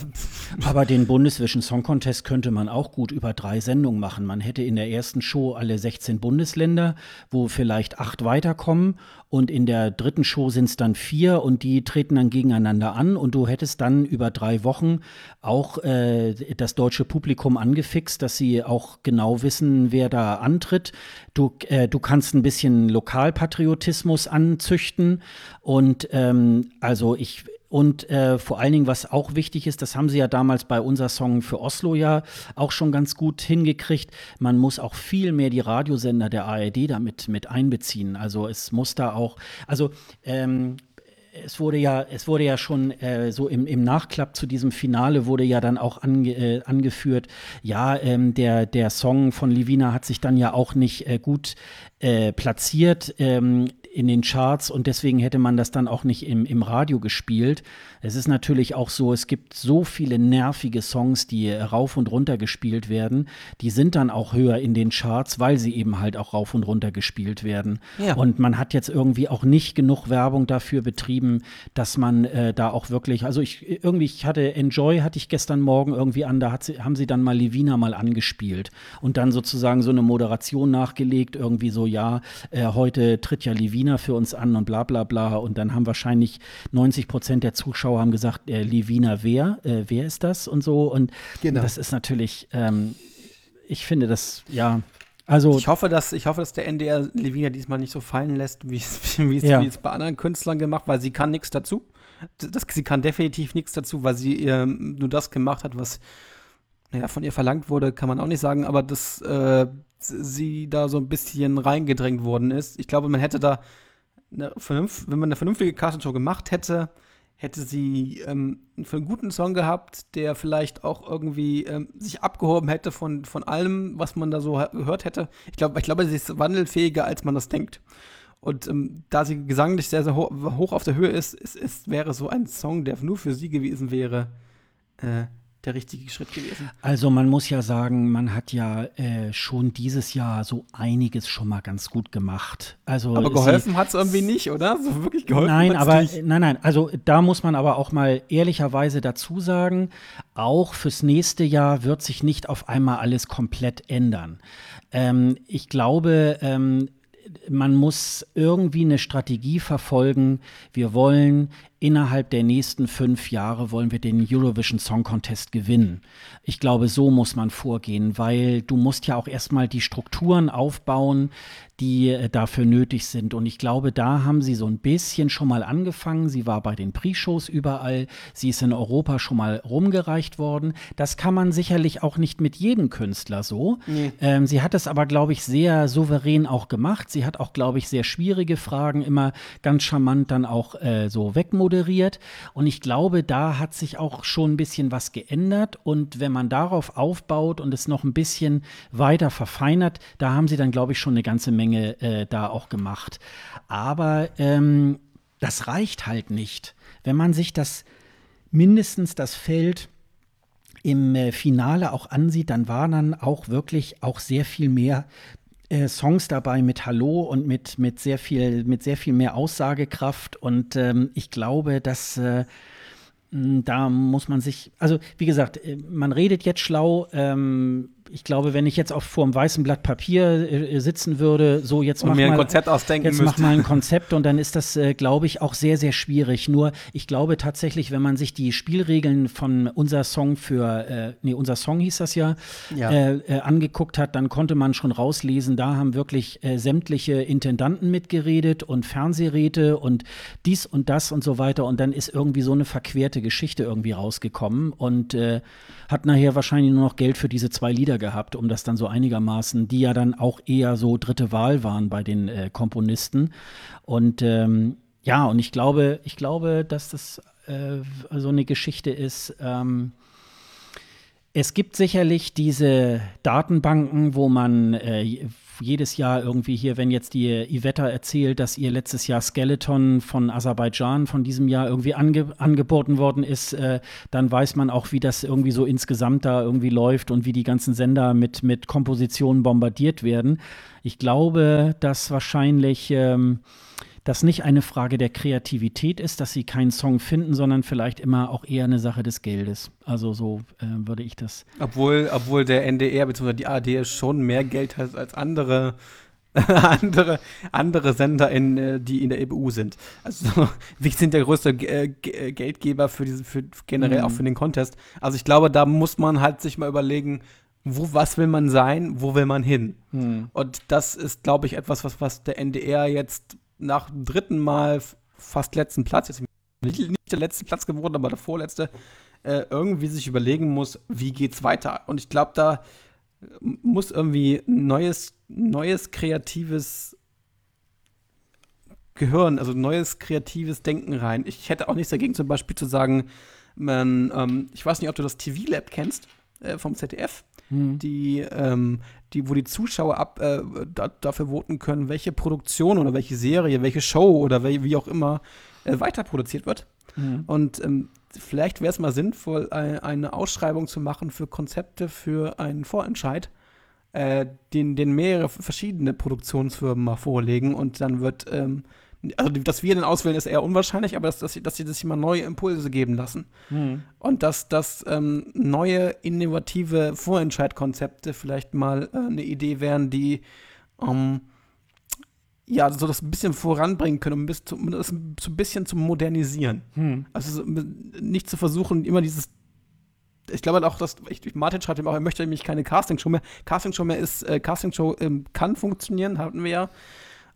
Aber den Bundesvision Song Contest könnte man auch gut über drei Sendungen machen. Man hätte in der ersten Show alle 16 Bundesländer, wo vielleicht acht weiterkommen. Und in der dritten Show sind es dann vier und die treten dann gegeneinander an. Und du hättest dann über drei Wochen auch äh, das deutsche Publikum angefixt, dass sie auch genau wissen, wer da antritt. Du, äh, du kannst ein bisschen Lokalpatriotismus anzüchten. Und ähm, also ich und äh, vor allen Dingen, was auch wichtig ist, das haben sie ja damals bei unser Song für Oslo ja auch schon ganz gut hingekriegt. Man muss auch viel mehr die Radiosender der ARD damit mit einbeziehen. Also es muss da auch, also ähm, es wurde ja, es wurde ja schon äh, so im, im Nachklapp zu diesem Finale wurde ja dann auch ange, äh, angeführt, ja, ähm, der, der Song von Livina hat sich dann ja auch nicht äh, gut äh, platziert. Ähm, in den Charts und deswegen hätte man das dann auch nicht im, im Radio gespielt. Es ist natürlich auch so, es gibt so viele nervige Songs, die rauf und runter gespielt werden. Die sind dann auch höher in den Charts, weil sie eben halt auch rauf und runter gespielt werden. Ja. Und man hat jetzt irgendwie auch nicht genug Werbung dafür betrieben, dass man äh, da auch wirklich, also ich irgendwie, ich hatte Enjoy, hatte ich gestern Morgen irgendwie an, da sie, haben sie dann mal Levina mal angespielt und dann sozusagen so eine Moderation nachgelegt, irgendwie so, ja, äh, heute tritt ja Levina für uns an und bla bla bla. Und dann haben wahrscheinlich 90 Prozent der Zuschauer haben gesagt, äh, Levina wer? Äh, wer ist das? Und so. Und genau. das ist natürlich, ähm, ich finde das, ja, also ich hoffe, dass ich hoffe, dass der NDR Levina diesmal nicht so fallen lässt, wie es, [laughs] ja. bei anderen Künstlern gemacht, weil sie kann nichts dazu. Das, sie kann definitiv nichts dazu, weil sie ähm, nur das gemacht hat, was naja, von ihr verlangt wurde, kann man auch nicht sagen, aber dass äh, sie da so ein bisschen reingedrängt worden ist. Ich glaube, man hätte da, eine Vernunft, wenn man eine vernünftige Castingshow gemacht hätte, hätte sie ähm, einen guten Song gehabt, der vielleicht auch irgendwie ähm, sich abgehoben hätte von, von allem, was man da so gehört hätte. Ich glaube, ich glaube, sie ist wandelfähiger, als man das denkt. Und ähm, da sie gesanglich sehr, sehr ho hoch auf der Höhe ist, ist, wäre so ein Song, der nur für sie gewesen wäre, äh, der richtige Schritt gewesen. Also man muss ja sagen, man hat ja äh, schon dieses Jahr so einiges schon mal ganz gut gemacht. Also aber geholfen hat es irgendwie nicht, oder? So wirklich geholfen Nein, aber nicht. nein, nein. Also da muss man aber auch mal ehrlicherweise dazu sagen, auch fürs nächste Jahr wird sich nicht auf einmal alles komplett ändern. Ähm, ich glaube, ähm, man muss irgendwie eine Strategie verfolgen. Wir wollen innerhalb der nächsten fünf Jahre wollen wir den Eurovision Song Contest gewinnen. Ich glaube, so muss man vorgehen, weil du musst ja auch erstmal die Strukturen aufbauen, die äh, dafür nötig sind. Und ich glaube, da haben sie so ein bisschen schon mal angefangen. Sie war bei den Pre-Shows überall. Sie ist in Europa schon mal rumgereicht worden. Das kann man sicherlich auch nicht mit jedem Künstler so. Nee. Ähm, sie hat es aber, glaube ich, sehr souverän auch gemacht. Sie hat auch, glaube ich, sehr schwierige Fragen immer ganz charmant dann auch äh, so wegmoderiert. Und ich glaube, da hat sich auch schon ein bisschen was geändert. Und wenn man darauf aufbaut und es noch ein bisschen weiter verfeinert, da haben sie dann, glaube ich, schon eine ganze Menge äh, da auch gemacht. Aber ähm, das reicht halt nicht. Wenn man sich das mindestens das Feld im äh, Finale auch ansieht, dann waren dann auch wirklich auch sehr viel mehr äh, Songs dabei mit Hallo und mit, mit, sehr viel, mit sehr viel mehr Aussagekraft. Und ähm, ich glaube, dass äh, da muss man sich, also wie gesagt, äh, man redet jetzt schlau. Ähm, ich glaube, wenn ich jetzt auf vor einem weißen Blatt Papier äh, sitzen würde, so jetzt mach mir mal ein Konzept ausdenken jetzt müsste. mach mal ein Konzept und dann ist das, äh, glaube ich, auch sehr sehr schwierig. Nur ich glaube tatsächlich, wenn man sich die Spielregeln von unser Song für, äh, nee, unser Song hieß das ja, ja. Äh, äh angeguckt hat, dann konnte man schon rauslesen, da haben wirklich äh, sämtliche Intendanten mitgeredet und Fernsehräte und dies und das und so weiter und dann ist irgendwie so eine verquerte Geschichte irgendwie rausgekommen und hat nachher wahrscheinlich nur noch Geld für diese zwei Lieder gehabt, um das dann so einigermaßen, die ja dann auch eher so dritte Wahl waren bei den äh, Komponisten. Und ähm, ja, und ich glaube, ich glaube, dass das äh, so eine Geschichte ist. Ähm, es gibt sicherlich diese Datenbanken, wo man äh, jedes Jahr irgendwie hier, wenn jetzt die Iveta erzählt, dass ihr letztes Jahr Skeleton von Aserbaidschan von diesem Jahr irgendwie ange angeboten worden ist, äh, dann weiß man auch, wie das irgendwie so insgesamt da irgendwie läuft und wie die ganzen Sender mit, mit Kompositionen bombardiert werden. Ich glaube, dass wahrscheinlich ähm, das nicht eine Frage der Kreativität ist, dass sie keinen Song finden, sondern vielleicht immer auch eher eine Sache des Geldes. Also so äh, würde ich das. Obwohl, obwohl der NDR bzw. die ARD schon mehr Geld hat als andere [laughs] andere, andere Sender, in, äh, die in der EBU sind. Also [laughs] wir sind der größte äh, Geldgeber für diese, für generell mhm. auch für den Contest. Also ich glaube, da muss man halt sich mal überlegen, wo, was will man sein, wo will man hin? Mhm. Und das ist, glaube ich, etwas, was, was der NDR jetzt nach dem dritten Mal fast letzten Platz, jetzt nicht, nicht der letzte Platz geworden, aber der vorletzte, äh, irgendwie sich überlegen muss, wie geht's weiter. Und ich glaube, da muss irgendwie neues, neues kreatives Gehirn, also neues kreatives Denken rein. Ich hätte auch nichts dagegen, zum Beispiel zu sagen, man, ähm, ich weiß nicht, ob du das TV Lab kennst äh, vom ZDF. Hm. die, ähm, die, wo die Zuschauer ab, äh, da, dafür voten können, welche Produktion oder welche Serie, welche Show oder wie, wie auch immer äh, weiter produziert wird. Hm. Und ähm, vielleicht wäre es mal sinnvoll, eine Ausschreibung zu machen für Konzepte für einen Vorentscheid, äh, den, den mehrere verschiedene Produktionsfirmen mal vorlegen und dann wird ähm, also dass wir den auswählen, ist eher unwahrscheinlich, aber dass, dass, sie, dass sie das immer neue Impulse geben lassen. Mhm. Und dass, dass ähm, neue, innovative Vorentscheidkonzepte vielleicht mal äh, eine Idee wären, die ähm, ja, so das ein bisschen voranbringen können, um bis zu, das so ein bisschen zu modernisieren. Mhm. Also nicht zu versuchen, immer dieses ich glaube auch, dass ich, Martin schreibt ihm auch, er möchte nämlich keine Castingshow mehr. Castingshow mehr ist, äh, Castingshow ähm, kann funktionieren, hatten wir ja.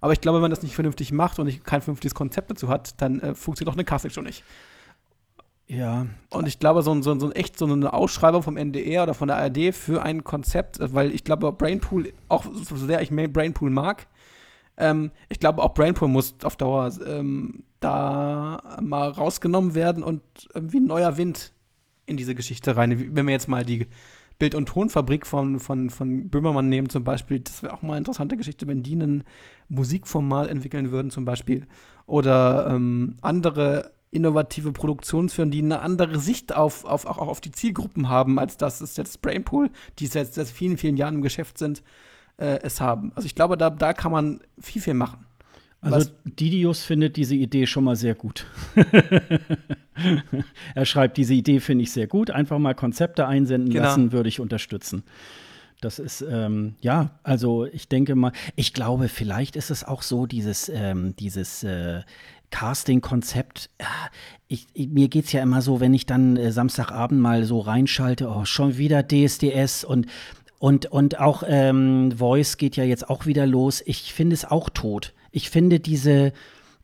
Aber ich glaube, wenn man das nicht vernünftig macht und kein vernünftiges Konzept dazu hat, dann äh, funktioniert auch eine Casting schon nicht. Ja. Und ich glaube, so ein, so, ein, so ein echt so eine Ausschreibung vom NDR oder von der ARD für ein Konzept, äh, weil ich glaube, Brainpool, auch so sehr ich Brainpool mag, ähm, ich glaube, auch Brainpool muss auf Dauer ähm, da mal rausgenommen werden und irgendwie neuer Wind in diese Geschichte rein. Wenn wir jetzt mal die Bild- und Tonfabrik von, von, von Böhmermann nehmen zum Beispiel, das wäre auch mal eine interessante Geschichte, wenn die ein Musikformat entwickeln würden zum Beispiel. Oder ähm, andere innovative Produktionsfirmen, die eine andere Sicht auf, auf, auch auf die Zielgruppen haben, als das ist jetzt Brainpool, die seit, seit vielen, vielen Jahren im Geschäft sind, äh, es haben. Also ich glaube, da, da kann man viel, viel machen. Also Didius findet diese Idee schon mal sehr gut. [laughs] er schreibt, diese Idee finde ich sehr gut. Einfach mal Konzepte einsenden genau. lassen, würde ich unterstützen. Das ist, ähm, ja, also ich denke mal, ich glaube, vielleicht ist es auch so, dieses, ähm, dieses äh, Casting-Konzept. Ich, ich, mir geht es ja immer so, wenn ich dann äh, Samstagabend mal so reinschalte, oh, schon wieder DSDS und und, und auch ähm, Voice geht ja jetzt auch wieder los. Ich finde es auch tot. Ich finde diese,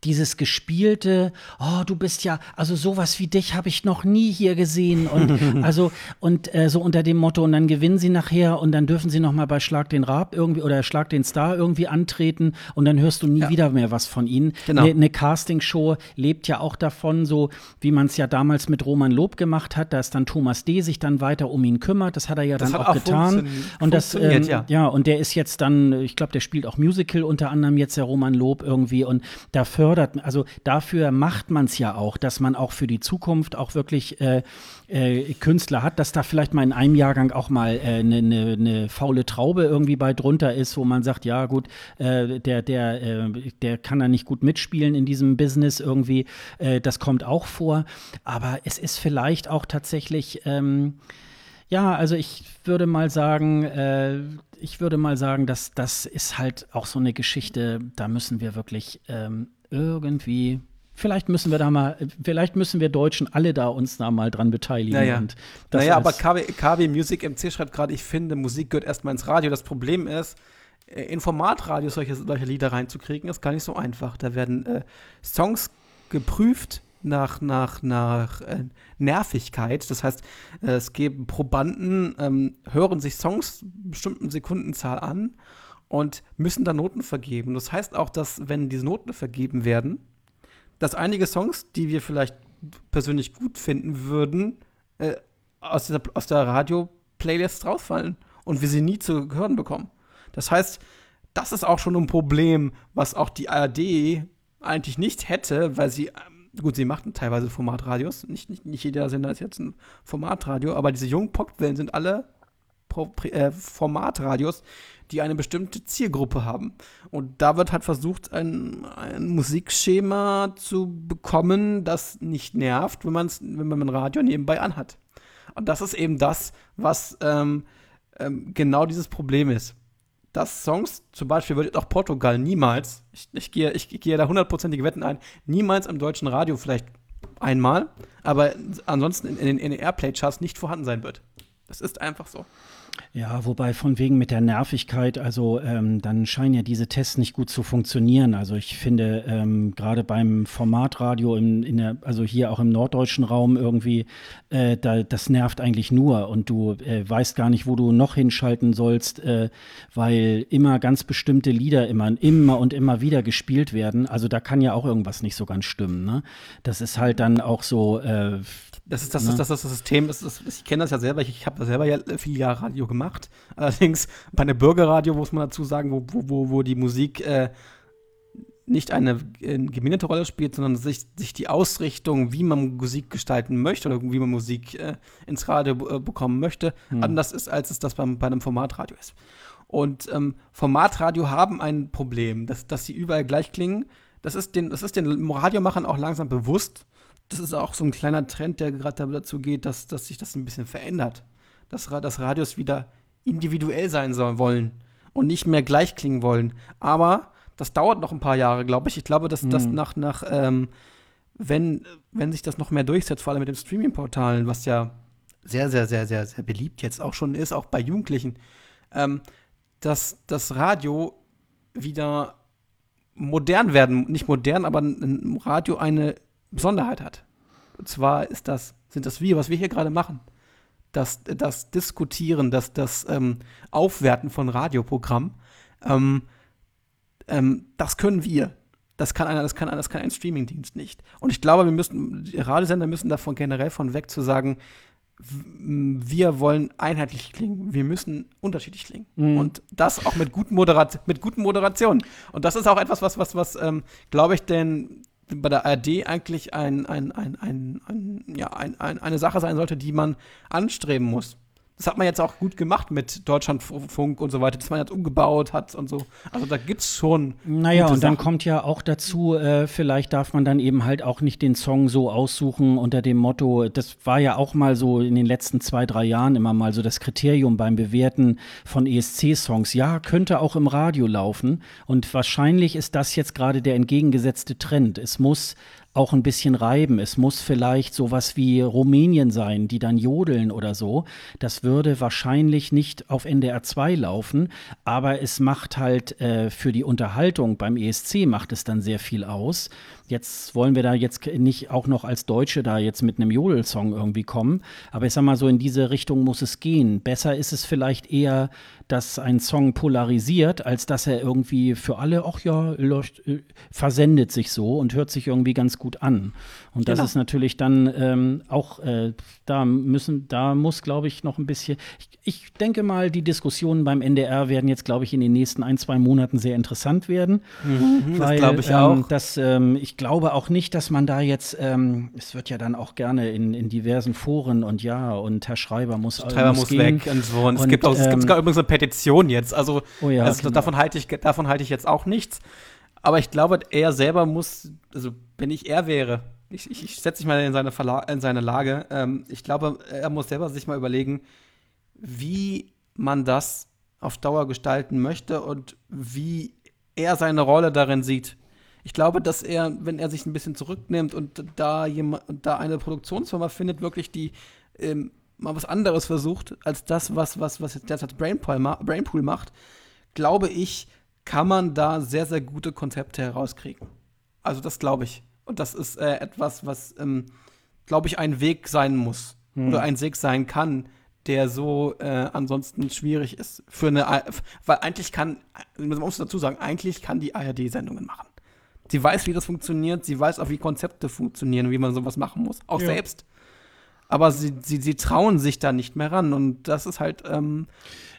dieses gespielte, oh, du bist ja, also sowas wie dich habe ich noch nie hier gesehen und [laughs] also und äh, so unter dem Motto und dann gewinnen sie nachher und dann dürfen sie noch mal bei Schlag den Rab irgendwie oder Schlag den Star irgendwie antreten und dann hörst du nie ja. wieder mehr was von ihnen. Genau. Eine ne, Castingshow lebt ja auch davon, so wie man es ja damals mit Roman Lob gemacht hat, dass dann Thomas D. sich dann weiter um ihn kümmert. Das hat er ja das dann auch, auch getan und das ähm, ja. ja und der ist jetzt dann, ich glaube, der spielt auch Musical unter anderem jetzt der Roman Lob irgendwie und da fördert fördert, also dafür macht man es ja auch, dass man auch für die Zukunft auch wirklich äh, äh, Künstler hat, dass da vielleicht mal in einem Jahrgang auch mal eine äh, ne, ne, ne faule Traube irgendwie bei drunter ist, wo man sagt, ja gut, äh, der, der, äh, der kann da nicht gut mitspielen in diesem Business irgendwie. Äh, das kommt auch vor. Aber es ist vielleicht auch tatsächlich ähm, ja, also ich würde mal sagen, ich würde mal sagen, dass das ist halt auch so eine Geschichte, da müssen wir wirklich ähm, irgendwie Vielleicht müssen wir da mal, vielleicht müssen wir Deutschen alle da uns da mal dran beteiligen. Naja, naja aber KW, KW Music MC schreibt gerade, ich finde, Musik gehört erstmal ins Radio. Das Problem ist, äh, in Formatradios solche, solche Lieder reinzukriegen, ist gar nicht so einfach. Da werden äh, Songs geprüft nach, nach, nach äh, Nervigkeit. Das heißt, äh, es geben Probanden, ähm, hören sich Songs bestimmten Sekundenzahl an und müssen da Noten vergeben. Das heißt auch, dass, wenn diese Noten vergeben werden, dass einige Songs, die wir vielleicht persönlich gut finden würden, äh, aus der, aus der Radio-Playlist rausfallen und wir sie nie zu hören bekommen. Das heißt, das ist auch schon ein Problem, was auch die ARD eigentlich nicht hätte, weil sie, ähm, gut, sie machten teilweise Formatradios, nicht, nicht, nicht jeder Sender ist jetzt ein Formatradio, aber diese jungen Popwellen sind alle äh, Formatradios, die eine bestimmte Zielgruppe haben. Und da wird halt versucht, ein, ein Musikschema zu bekommen, das nicht nervt, wenn, man's, wenn man ein Radio nebenbei anhat. Und das ist eben das, was ähm, ähm, genau dieses Problem ist. Dass Songs, zum Beispiel wird auch Portugal niemals, ich, ich gehe ich, gehe da hundertprozentige Wetten ein, niemals im deutschen Radio vielleicht einmal, aber ansonsten in, in, in den Airplay-Charts nicht vorhanden sein wird. Das ist einfach so. Ja, wobei von wegen mit der Nervigkeit, also ähm, dann scheinen ja diese Tests nicht gut zu funktionieren. Also ich finde ähm, gerade beim Formatradio in, in der, also hier auch im norddeutschen Raum irgendwie, äh, da, das nervt eigentlich nur und du äh, weißt gar nicht, wo du noch hinschalten sollst, äh, weil immer ganz bestimmte Lieder immer, immer und immer wieder gespielt werden. Also da kann ja auch irgendwas nicht so ganz stimmen. Ne? Das ist halt dann auch so. Das ist das, ne? das, das, das System. Das, das, ich kenne das ja selber. Ich, ich habe selber ja viele Jahre Radio gemacht. Allerdings bei einem Bürgerradio muss man dazu sagen, wo, wo, wo die Musik äh, nicht eine äh, geminderte Rolle spielt, sondern sich, sich die Ausrichtung, wie man Musik gestalten möchte oder wie man Musik äh, ins Radio äh, bekommen möchte, hm. anders ist, als es das beim, bei einem Formatradio ist. Und ähm, Formatradio haben ein Problem, dass, dass sie überall gleich klingen. Das ist, den, das ist den Radiomachern auch langsam bewusst. Das ist auch so ein kleiner Trend, der gerade dazu geht, dass, dass sich das ein bisschen verändert. Dass, dass Radios wieder individuell sein sollen wollen und nicht mehr gleich klingen wollen. Aber das dauert noch ein paar Jahre, glaube ich. Ich glaube, dass das mhm. nach, nach ähm, wenn, wenn sich das noch mehr durchsetzt, vor allem mit den Streaming-Portalen, was ja sehr, sehr, sehr, sehr, sehr beliebt jetzt auch schon ist, auch bei Jugendlichen, ähm, dass das Radio wieder modern werden, nicht modern, aber ein Radio eine Besonderheit hat. Und zwar ist das, sind das wir, was wir hier gerade machen. Das, das Diskutieren, das, das ähm, Aufwerten von Radioprogrammen. Ähm, ähm, das können wir. Das kann einer, das kann einer, das kann ein Streamingdienst nicht. Und ich glaube, wir müssen, die Radiosender müssen davon generell von weg zu sagen, wir wollen einheitlich klingen, wir müssen unterschiedlich klingen. Mhm. Und das auch mit guten, Moderat mit guten Moderationen. Und das ist auch etwas, was, was, was ähm, glaube ich, denn bei der ARD eigentlich ein, ein, ein, ein, ein ja, ein, ein, eine Sache sein sollte, die man anstreben muss. Das hat man jetzt auch gut gemacht mit Deutschlandfunk und so weiter, dass man jetzt umgebaut hat und so. Also da gibt es schon. Naja, und dann kommt ja auch dazu, äh, vielleicht darf man dann eben halt auch nicht den Song so aussuchen unter dem Motto, das war ja auch mal so in den letzten zwei, drei Jahren immer mal so das Kriterium beim Bewerten von ESC-Songs. Ja, könnte auch im Radio laufen. Und wahrscheinlich ist das jetzt gerade der entgegengesetzte Trend. Es muss auch ein bisschen reiben. Es muss vielleicht sowas wie Rumänien sein, die dann jodeln oder so. Das würde wahrscheinlich nicht auf NDR 2 laufen, aber es macht halt äh, für die Unterhaltung beim ESC macht es dann sehr viel aus. Jetzt wollen wir da jetzt nicht auch noch als Deutsche da jetzt mit einem Jodel-Song irgendwie kommen, aber ich sag mal so, in diese Richtung muss es gehen. Besser ist es vielleicht eher, dass ein Song polarisiert, als dass er irgendwie für alle, ach ja, läuft, äh, versendet sich so und hört sich irgendwie ganz gut an. Und das genau. ist natürlich dann ähm, auch, äh, da müssen, da muss, glaube ich, noch ein bisschen, ich, ich, denke mal, die Diskussionen beim NDR werden jetzt, glaube ich, in den nächsten ein, zwei Monaten sehr interessant werden. Mhm, weil, das glaube ich ähm, auch. Das, ähm, ich glaube auch nicht, dass man da jetzt, ähm, es wird ja dann auch gerne in, in diversen Foren und ja, und Herr Schreiber muss, Schreiber muss, muss weg und so. Und, und es gibt auch, es gibt sogar übrigens eine Petition jetzt. Also, oh ja, also genau. davon halte ich, davon halte ich jetzt auch nichts. Aber ich glaube, er selber muss, also wenn ich er wäre, ich, ich, ich setze mich mal in seine, Verla in seine Lage. Ähm, ich glaube, er muss selber sich mal überlegen, wie man das auf Dauer gestalten möchte und wie er seine Rolle darin sieht. Ich glaube, dass er, wenn er sich ein bisschen zurücknimmt und da jemand, da eine Produktionsfirma findet, wirklich die ähm, mal was anderes versucht als das, was was was jetzt derzeit Brainpool, ma Brainpool macht, glaube ich, kann man da sehr sehr gute Konzepte herauskriegen. Also das glaube ich. Und das ist äh, etwas, was, ähm, glaube ich, ein Weg sein muss. Hm. Oder ein Weg sein kann, der so äh, ansonsten schwierig ist. Für eine, weil eigentlich kann, man muss dazu sagen, eigentlich kann die ARD Sendungen machen. Sie weiß, wie das funktioniert, sie weiß auch, wie Konzepte funktionieren, wie man sowas machen muss. Auch ja. selbst. Aber sie, sie, sie trauen sich da nicht mehr ran. Und das ist halt. Ähm,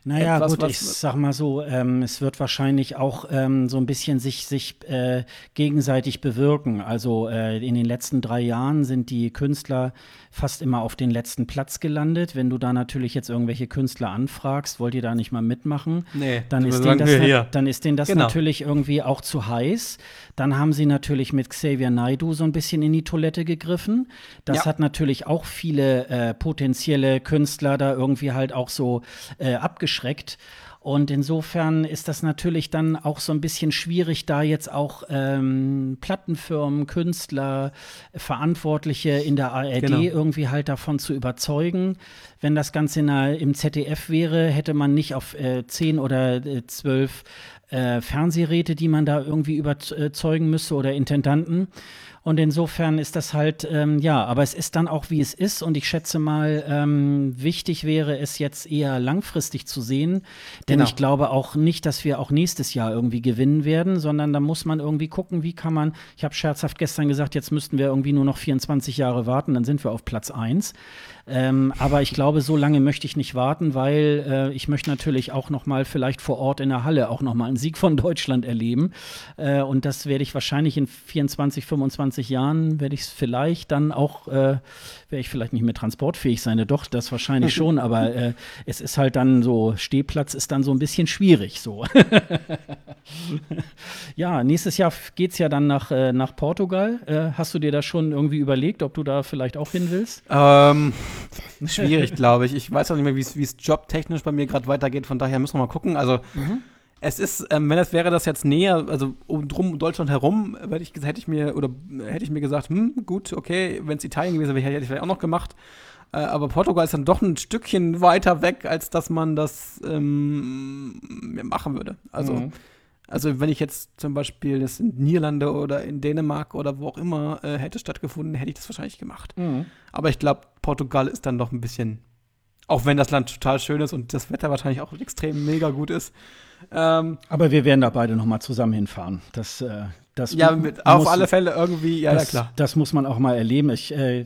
naja, etwas, gut, ich sag mal so, ähm, es wird wahrscheinlich auch ähm, so ein bisschen sich, sich äh, gegenseitig bewirken. Also äh, in den letzten drei Jahren sind die Künstler fast immer auf den letzten Platz gelandet. Wenn du da natürlich jetzt irgendwelche Künstler anfragst, wollt ihr da nicht mal mitmachen? Nee, dann ist, denen das, dann ist denen das genau. natürlich irgendwie auch zu heiß. Dann haben sie natürlich mit Xavier Naidu so ein bisschen in die Toilette gegriffen. Das ja. hat natürlich auch viele äh, potenzielle Künstler da irgendwie halt auch so äh, abgeschlossen abgeschreckt. Und insofern ist das natürlich dann auch so ein bisschen schwierig, da jetzt auch ähm, Plattenfirmen, Künstler, Verantwortliche in der ARD genau. irgendwie halt davon zu überzeugen. Wenn das Ganze der, im ZDF wäre, hätte man nicht auf äh, 10 oder äh, 12 äh, Fernsehräte, die man da irgendwie überzeugen müsste oder Intendanten. Und insofern ist das halt, ähm, ja, aber es ist dann auch, wie es ist. Und ich schätze mal, ähm, wichtig wäre es jetzt eher langfristig zu sehen. Denn genau. ich glaube auch nicht, dass wir auch nächstes Jahr irgendwie gewinnen werden, sondern da muss man irgendwie gucken, wie kann man, ich habe scherzhaft gestern gesagt, jetzt müssten wir irgendwie nur noch 24 Jahre warten, dann sind wir auf Platz 1. Ähm, aber ich glaube, so lange möchte ich nicht warten, weil äh, ich möchte natürlich auch noch mal vielleicht vor Ort in der Halle auch noch mal einen Sieg von Deutschland erleben. Äh, und das werde ich wahrscheinlich in 24, 25 Jahren, werde ich es vielleicht dann auch, äh, werde ich vielleicht nicht mehr transportfähig sein. Ja, doch, das wahrscheinlich [laughs] schon, aber äh, es ist halt dann so, Stehplatz ist dann so ein bisschen schwierig so. [laughs] ja, nächstes Jahr geht es ja dann nach, äh, nach Portugal. Äh, hast du dir da schon irgendwie überlegt, ob du da vielleicht auch hin willst? Ähm Schwierig, glaube ich. Ich weiß auch nicht mehr, wie es jobtechnisch bei mir gerade weitergeht. Von daher müssen wir mal gucken. Also, mhm. Es ist, ähm, wenn es wäre das jetzt näher, also um drum Deutschland herum, hätte ich, hätte ich mir oder hätte ich mir gesagt, hm, gut, okay, wenn es Italien gewesen wäre, hätte ich vielleicht auch noch gemacht. Äh, aber Portugal ist dann doch ein Stückchen weiter weg, als dass man das ähm, machen würde. Also mhm. Also wenn ich jetzt zum Beispiel das in Niederlande oder in Dänemark oder wo auch immer äh, hätte stattgefunden, hätte ich das wahrscheinlich gemacht. Mhm. Aber ich glaube, Portugal ist dann doch ein bisschen, auch wenn das Land total schön ist und das Wetter wahrscheinlich auch extrem mega gut ist. Ähm, Aber wir werden da beide noch mal zusammen hinfahren. Das, äh, das ja, mit, auf alle Fälle irgendwie, ja, das, ja klar. Das muss man auch mal erleben. Ich äh,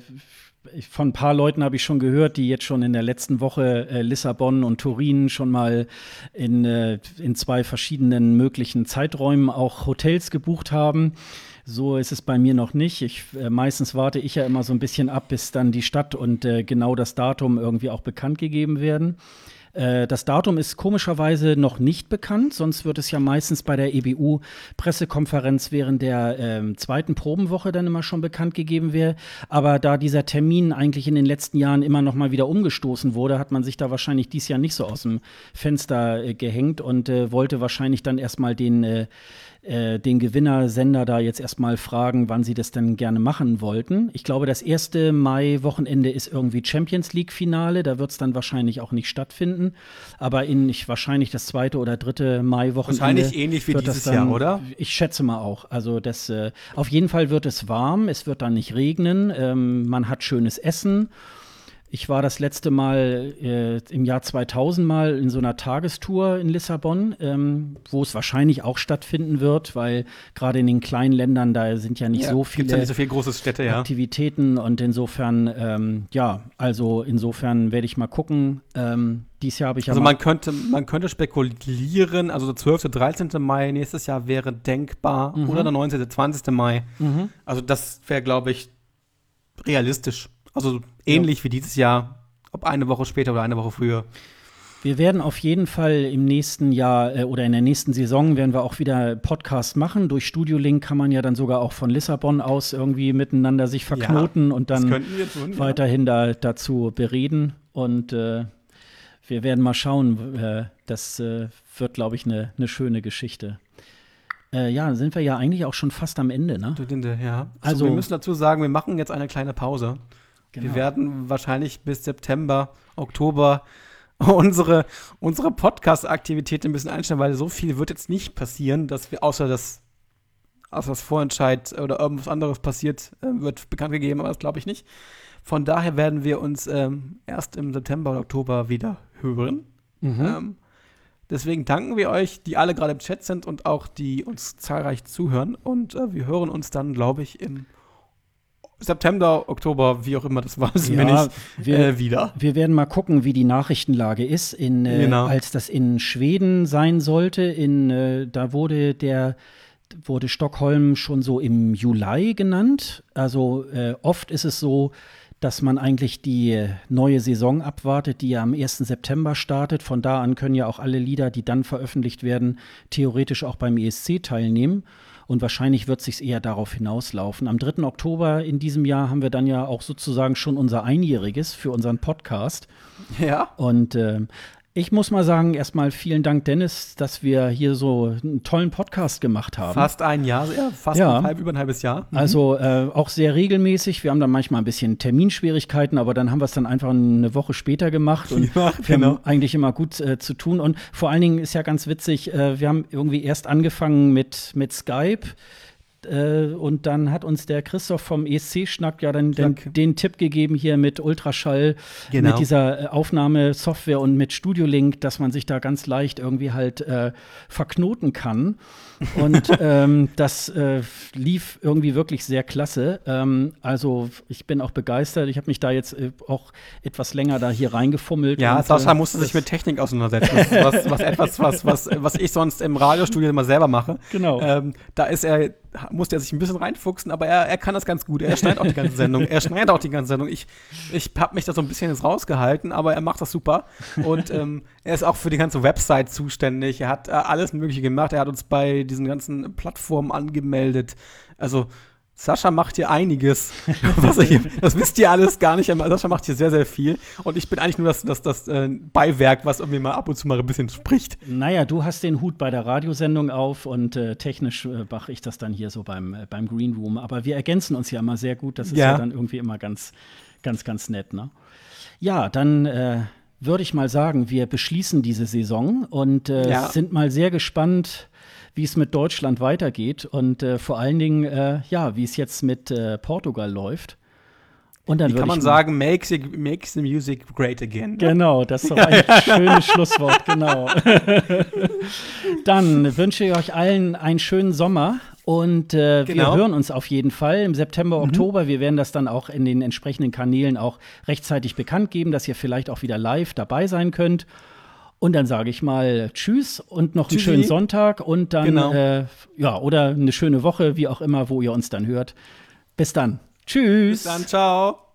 von ein paar Leuten habe ich schon gehört, die jetzt schon in der letzten Woche äh, Lissabon und Turin schon mal in, äh, in zwei verschiedenen möglichen Zeiträumen auch Hotels gebucht haben. So ist es bei mir noch nicht. Ich, äh, meistens warte ich ja immer so ein bisschen ab, bis dann die Stadt und äh, genau das Datum irgendwie auch bekannt gegeben werden. Äh, das Datum ist komischerweise noch nicht bekannt, sonst wird es ja meistens bei der EBU-Pressekonferenz während der äh, zweiten Probenwoche dann immer schon bekannt gegeben werden. Aber da dieser Termin eigentlich in den letzten Jahren immer noch mal wieder umgestoßen wurde, hat man sich da wahrscheinlich dieses Jahr nicht so aus dem Fenster äh, gehängt und äh, wollte wahrscheinlich dann erstmal den äh, den Gewinnersender da jetzt erstmal fragen, wann sie das denn gerne machen wollten. Ich glaube, das erste Mai-Wochenende ist irgendwie Champions League-Finale. Da wird es dann wahrscheinlich auch nicht stattfinden. Aber in ich, wahrscheinlich das zweite oder dritte Mai-Wochenende. Wahrscheinlich ähnlich wie dieses dann, Jahr, oder? Ich schätze mal auch. Also das, äh, auf jeden Fall wird es warm, es wird dann nicht regnen, ähm, man hat schönes Essen. Ich war das letzte Mal äh, im Jahr 2000 mal in so einer Tagestour in Lissabon, ähm, wo es wahrscheinlich auch stattfinden wird, weil gerade in den kleinen Ländern da sind ja nicht ja, so viele ja nicht so viel große Städte, ja. Aktivitäten und insofern ähm, ja, also insofern werde ich mal gucken. Ähm, dieses Jahr habe ich Also man könnte, man könnte spekulieren, also der 12., 13. Mai nächstes Jahr wäre denkbar mhm. oder der 19., 20. Mai. Mhm. Also das wäre, glaube ich, realistisch. Also ähnlich ja. wie dieses Jahr, ob eine Woche später oder eine Woche früher. Wir werden auf jeden Fall im nächsten Jahr äh, oder in der nächsten Saison werden wir auch wieder Podcast machen. Durch Studio Link kann man ja dann sogar auch von Lissabon aus irgendwie miteinander sich verknoten ja, und dann tun, weiterhin ja. da, dazu bereden. Und äh, wir werden mal schauen. Äh, das äh, wird, glaube ich, eine ne schöne Geschichte. Äh, ja, sind wir ja eigentlich auch schon fast am Ende, ne? Ja. Also, also wir müssen dazu sagen, wir machen jetzt eine kleine Pause. Genau. Wir werden wahrscheinlich bis September, Oktober [laughs] unsere, unsere Podcast-Aktivität ein bisschen einstellen, weil so viel wird jetzt nicht passieren, dass wir außer das, außer das Vorentscheid oder irgendwas anderes passiert, äh, wird bekannt gegeben, aber das glaube ich nicht. Von daher werden wir uns ähm, erst im September oder Oktober wieder hören. Mhm. Ähm, deswegen danken wir euch, die alle gerade im Chat sind und auch die uns zahlreich zuhören. Und äh, wir hören uns dann, glaube ich, im September, Oktober, wie auch immer das war, sind ja, wir äh, wieder. Wir werden mal gucken, wie die Nachrichtenlage ist. In, äh, genau. Als das in Schweden sein sollte, in, äh, da wurde der wurde Stockholm schon so im Juli genannt. Also äh, oft ist es so, dass man eigentlich die neue Saison abwartet, die ja am 1. September startet. Von da an können ja auch alle Lieder, die dann veröffentlicht werden, theoretisch auch beim ESC teilnehmen. Und wahrscheinlich wird es sich eher darauf hinauslaufen. Am 3. Oktober in diesem Jahr haben wir dann ja auch sozusagen schon unser Einjähriges für unseren Podcast. Ja. Und äh, Ich muss mal sagen, erstmal vielen Dank, Dennis, dass wir hier so einen tollen Podcast gemacht haben. Fast ein Jahr, ja, fast Ja. ein halb, über ein halbes Jahr. Mhm. Also äh, auch sehr regelmäßig. Wir haben dann manchmal ein bisschen Terminschwierigkeiten, aber dann haben wir es dann einfach eine Woche später gemacht und [laughs] Ja, wir genau. haben eigentlich immer gut äh, zu tun. Und vor allen Dingen ist ja ganz witzig, äh, wir haben irgendwie erst angefangen mit, mit Skype. Äh, und dann hat uns der Christoph vom ESC-Schnack ja dann den, den Tipp gegeben hier mit Ultraschall, Genau. mit dieser äh, Aufnahmesoftware und mit Studio Link, dass man sich da ganz leicht irgendwie halt äh, verknoten kann. Und ähm, das äh, lief irgendwie wirklich sehr klasse. Ähm, also ich bin auch begeistert. Ich habe mich da jetzt äh, auch etwas länger da hier reingefummelt. Ja, und, Sascha äh, musste sich mit Technik auseinandersetzen. Was, was etwas, was, was, was ich sonst im Radiostudio immer selber mache. Genau. Ähm, da ist er, musste er sich ein bisschen reinfuchsen, aber er, er kann das ganz gut. Er schneidet auch die ganze Sendung. Er schneidet auch die ganze Sendung. Ich, ich habe mich da so ein bisschen jetzt rausgehalten, aber er macht das super. Und ähm, er ist auch für die ganze Website zuständig. Er hat äh, alles Mögliche gemacht. Er hat uns bei diesen ganzen Plattformen angemeldet. Also Sascha macht hier einiges. [laughs] Was hier, das wisst ihr alles gar nicht. aber Sascha macht hier sehr, sehr viel. Und ich bin eigentlich nur das, das, das äh, Beiwerk, was irgendwie mal ab und zu mal ein bisschen spricht. Naja, du hast den Hut bei der Radiosendung auf und äh, technisch äh, mache ich das dann hier so beim, äh, beim Green Room. Aber wir ergänzen uns ja immer sehr gut. Das ist ja, Ja. dann irgendwie immer ganz, ganz, ganz nett. Ne? Ja, dann äh, würde ich mal sagen, wir beschließen diese Saison und äh, Ja. sind mal sehr gespannt, wie es mit Deutschland weitergeht und äh, vor allen Dingen, äh, ja, wie es jetzt mit äh, Portugal läuft. Und dann Wie kann man sagen, makes the, makes the music great again. Genau, das ist doch ein schönes Schlusswort, genau. [laughs] Dann wünsche ich euch allen einen schönen Sommer und äh, wir Genau. hören uns auf jeden Fall im September, Oktober. Wir werden das dann auch in den entsprechenden Kanälen auch rechtzeitig bekannt geben, dass ihr vielleicht auch wieder live dabei sein könnt. Und dann sage ich mal Tschüss und noch einen Tschüssi. schönen Sonntag und dann, Genau. äh, ja, oder eine schöne Woche, wie auch immer, wo ihr uns dann hört. Bis dann. Tschüss. Bis dann, ciao.